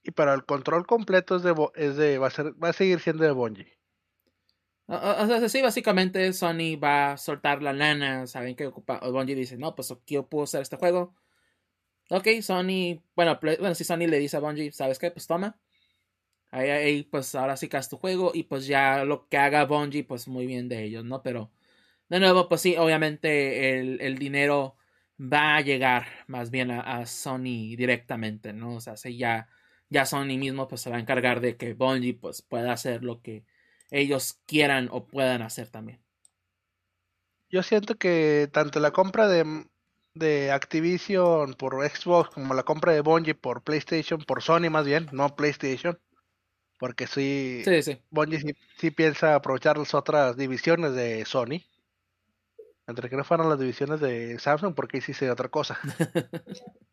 y para el control completo es de es de va a ser va a seguir siendo de Bungie. O, sea, sí, básicamente Sony va a soltar la lana, saben que ocupa, o Bungie dice, no, pues yo puedo hacer este juego. Ok, Sony, bueno, bueno, si Sony le dice a Bungie, ¿sabes qué? Pues toma. Ahí, ahí, pues ahora sí que haz tu juego y pues ya lo que haga Bungie, pues muy bien de ellos, ¿no? Pero, de nuevo, pues sí, obviamente el, el dinero va a llegar más bien a, a Sony directamente, ¿no? O sea, si ya, ya Sony mismo pues se va a encargar de que Bungie pues pueda hacer lo que ellos quieran o puedan hacer también. Yo siento que tanto la compra de, de Activision por Xbox como la compra de Bungie por PlayStation, por Sony más bien, no PlayStation, porque sí, Sí, sí. Bungie sí, sí piensa aprovechar las otras divisiones de Sony. Entre que no fueran las divisiones de Samsung, porque sí sería otra cosa.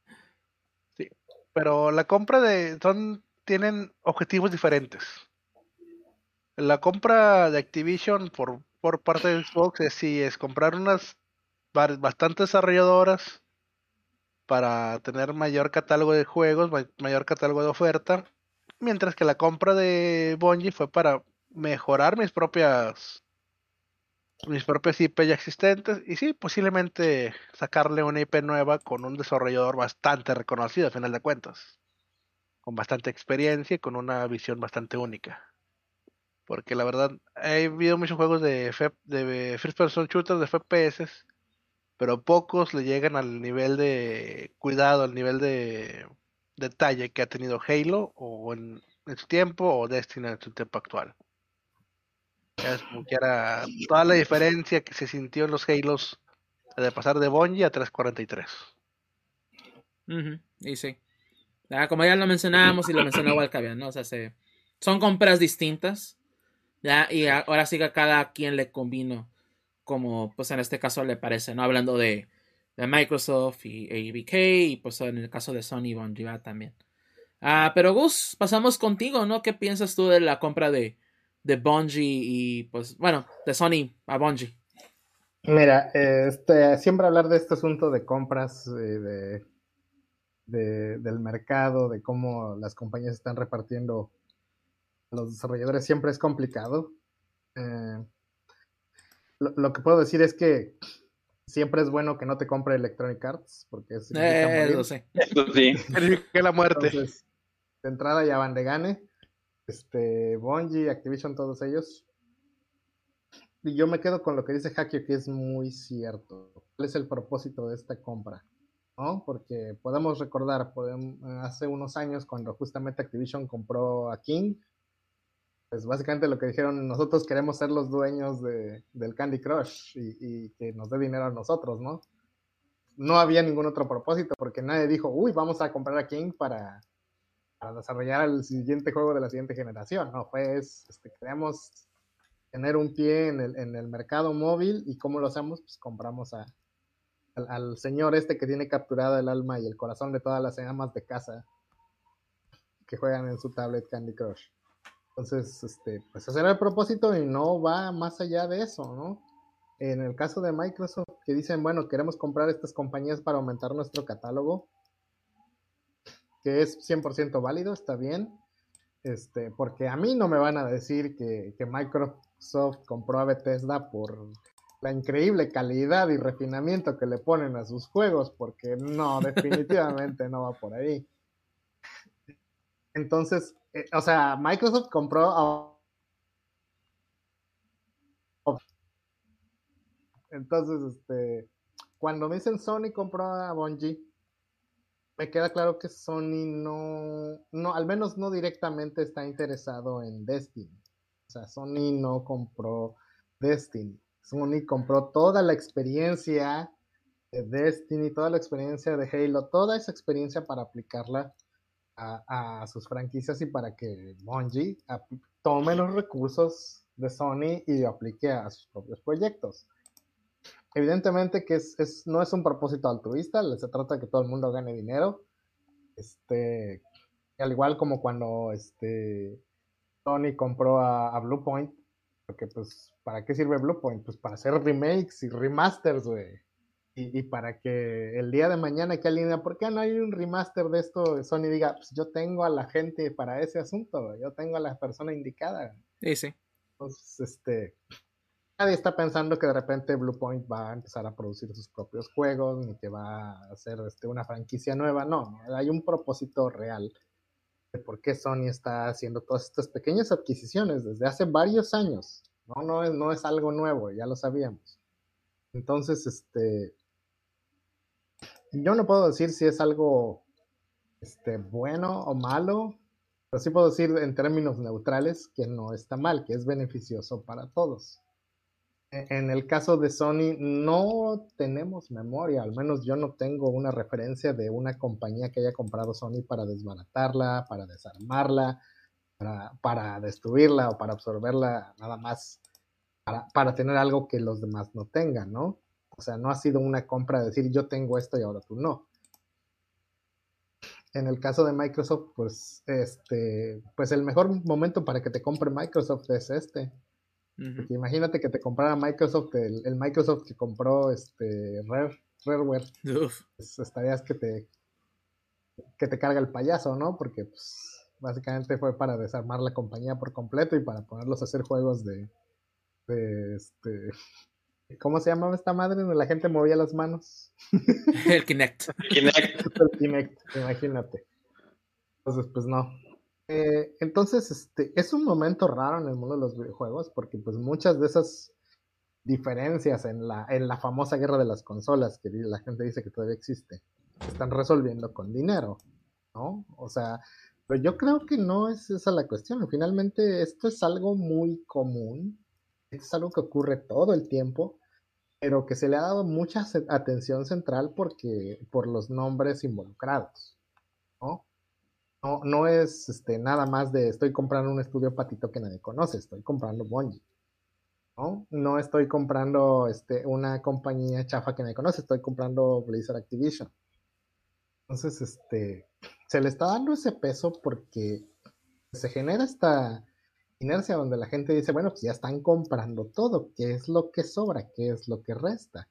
Sí, pero la compra de son tienen objetivos diferentes. La compra de Activision por, por parte de Xbox es sí es comprar unas bastantes desarrolladoras para tener mayor catálogo de juegos, ma- mayor catálogo de oferta, mientras que la compra de Bungie fue para mejorar mis propias mis propias IP ya existentes y sí, posiblemente sacarle una IP nueva con un desarrollador bastante reconocido a final de cuentas, con bastante experiencia y con una visión bastante única. Porque la verdad, he habido muchos juegos de, de First Person Shooters, de FPS, pero pocos le llegan al nivel de cuidado, al nivel de detalle que ha tenido Halo o en, en su tiempo o Destiny en su tiempo actual. Es como que era toda la diferencia que se sintió en los Halos de pasar de Bungie a 343. Ujú, Y sí. Ya, como ya lo mencionábamos y lo mencionó Walcavian, ¿no? O sea, se- son compras distintas. Ya, y ahora sí que a cada quien le combino como, pues en este caso le parece, ¿no? Hablando de, de Microsoft y ABK y pues en el caso de Sony Bungie ¿verdad? también. Ah, pero Gus, pasamos contigo, ¿no? ¿Qué piensas tú de la compra de, de Bungie y pues, bueno, de Sony a Bungie? Mira, este, siempre hablar de este asunto de compras, eh, de, de- del mercado, de cómo las compañías están repartiendo a los desarrolladores, siempre es complicado. Eh, lo, lo que puedo decir es que siempre es bueno que no te compre Electronic Arts, porque es Eh, lo sé. Eso sí. Que la muerte. Entonces, de entrada ya van de gane. Este, Bungie, Activision, todos ellos. Y yo me quedo con lo que dice Hakio, que es muy cierto. ¿Cuál es el propósito de esta compra? ¿No? Porque podemos recordar, podem- hace unos años cuando justamente Activision compró a King, pues básicamente lo que dijeron, nosotros queremos ser los dueños de, del Candy Crush y, y que nos dé dinero a nosotros, ¿no? No había ningún otro propósito porque nadie dijo, uy, vamos a comprar a King para, para desarrollar el siguiente juego de la siguiente generación. No, pues queremos tener un pie en el, en el mercado móvil y cómo lo hacemos, pues compramos a, al, al señor este que tiene capturado el alma y el corazón de todas las amas de casa que juegan en su tablet Candy Crush. Entonces, este, pues ese era el propósito y no va más allá de eso, ¿no? En el caso de Microsoft, que dicen, bueno, queremos comprar estas compañías para aumentar nuestro catálogo, que es 100% válido, está bien, este, porque a mí no me van a decir que, que Microsoft compró a Bethesda por la increíble calidad y refinamiento que le ponen a sus juegos, porque no, definitivamente no va por ahí. Entonces, o sea, Microsoft compró a... Entonces, este, cuando me dicen Sony compró a Bungie, me queda claro que Sony no, no, al menos no directamente está interesado en Destiny. O sea, Sony no compró Destiny. Sony compró toda la experiencia de Destiny, toda la experiencia de Halo, toda esa experiencia para aplicarla a, sus franquicias y para que Bungie tome los recursos de Sony y aplique a sus propios proyectos. Evidentemente que es, es- no es un propósito altruista, se trata de que todo el mundo gane dinero. Este, al igual como cuando este, Sony compró a, a Bluepoint, porque pues, ¿para qué sirve Bluepoint? Pues para hacer remakes y remasters, güey. Y, y para que el día de mañana que alguien diga, ¿por qué no hay un remaster de esto? Sony diga, pues yo tengo a la gente para ese asunto, yo tengo a la persona indicada. Sí, sí. Entonces, este, nadie está pensando que de repente Bluepoint va a empezar a producir sus propios juegos, ni que va a hacer este, una franquicia nueva. No, no, hay un propósito real de por qué Sony está haciendo todas estas pequeñas adquisiciones desde hace varios años. No, no es, no es algo nuevo, ya lo sabíamos. Entonces, este, yo no puedo decir si es algo este, bueno o malo, pero sí puedo decir en términos neutrales que no está mal, que es beneficioso para todos. E- En el caso de Sony no tenemos memoria, al menos yo no tengo una referencia de una compañía que haya comprado Sony para desbaratarla, para desarmarla, para, para destruirla o para absorberla nada más, para, para tener algo que los demás no tengan, ¿no? O sea, no ha sido una compra de decir yo tengo esto y ahora tú no en el caso de Microsoft, pues, este, pues el mejor momento para que te compre Microsoft es este. Porque imagínate que te comprara Microsoft, el, el Microsoft que compró este Rare, Rareware, pues estarías que te que te carga el payaso, ¿no? Porque pues básicamente fue para desarmar la compañía por completo y para ponerlos a hacer juegos de, de este ¿cómo se llamaba esta madre donde la gente movía las manos? El Kinect. Kinect. el Kinect, imagínate. Entonces, pues no. Eh, entonces, este, es un momento raro en el mundo de los videojuegos porque pues muchas de esas diferencias en la, en la famosa guerra de las consolas que la gente dice que todavía existe, se están resolviendo con dinero, ¿no? O sea, pero yo creo que no es esa la cuestión. Finalmente, esto es algo muy común, es algo que ocurre todo el tiempo, pero que se le ha dado mucha atención central porque por los nombres involucrados, ¿no? No, no es este, nada más de estoy comprando un estudio patito que nadie conoce, estoy comprando Bungie, ¿no? No estoy comprando este, una compañía chafa que nadie conoce, estoy comprando Blizzard Activision. Entonces, este, se le está dando ese peso porque se genera esta inercia donde la gente dice, bueno, pues ya están comprando todo, ¿qué es lo que sobra? ¿Qué es lo que resta?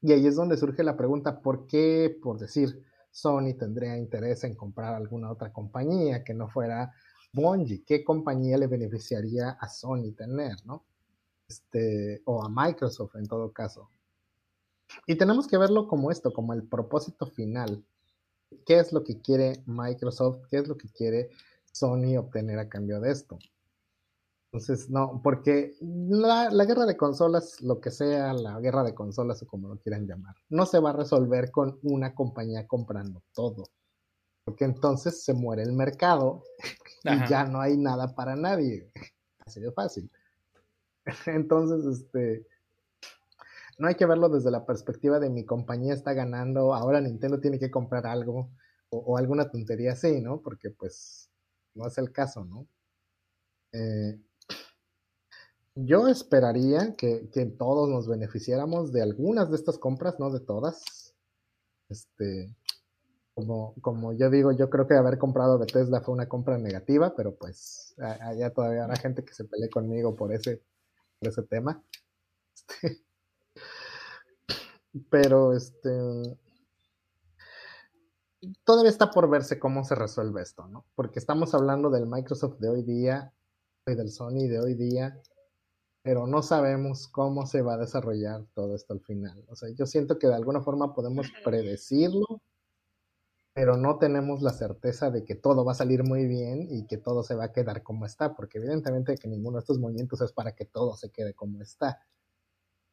Y ahí es donde surge la pregunta, ¿por qué, por decir, Sony tendría interés en comprar alguna otra compañía que no fuera Bungie? ¿Qué compañía le beneficiaría a Sony tener, no? Este, o a Microsoft en todo caso. Y tenemos que verlo como esto, como el propósito final. ¿Qué es lo que quiere Microsoft? ¿Qué es lo que quiere Sony obtener a cambio de esto? Entonces, no, porque la, la guerra de consolas, lo que sea, la guerra de consolas o como lo quieran llamar, no se va a resolver con una compañía comprando todo. Porque entonces se muere el mercado y ya no hay nada para nadie. Así de fácil. Entonces, este, no hay que verlo desde la perspectiva de mi compañía está ganando, ahora Nintendo tiene que comprar algo o, o alguna tontería así, ¿no? Porque pues no es el caso, ¿no? Eh, yo esperaría que, que todos nos beneficiáramos de algunas de estas compras, no de todas. Este, como, como yo digo, yo creo que haber comprado Bethesda fue una compra negativa, pero pues allá todavía habrá gente que se pelee conmigo por ese, por ese tema. Este, pero este todavía está por verse cómo se resuelve esto, ¿no? Porque estamos hablando del Microsoft de hoy día y del Sony de hoy día, pero no sabemos cómo se va a desarrollar todo esto al final. O sea, yo siento que de alguna forma podemos predecirlo, pero no tenemos la certeza de que todo va a salir muy bien y que todo se va a quedar como está, porque evidentemente que ninguno de estos movimientos es para que todo se quede como está.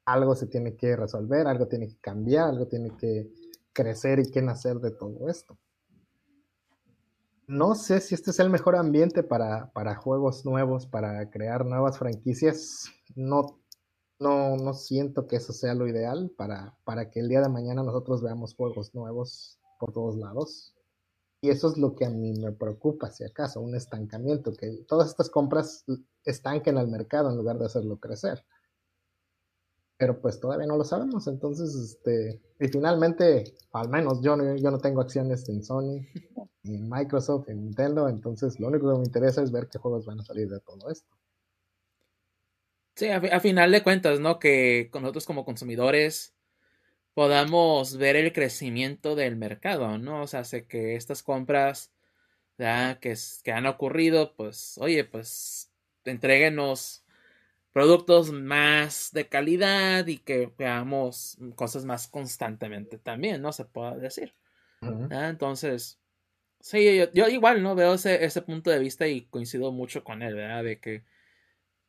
Algo se tiene que resolver, algo tiene que cambiar, algo tiene que crecer y que nacer de todo esto. no sé si este es el mejor ambiente para, para juegos nuevos, para crear nuevas franquicias. No, no, no siento que eso sea lo ideal para, para que el día de mañana nosotros veamos juegos nuevos por todos lados. Y eso es lo que a mí me preocupa, si acaso, un estancamiento, que todas estas compras estanquen al mercado en lugar de hacerlo crecer. Pero pues todavía no lo sabemos, entonces, este, y finalmente, al menos yo no, yo no tengo acciones en Sony, ni en Microsoft, en Nintendo, entonces lo único que me interesa es ver qué juegos van a salir de todo esto. Sí, a, a final de cuentas, ¿no? Que nosotros como consumidores podamos ver el crecimiento del mercado, ¿no? O sea, sé que estas compras ya, que, que han ocurrido, pues, oye, pues, entréguenos productos más de calidad y que veamos cosas más constantemente también, ¿no? Se puede decir. Entonces, sí, yo, igual, ¿no? Veo ese, ese punto de vista y coincido mucho con él, ¿verdad? De que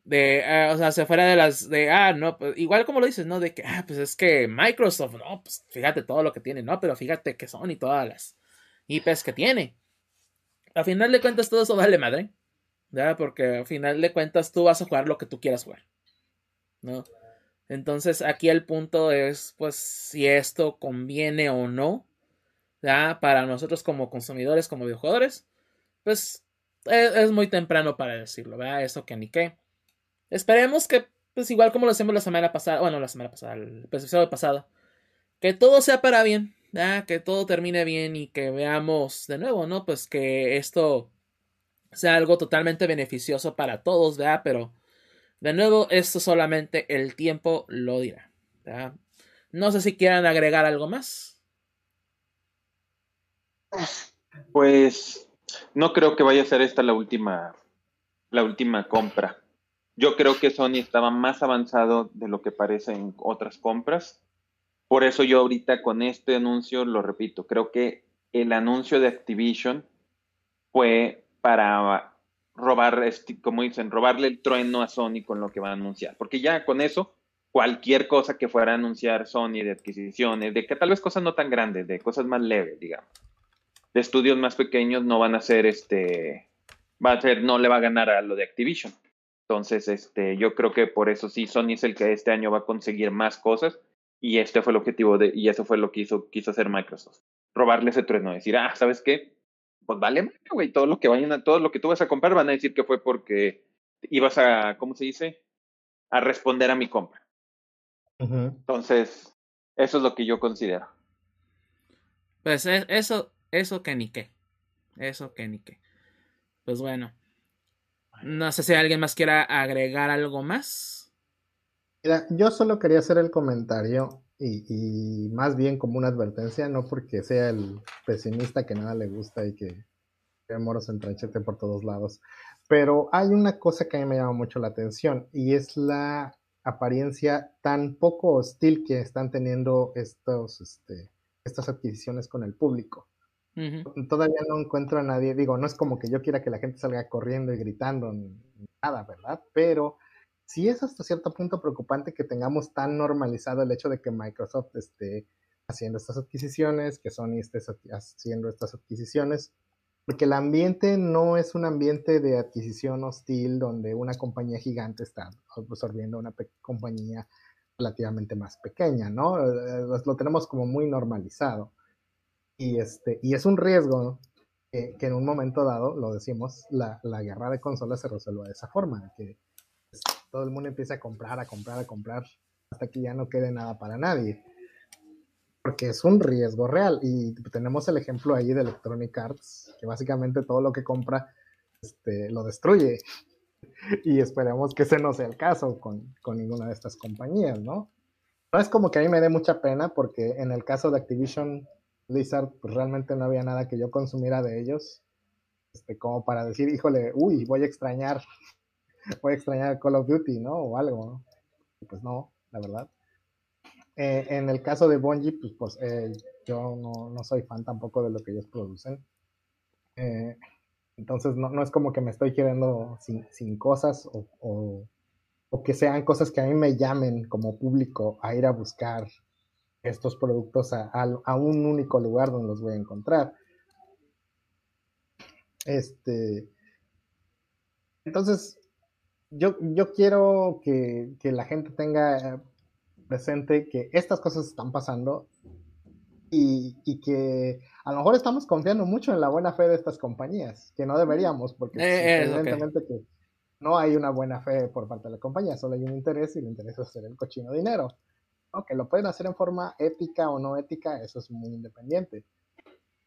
de, eh, o sea, se fuera de las, de, ah, no, pues, igual como lo dices, ¿no? De que, ah, pues es que Microsoft, no, pues fíjate todo lo que tiene, no, pero fíjate que son y todas las IPs que tiene. A final de cuentas, todo eso vale madre, ¿verdad? Porque a final de cuentas tú vas a jugar lo que tú quieras jugar, ¿no? Entonces aquí el punto es, pues, si esto conviene o no, ¿verdad? Para nosotros como consumidores, como videojuegos, pues es, es muy temprano para decirlo, ¿verdad? Eso que ni qué. Esperemos que, pues igual como lo hacemos la semana pasada, bueno, la semana pasada, el episodio pasado, que todo sea para bien, que todo termine bien y que veamos de nuevo, ¿no? Pues que esto sea algo totalmente beneficioso para todos, ¿verdad? Pero de nuevo, esto solamente el tiempo lo dirá. No sé si quieran agregar algo más. Pues no creo que vaya a ser esta la última, la última compra. Yo creo que Sony estaba más avanzado de lo que parece en otras compras. Por eso yo ahorita con este anuncio lo repito, creo que el anuncio de Activision fue para robar, este, como dicen, robarle el trueno a Sony con lo que va a anunciar. Porque ya con eso, cualquier cosa que fuera a anunciar Sony de adquisiciones, de que tal vez cosas no tan grandes, de cosas más leves, digamos, de estudios más pequeños no van a ser este, va a ser, no le va a ganar a lo de Activision. Entonces, este, yo creo que por eso sí, Sony es el que este año va a conseguir más cosas y este fue el objetivo de, y eso fue lo que hizo, quiso hacer Microsoft. Robarle ese trueno, decir, ah, ¿sabes qué? Pues vale, güey, todo lo que vayan a, todo lo que tú vas a comprar van a decir que fue porque ibas a, ¿cómo se dice? A responder a mi compra. Entonces, eso es lo que yo considero. Pues e, eso, eso que ni qué. Eso que ni qué. Pues bueno. No sé si alguien más quiera agregar algo más. Mira, yo solo quería hacer el comentario y, más bien como una advertencia, no porque sea el pesimista que nada le gusta y que, que moros en tranchete por todos lados, pero hay una cosa que a mí me llama mucho la atención y es la apariencia tan poco hostil que están teniendo estos, este, estas adquisiciones con el público. Todavía no encuentro a nadie, digo, no es como que yo quiera que la gente salga corriendo y gritando, nada, ¿verdad? Pero sí es hasta cierto punto preocupante que tengamos tan normalizado el hecho de que Microsoft esté haciendo estas adquisiciones, que Sony esté haciendo estas adquisiciones, porque el ambiente no es un ambiente de adquisición hostil donde una compañía gigante está absorbiendo una compañía relativamente más pequeña, ¿no? Lo tenemos como muy normalizado. Y, este, y es un riesgo que, en un momento dado, lo decimos, la, la, guerra de consolas se resuelva de esa forma, que todo el mundo empieza a comprar, a comprar, a comprar, hasta que ya no quede nada para nadie. Porque es un riesgo real. Y tenemos el ejemplo ahí de Electronic Arts, que básicamente todo lo que compra este, lo destruye. Y esperemos que ese no sea el caso con, con ninguna de estas compañías, ¿no? No es como que a mí me dé mucha pena porque en el caso de Activision Blizzard, pues realmente no había nada que yo consumiera de ellos, este, como para decir, híjole, uy, voy a extrañar, voy a extrañar Call of Duty, ¿no? O algo, ¿no? Pues no, la verdad. Eh, en el caso de Bungie, pues, pues eh, yo no, no, soy fan tampoco de lo que ellos producen. Eh, entonces no, no, es como que me estoy quedando sin, sin cosas o, o, que sean cosas que a mí me llamen como público a ir a buscar estos productos a, un único lugar donde los voy a encontrar. Este. Entonces, yo, yo quiero que, que la gente tenga presente que estas cosas están pasando y, y, que a lo mejor estamos confiando mucho en la buena fe de estas compañías, que no deberíamos, porque Eh, es, evidentemente que no hay una buena fe por parte de la compañía, solo hay un interés y el interés es hacer el cochino dinero. ¿no? Que lo pueden hacer en forma ética o no ética, eso es muy independiente.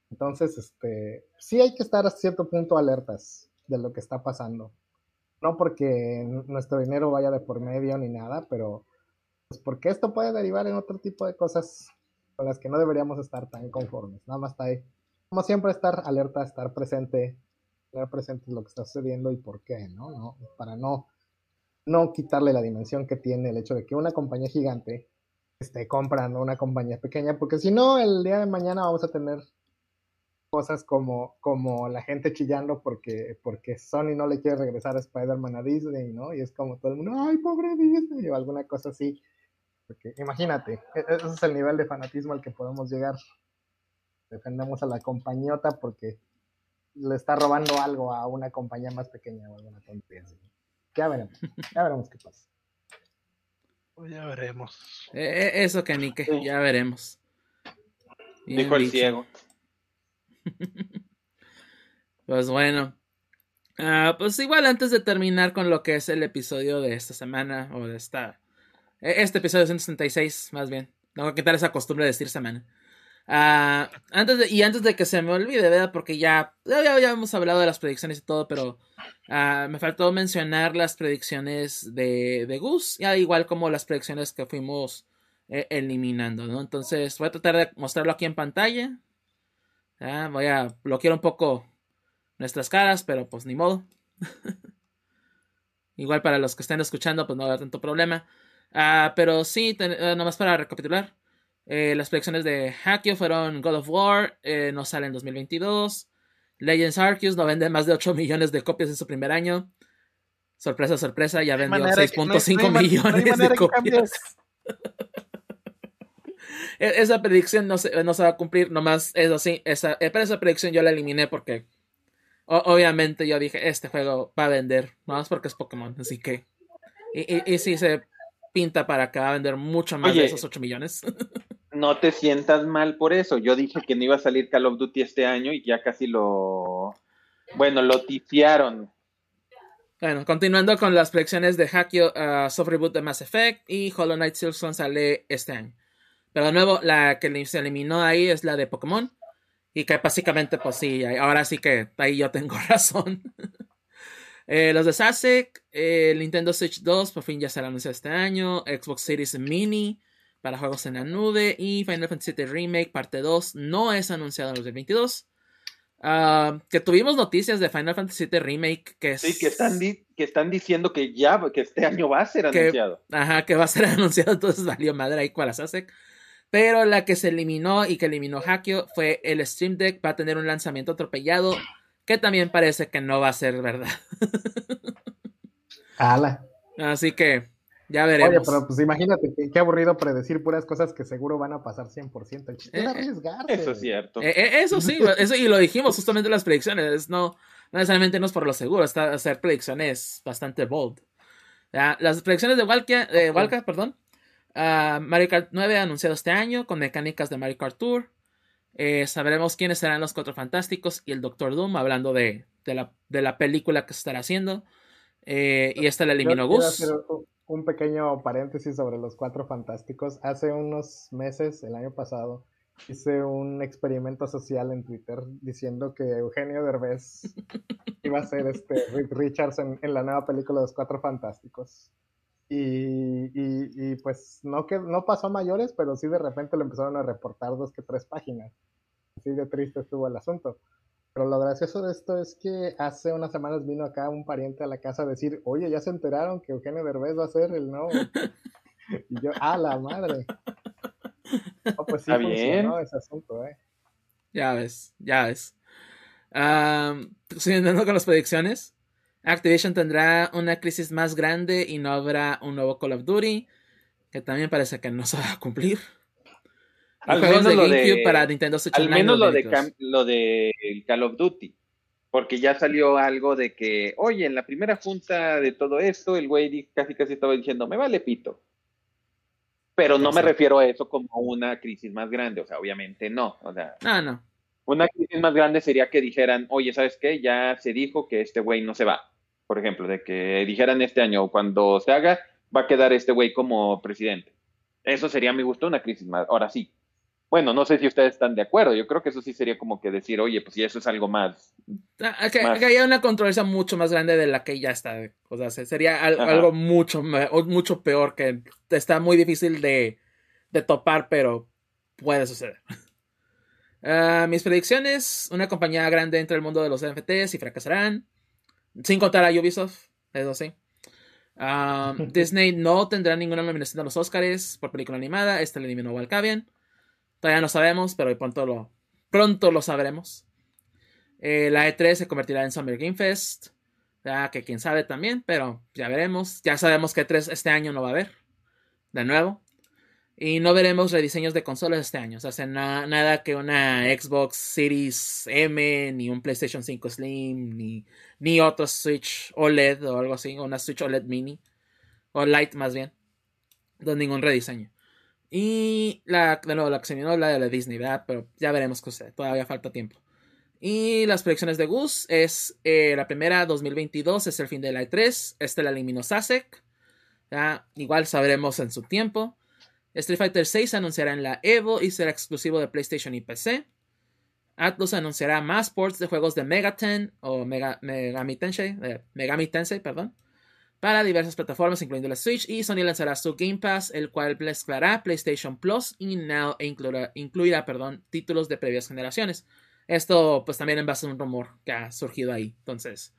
Entonces, este, sí hay que estar a cierto punto alertas de lo que está pasando. No porque nuestro dinero vaya de por medio ni nada, pero pues porque esto puede derivar en otro tipo de cosas con las que no deberíamos estar tan conformes. Nada más está ahí. Como siempre, estar alerta, estar presente, estar presente en lo que está sucediendo y por qué, ¿no? no para no, no quitarle la dimensión que tiene el hecho de que una compañía gigante esté comprando una compañía pequeña, porque si no, el día de mañana vamos a tener cosas como, como la gente chillando porque, porque Sony no le quiere regresar a Spider-Man a Disney, ¿no? Y es como todo el mundo, ay, pobre Disney, o alguna cosa así. Porque imagínate, e-, ese es el nivel de fanatismo al que podemos llegar. Defendemos a la compañota porque le está robando algo a una compañía más pequeña o alguna tontería así. Ya veremos, ya veremos qué pasa. Pues ya veremos. Eh, eso que ni que, Sí. ya veremos. Bien Dijo el dicho. ciego. Pues bueno. Ah, pues igual antes de terminar con lo que es el episodio de esta semana, o de esta... e- Este episodio 166, más bien. Tengo que quitar esa costumbre de decir semana. Ah, antes de, y antes de que se me olvide, ¿verdad? Porque ya, ya, ya hemos hablado de las predicciones y todo, pero ah, me faltó mencionar las predicciones de, de Gus, ya igual como las predicciones que fuimos eh, eliminando, ¿no? Entonces voy a tratar de mostrarlo aquí en pantalla. Ya, voy a bloquear un poco nuestras caras, pero pues ni modo. Igual para los que estén escuchando, pues no haber tanto problema. Ah, pero sí, ten- eh, nomás para recapitular. eh, las predicciones de Hakio fueron God of War, eh, no sale en 2022. Legends Arceus no vende más de 8 millones de copias en su primer año. Sorpresa, sorpresa, ya vendió manera que- no hay- 6.5 no no millones de copias. E- Esa predicción no se, no se va a cumplir, nomás eso sí, esa, eh, pero esa predicción yo la eliminé porque o- obviamente yo dije, este juego va a vender, nomás porque es Pokémon, así que... Y, y, y sí se pinta para que va a vender mucho más Oye. de esos 8 millones. No te sientas mal por eso. Yo dije que no iba a salir Call of Duty este año y ya casi lo. Bueno, lo tifiaron. bueno, continuando con las predicciones de Hakio, uh, soft reboot de Mass Effect y Hollow Knight Silksong sale este año. Pero de nuevo, la que se eliminó ahí es la de Pokémon. Y que básicamente, pues sí, ahora sí que ahí yo tengo razón. Eh, los de Sasek, eh, Nintendo Switch 2 por fin ya se anunciado este año. Xbox Series Mini para juegos en la nube. Y Final Fantasy VII Remake parte 2 no es anunciado en 2022. Ah, que tuvimos noticias de Final Fantasy VII Remake que es, Sí, que están, que están diciendo que ya, que este año va a ser Que- anunciado. Ajá, que va a ser anunciado, entonces valió madre ahí con la Sasek. Pero la que se eliminó y que eliminó Hakio fue el Stream Deck. Va a tener un lanzamiento atropellado. Que también parece que no va a ser verdad. Ala. Así que ya Oye, veremos. pero pues imagínate, qué, qué aburrido predecir puras cosas que seguro van a pasar 100%. El chiste es Eh, eh, arriesgarse. Eso es cierto. Eh, eh, eso sí, eso y lo dijimos justamente en las predicciones. No, no necesariamente no es por lo seguro, está hacer predicciones bastante bold. Ya, las predicciones de Walka, eh, Walka, perdón. Ah, Mario Kart 9 anunciado este año con mecánicas de Mario Kart Tour. Eh, sabremos quiénes serán los Cuatro Fantásticos y el Doctor Doom, hablando de, de, la, de la película que se estará haciendo. Eh, y esta la eliminó Gus. un- pequeño paréntesis sobre los cuatro fantásticos. Hace unos meses, el año pasado, hice un experimento social en Twitter diciendo que Eugenio Derbez iba a ser este Reed Richards en, en la nueva película de los cuatro fantásticos. Y, y- y, pues no, que, no pasó a mayores, pero sí de repente le empezaron a reportar dos que tres páginas. Así de triste estuvo el asunto. Pero lo gracioso de esto es que hace unas semanas vino acá un pariente a la casa a decir, oye, ya se enteraron que Eugenio Derbez va a ser el nuevo. y yo, ah, la madre. No, pues sí Está bien. funcionó ese asunto, eh. Ya ves, ya ves. Am, siguiendo con las predicciones. Activision tendrá una crisis más grande y no habrá un nuevo Call of Duty. Que también parece que no se va a cumplir. Al menos de lo de- para Nintendo Switch Al menos lo de, 2022. Cam- lo de Call of Duty. Porque ya salió algo de que, oye, en la primera junta de todo esto, el güey casi casi estaba diciendo, me vale pito. Pero no me refiero a eso como una crisis más grande, o sea, obviamente no. O sea, No, no. una crisis más grande sería que dijeran, oye, ¿sabes qué? Ya se dijo que este güey no se va. Por ejemplo, de que dijeran este año, cuando se haga, va a quedar este güey como presidente. Eso sería a mi gusto una crisis más. Ahora sí. Bueno, no sé si ustedes están de acuerdo. Yo creo que eso sí sería como que decir, oye, pues si eso es algo más. Ah, Que, Más. haya una controversia mucho más grande de la que ya está. O sea, se- sería al- algo mucho, mucho peor que está muy difícil de, de topar, pero puede suceder. Ah, mis predicciones, una compañía grande entre el mundo de los NFTs y fracasarán. Sin contar a Ubisoft, eso sí. Ah, Disney no tendrá ninguna nominación a los Oscars por película animada. Este le eliminó Walcavian. Todavía no sabemos, pero pronto lo, pronto lo sabremos. Eh, la E3 se convertirá en Summer Game Fest. Ya que quién sabe también, pero ya veremos. Ya sabemos que E3 este año no va a haber. De nuevo. Y no veremos rediseños de consolas este año. O sea, na- nada que una Xbox Series M, ni un PlayStation 5 Slim, ni, ni otro Switch OLED o algo así. o Una Switch OLED Mini. O Lite más bien. No ningún rediseño. Y la, de nuevo, la que se vino la de la Disney, ¿verdad? Pero ya veremos qué sucede. Todavía falta tiempo. Y las predicciones de Gus es eh, la primera 2022 es el fin de la E3. Este la eliminó Sasek. Ya, igual sabremos en su tiempo. Street Fighter 6 se anunciará en la Evo y será exclusivo de PlayStation y PC. Atlus anunciará más ports de juegos de Megaten o Mega, eh, Megami Tensei, perdón, para diversas plataformas, incluyendo la Switch, y Sony lanzará su Game Pass, el cual mezclará PlayStation Plus y Now e incluirá, incluirá perdón, títulos de previas generaciones. Esto, pues también en base a un rumor que ha surgido ahí. Entonces,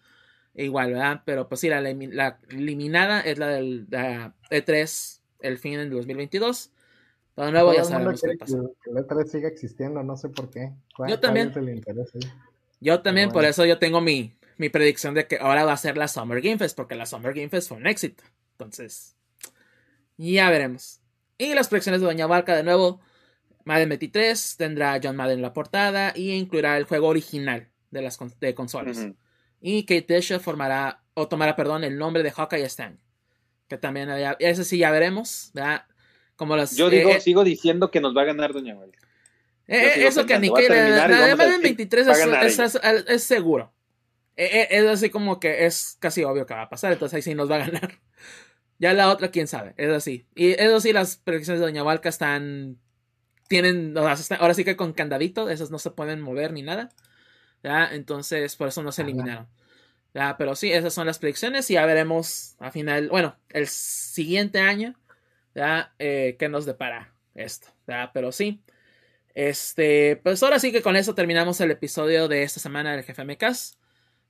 igual, ¿verdad? Pero pues sí, la, elimi- la eliminada es la del la E3, el fin del 2022. Pero de nuevo Todo ya sabemos qué pasa. que, que el E3 siga existiendo, no sé por qué. ¿Cuál- Yo también. es el interés ahí? Yo también, por eso yo tengo mi, mi predicción de que ahora va a ser la Summer Game Fest, porque la Summer Game Fest fue un éxito. Entonces, ya veremos. Y las predicciones de Doña Barca, de nuevo, Madden 23 tendrá John Madden en la portada y incluirá el juego original de las con- de consolas. Y Kate Bishop formará, o tomará, perdón, el nombre de Hawkeye este año. Que también, había- ese sí ya veremos, ¿verdad? Como las... Yo digo, eh, sigo diciendo que nos va a ganar Doña Valga. eh, eso que ni que la, terminar y la de vamos a Madden decir, 23 va a es, es- es- es seguro. Eh, eh, Es así como que es casi obvio que va a pasar, entonces ahí sí nos va a ganar. Ya la otra, quién sabe, es así. Y eso sí, las predicciones de Doña Valca están. Tienen. o sea, están- ahora sí que con candadito, esas no se pueden mover ni nada. ¿ya? Entonces, por eso no se Ajá. eliminaron. ¿Ya? Pero sí, esas son las predicciones y ya veremos a final. Bueno, el siguiente año, ¿ya? Eh, qué nos depara esto. ¿ya? Pero sí. Este, pues ahora sí que con eso terminamos el episodio de esta semana del Jefe MCAS.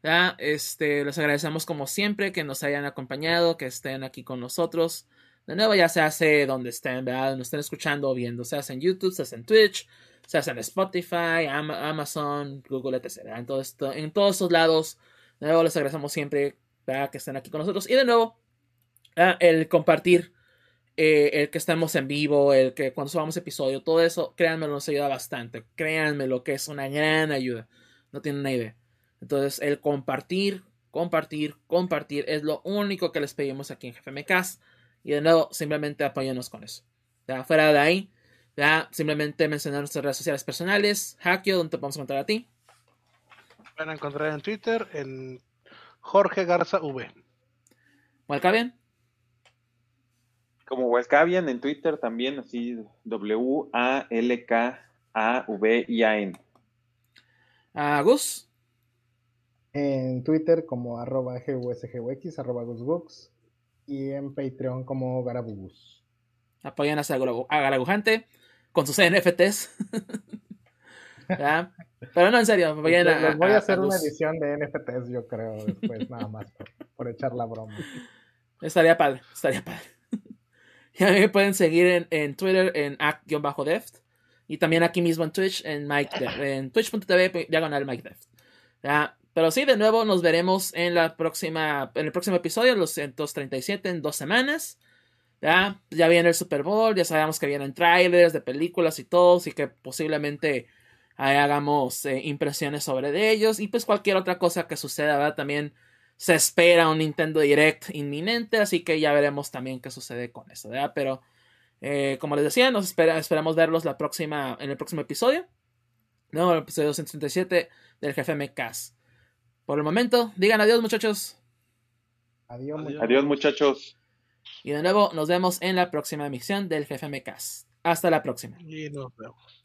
Ya, este, les agradecemos como siempre que nos hayan acompañado, que estén aquí con nosotros. De nuevo, ya se hace donde estén, ¿verdad? Nos estén escuchando o viendo, se hace en YouTube, se hace en Twitch, se hace en Spotify, Ama- Amazon, Google, etc. ¿verdad? En, todo esto, en todos estos lados, de nuevo les agradecemos siempre ¿verdad? que estén aquí con nosotros. Y de nuevo, ¿verdad? el compartir, eh, el que estemos en vivo, el que cuando subamos episodio, todo eso, créanme, nos ayuda bastante. Créanme lo que es una gran ayuda. No tienen una idea. Entonces, el compartir, compartir, compartir es lo único que les pedimos aquí en GFMcast. Y de nuevo, simplemente apóyenos con eso. Ya, fuera de ahí, simplemente mencionar nuestras redes sociales personales. Hackio, ¿dónde te podemos encontrar a ti? Van a encontrar en Twitter en Jorge Garza V. Walcavian, Como Huescavian en Twitter también, así W-A-L-K-A-V-I-A-N. a Gus, En Twitter como arroba GUSGUX, arroba GusGux. Y en Patreon como Garabugus. apoyan a Garagu- a Garagujante con sus NFTs. Pero no, en serio, apoyen a, Les voy a- a hacer a una edición de NFTs, yo creo, después, nada más por, por echar la broma. Estaría padre, estaría padre. y a mí me pueden seguir en, en Twitter en act-deft y también aquí mismo en Twitch en en twitch.tv diagonal Mike Deft. Ya, Pero sí, de nuevo nos veremos en la próxima, en el próximo episodio, los 137 en dos semanas. Ya, ya viene el Super Bowl, ya sabemos que vienen trailers de películas y todo, así que posiblemente hagamos eh, impresiones sobre de ellos y pues cualquier otra cosa que suceda, ¿verdad? También se espera un Nintendo Direct inminente, así que ya veremos también qué sucede con eso, ¿verdad? Pero eh, como les decía, nos espera, esperamos verlos la próxima, en el próximo episodio. No, el episodio 237 del jefe MCAS. Por el momento, digan adiós, muchachos. Adiós. Adiós. Adiós, muchachos. Y de nuevo, nos vemos en la próxima emisión del jefe MCAS. Hasta la próxima. Y nos vemos.